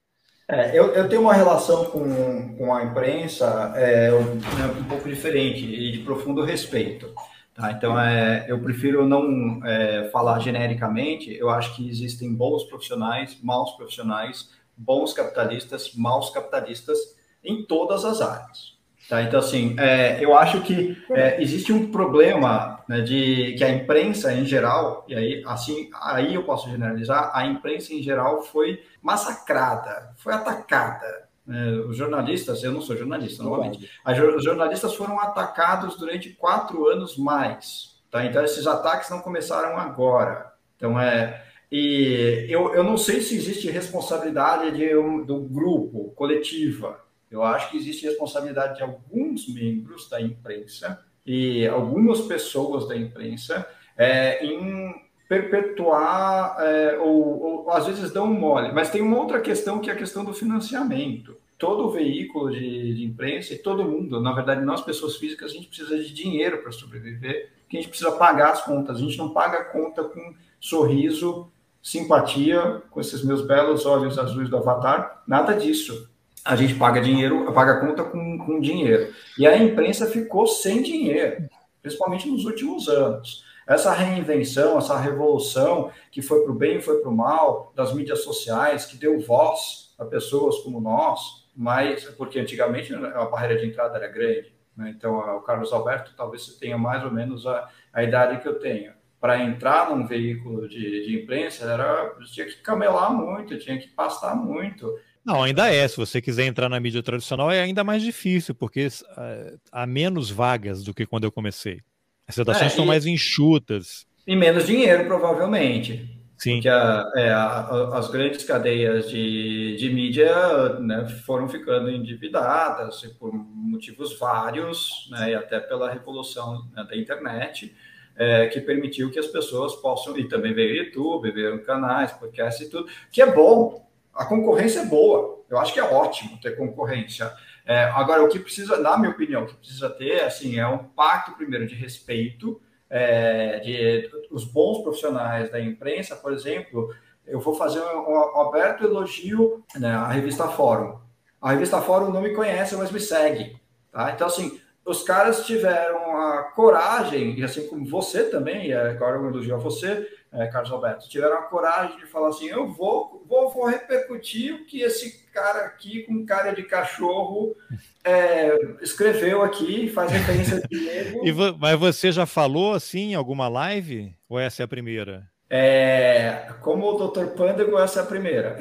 É, eu, eu, tenho uma relação com, com a imprensa é, um, um, pouco diferente e de profundo respeito. Tá? Então, é, eu prefiro não é, falar genericamente. Eu acho que existem bons profissionais, maus profissionais, bons capitalistas, maus capitalistas em todas as áreas. Tá? Então, assim, é, eu acho que é, existe um problema né, de que a imprensa em geral, e aí, assim, aí eu posso generalizar, a imprensa em geral foi massacrada, foi atacada. Né? Os jornalistas, eu não sou jornalista, novamente, os jornalistas foram atacados durante quatro anos mais. Tá? Então, esses ataques não começaram agora. Então, é, e eu, eu não sei se existe responsabilidade de um, do grupo, coletiva, eu acho que existe responsabilidade de alguns membros da imprensa e algumas pessoas da imprensa é, em perpetuar é, ou, ou, às vezes dão mole. Mas tem uma outra questão que é a questão do financiamento. Todo veículo de, de imprensa e todo mundo, na verdade, nós pessoas físicas, a gente precisa de dinheiro para sobreviver, que a gente precisa pagar as contas. A gente não paga a conta com sorriso, simpatia, com esses meus belos olhos azuis do Avatar, nada disso a gente paga dinheiro, paga conta com, com dinheiro. E a imprensa ficou sem dinheiro, principalmente nos últimos anos. Essa reinvenção, essa revolução que foi para o bem e foi para o mal das mídias sociais, que deu voz a pessoas como nós, mas porque antigamente a barreira de entrada era grande. Né? Então, o Carlos Alberto, talvez você tenha mais ou menos a, a idade que eu tenho. Para entrar num veículo de, de imprensa, era, tinha que camelar muito, tinha que pastar muito não, ainda é. Se você quiser entrar na mídia tradicional, é ainda mais difícil, porque uh, há menos vagas do que quando eu comecei. As redações é, estão mais enxutas. E menos dinheiro, provavelmente. Sim. Porque a, é, a, as grandes cadeias de, de mídia né, foram ficando endividadas por motivos vários, né, e até pela revolução né, da internet, é, que permitiu que as pessoas possam, e também veio YouTube, veio canais, podcast e tudo, que é bom, a concorrência é boa. Eu acho que é ótimo ter concorrência. É, agora, o que precisa, na minha opinião, que precisa ter, assim, é um pacto primeiro de respeito é, de os bons profissionais da imprensa, por exemplo. Eu vou fazer um, um aberto elogio né, à revista Fórum. A revista Fórum não me conhece, mas me segue. Tá? Então, assim, os caras tiveram a coragem, e assim como você também, agora eu elogio a você, é, Carlos Alberto, tiveram a coragem de falar assim: eu vou, vou, vou repercutir o que esse cara aqui, com cara de cachorro, é, escreveu aqui, faz referência de e Mas você já falou assim em alguma live? Ou essa é a primeira? É, como o Dr. Pândego, essa é a primeira.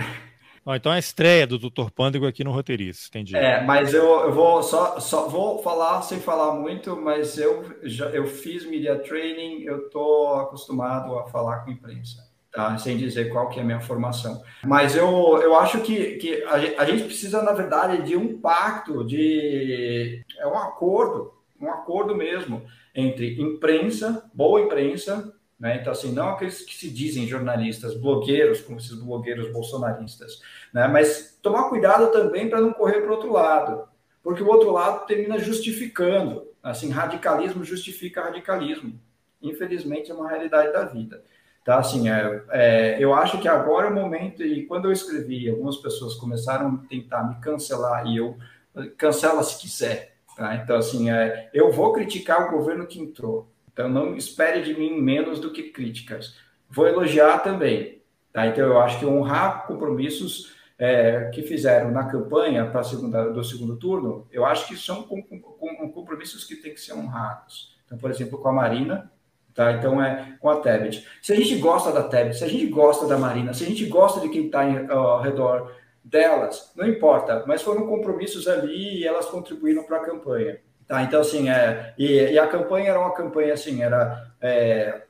Então é a estreia do Dr. Pândego aqui no Roteirista, entendi. É, mas eu, eu vou só, só vou falar sem falar muito, mas eu já eu fiz media training, eu estou acostumado a falar com imprensa, tá? Sem dizer qual que é a minha formação. Mas eu, eu acho que, que a, a gente precisa, na verdade, de um pacto, de é um acordo, um acordo mesmo entre imprensa, boa imprensa, né? Então, assim, não aqueles que se dizem jornalistas, blogueiros, como esses blogueiros bolsonaristas, né? mas tomar cuidado também para não correr para o outro lado, porque o outro lado termina justificando. Assim, radicalismo justifica radicalismo. Infelizmente, é uma realidade da vida. Tá, assim, é, é, eu acho que agora é o momento, e quando eu escrevi, algumas pessoas começaram a tentar me cancelar, e eu cancela se quiser. Tá? Então, assim, é, eu vou criticar o governo que entrou. Então, não espere de mim menos do que críticas. Vou elogiar também. Tá? Então, eu acho que honrar compromissos é, que fizeram na campanha para segunda, do segundo turno, eu acho que são com, com, com compromissos que têm que ser honrados. Então, por exemplo, com a Marina, Tá? Então é com a Tebet. Se a gente gosta da Tebet, se a gente gosta da Marina, se a gente gosta de quem está ao redor delas, não importa, mas foram compromissos ali e elas contribuíram para a campanha. Tá? Então, assim, é, e, e, a campanha era uma campanha assim, era é,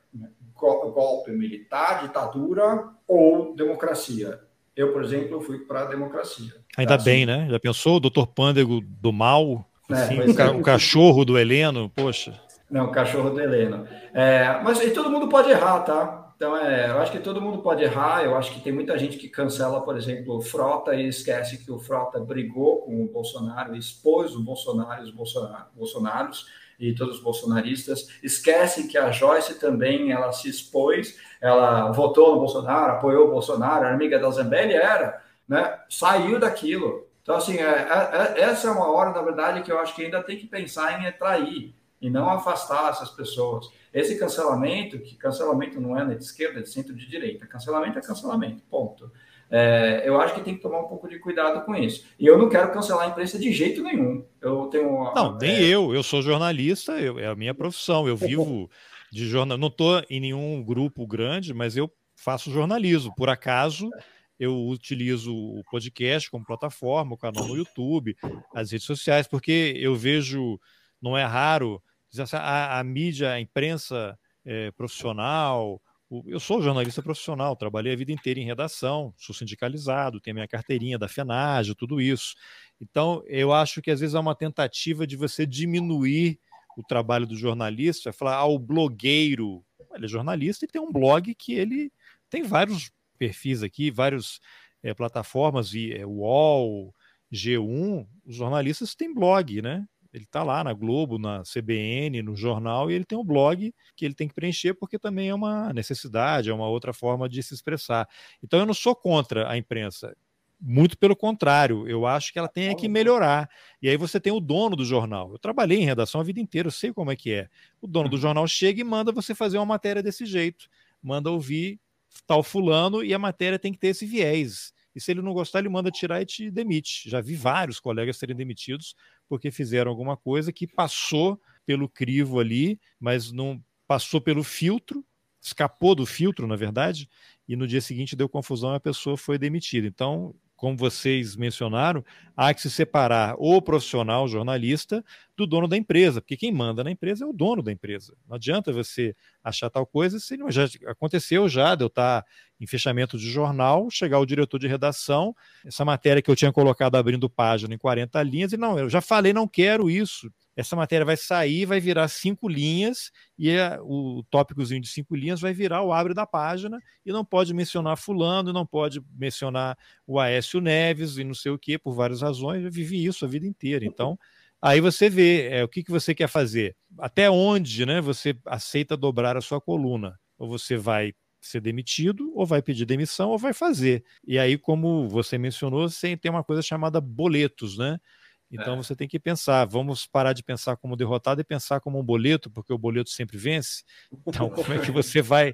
golpe militar, ditadura ou democracia. Eu, por exemplo, fui para a democracia. Ainda tá? bem, assim, né? Já pensou o doutor Pândego do mal? É, assim, o, ca é. o cachorro do Heleno, poxa. Não, o cachorro do Heleno. É, mas e todo mundo pode errar, tá? Então, é, eu acho que todo mundo pode errar. Eu acho que tem muita gente que cancela, por exemplo, o Frota e esquece que o Frota brigou com o Bolsonaro, expôs o Bolsonaro, os Bolsonaro, Bolsonaros e todos os bolsonaristas. Esquecem que a Joyce também ela se expôs, ela votou no Bolsonaro, apoiou o Bolsonaro, a amiga da Zambelli era, né? Saiu daquilo. Então, assim, é, é, é essa é uma hora, na verdade, que eu acho que ainda tem que pensar em trair e não afastar essas pessoas. Esse cancelamento, que cancelamento não é de esquerda, é de centro de direita, cancelamento é cancelamento, ponto. É, eu acho que tem que tomar um pouco de cuidado com isso. E eu não quero cancelar a imprensa de jeito nenhum. Eu tenho uma, Não, nem é... eu. Eu sou jornalista, eu, é a minha profissão. Eu vivo de jornal. Não estou em nenhum grupo grande, mas eu faço jornalismo. Por acaso, eu utilizo o podcast como plataforma, o canal no YouTube, as redes sociais, porque eu vejo, não é raro a, a mídia, a imprensa é, profissional. O, eu sou jornalista profissional, trabalhei a vida inteira em redação, sou sindicalizado, tenho minha carteirinha da FENAGE, tudo isso. Então, eu acho que às vezes é uma tentativa de você diminuir o trabalho do jornalista, falar, ah, o blogueiro, ele é jornalista e tem um blog que ele tem vários perfis aqui, várias é, plataformas, e é, UOL, G1, os jornalistas têm blog, né? Ele está lá na Globo, na CBN, no jornal, e ele tem um blog que ele tem que preencher porque também é uma necessidade, é uma outra forma de se expressar. Então eu não sou contra a imprensa. Muito pelo contrário, eu acho que ela tem que melhorar. E aí você tem o dono do jornal. Eu trabalhei em redação a vida inteira, eu sei como é que é. O dono do uhum. jornal chega e manda você fazer uma matéria desse jeito. Manda ouvir tal fulano e a matéria tem que ter esse viés. E se ele não gostar, ele manda tirar e te demite. Já vi vários colegas serem demitidos porque fizeram alguma coisa que passou pelo crivo ali, mas não passou pelo filtro, escapou do filtro, na verdade, e no dia seguinte deu confusão e a pessoa foi demitida. Então, como vocês mencionaram, há que se separar o profissional, jornalista, do dono da empresa, porque quem manda na empresa é o dono da empresa. Não adianta você achar tal coisa, se não, já aconteceu já de eu estar em fechamento de jornal, chegar o diretor de redação, essa matéria que eu tinha colocado abrindo página em 40 linhas, e não, eu já falei, não quero isso. Essa matéria vai sair, vai virar cinco linhas, e é, o tópicozinho de cinco linhas vai virar o abre da página, e não pode mencionar fulano, não pode mencionar o Aécio Neves e não sei o que, por várias razões. Eu vivi isso a vida inteira. Então, Aí você vê é, o que, que você quer fazer, até onde né, você aceita dobrar a sua coluna. Ou você vai ser demitido, ou vai pedir demissão, ou vai fazer. E aí, como você mencionou, tem uma coisa chamada boletos, né? Então é. você tem que pensar, vamos parar de pensar como derrotado e pensar como um boleto, porque o boleto sempre vence. Então, como é que você vai,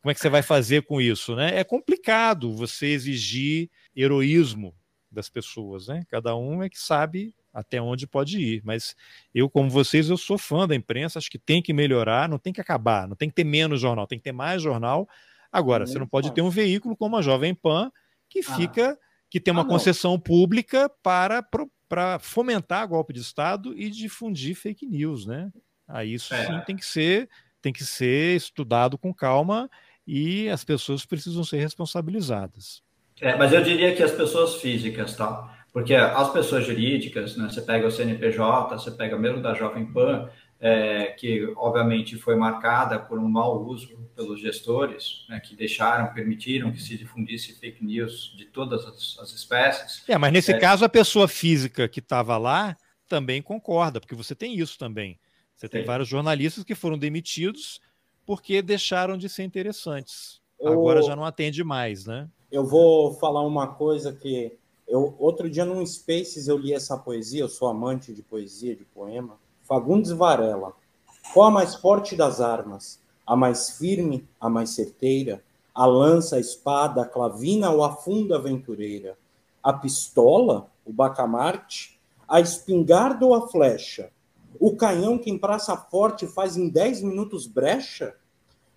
como é que você vai fazer com isso, né? É complicado você exigir heroísmo das pessoas, né? Cada um é que sabe até onde pode ir. Mas eu, como vocês, eu sou fã da imprensa, acho que tem que melhorar, não tem que acabar, não tem que ter menos jornal, tem que ter mais jornal. Agora, você não pode ter um veículo como a Jovem Pan que ah. fica, que tem uma ah, concessão pública para, para fomentar golpe de Estado e difundir fake news, né? Aí isso é. sim tem que ser tem que ser estudado com calma e as pessoas precisam ser responsabilizadas. É, mas eu diria que as pessoas físicas, tá? Porque as pessoas jurídicas, né, você pega o CNPJ, você pega mesmo da Jovem Pan, é, que obviamente foi marcada por um mau uso pelos gestores, né, que deixaram, permitiram que se difundisse fake news de todas as, as espécies. É, mas nesse é, caso a pessoa física que estava lá também concorda, porque você tem isso também. Você tem vários jornalistas que foram demitidos porque deixaram de ser interessantes. Eu, Agora já não atende mais, né? Eu vou falar uma coisa que eu outro dia num Spaces eu li essa poesia, eu sou amante de poesia, de poema. Fagundes Varela. Qual a mais forte das armas? A mais firme, a mais certeira? A lança, a espada, a clavina ou a funda aventureira? A pistola, o bacamarte? A espingarda ou a flecha? O canhão que em praça forte faz em dez minutos brecha?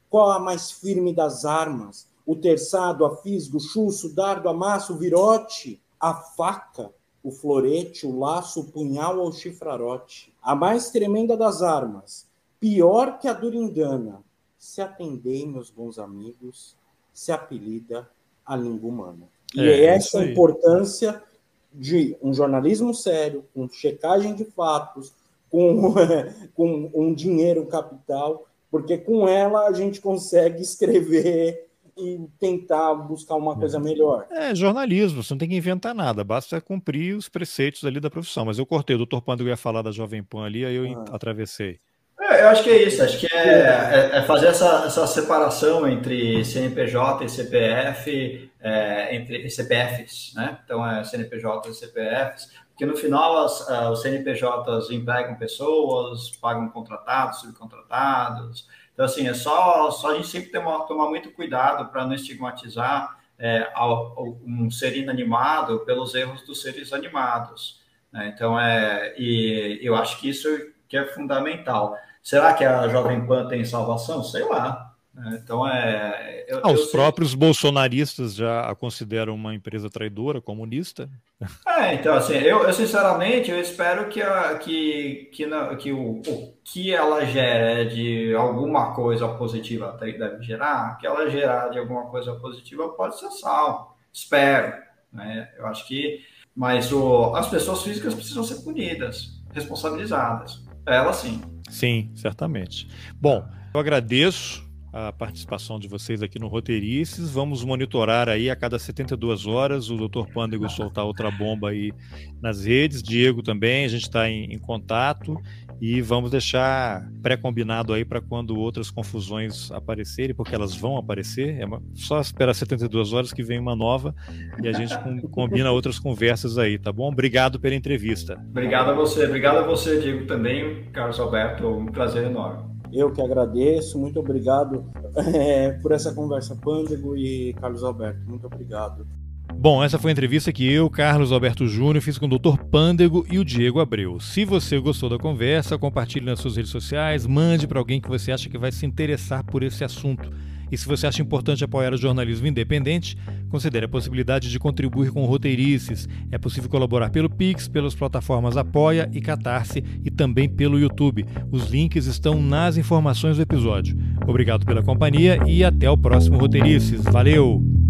Qual a mais firme das armas? O terçado, a fisgo, o chuço, o dardo, a massa, o virote? A faca, o florete, o laço, o punhal ou o chifrarote? A mais tremenda das armas, pior que a durindana, se atendei, meus bons amigos, se apelida a língua humana. E é, é essa a importância de um jornalismo sério, com checagem de fatos, com, com um dinheiro capital, porque com ela a gente consegue escrever e tentar buscar uma coisa é. melhor. É jornalismo, você não tem que inventar nada, basta cumprir os preceitos ali da profissão. Mas eu cortei, o doutor Pando ia falar da Jovem Pan ali, aí eu ah. atravessei. É, eu acho que é isso, acho que é, é, é fazer essa, essa, separação entre CNPJ e CPF, é, entre CPFs, né? Então é CNPJ e CPFs, porque no final as, uh, os CNPJs empregam pessoas, pagam contratados, subcontratados. Então, assim, é só, só a gente sempre tomar, tomar muito cuidado para não estigmatizar é, um ser inanimado pelos erros dos seres animados. Né? Então, é, e eu acho que isso que é fundamental. Será que a Jovem Pan tem salvação? Sei lá. Né? Então é. Eu, ah, os sei... próprios bolsonaristas já a consideram uma empresa traidora, comunista. É, então assim, eu, eu sinceramente eu espero que, a, que, que, na, que o, o, que ela gera de alguma coisa positiva deve gerar, que ela gerar de alguma coisa positiva pode ser salvo. Espero. Né? Eu acho que. Mas o, as pessoas físicas precisam ser punidas, responsabilizadas. Ela sim. Sim, certamente. Bom, eu agradeço a participação de vocês aqui no Roteirices. Vamos monitorar aí a cada 72 horas o Dr. Pândego soltar outra bomba aí nas redes. Diego também, a gente está em, em, contato e vamos deixar pré-combinado aí para quando outras confusões aparecerem, porque elas vão aparecer. É só esperar 72 horas que vem uma nova e a gente com, combina outras conversas aí, tá bom? Obrigado pela entrevista. Obrigado a você, obrigado a você, Diego, também, Carlos Alberto, um prazer enorme. Eu que agradeço, muito obrigado é, por essa conversa, Pândego e Carlos Alberto. Muito obrigado. Bom, essa foi a entrevista que eu, Carlos Alberto Júnior, fiz com o Dr. Pândego e o Diego Abreu. Se você gostou da conversa, compartilhe nas suas redes sociais, mande para alguém que você acha que vai se interessar por esse assunto. E se você acha importante apoiar o jornalismo independente, considere a possibilidade de contribuir com roteirices. É possível colaborar pelo Pix, pelas plataformas Apoia e Catarse e também pelo YouTube. Os links estão nas informações do episódio. Obrigado pela companhia e até o próximo Roteirices. Valeu!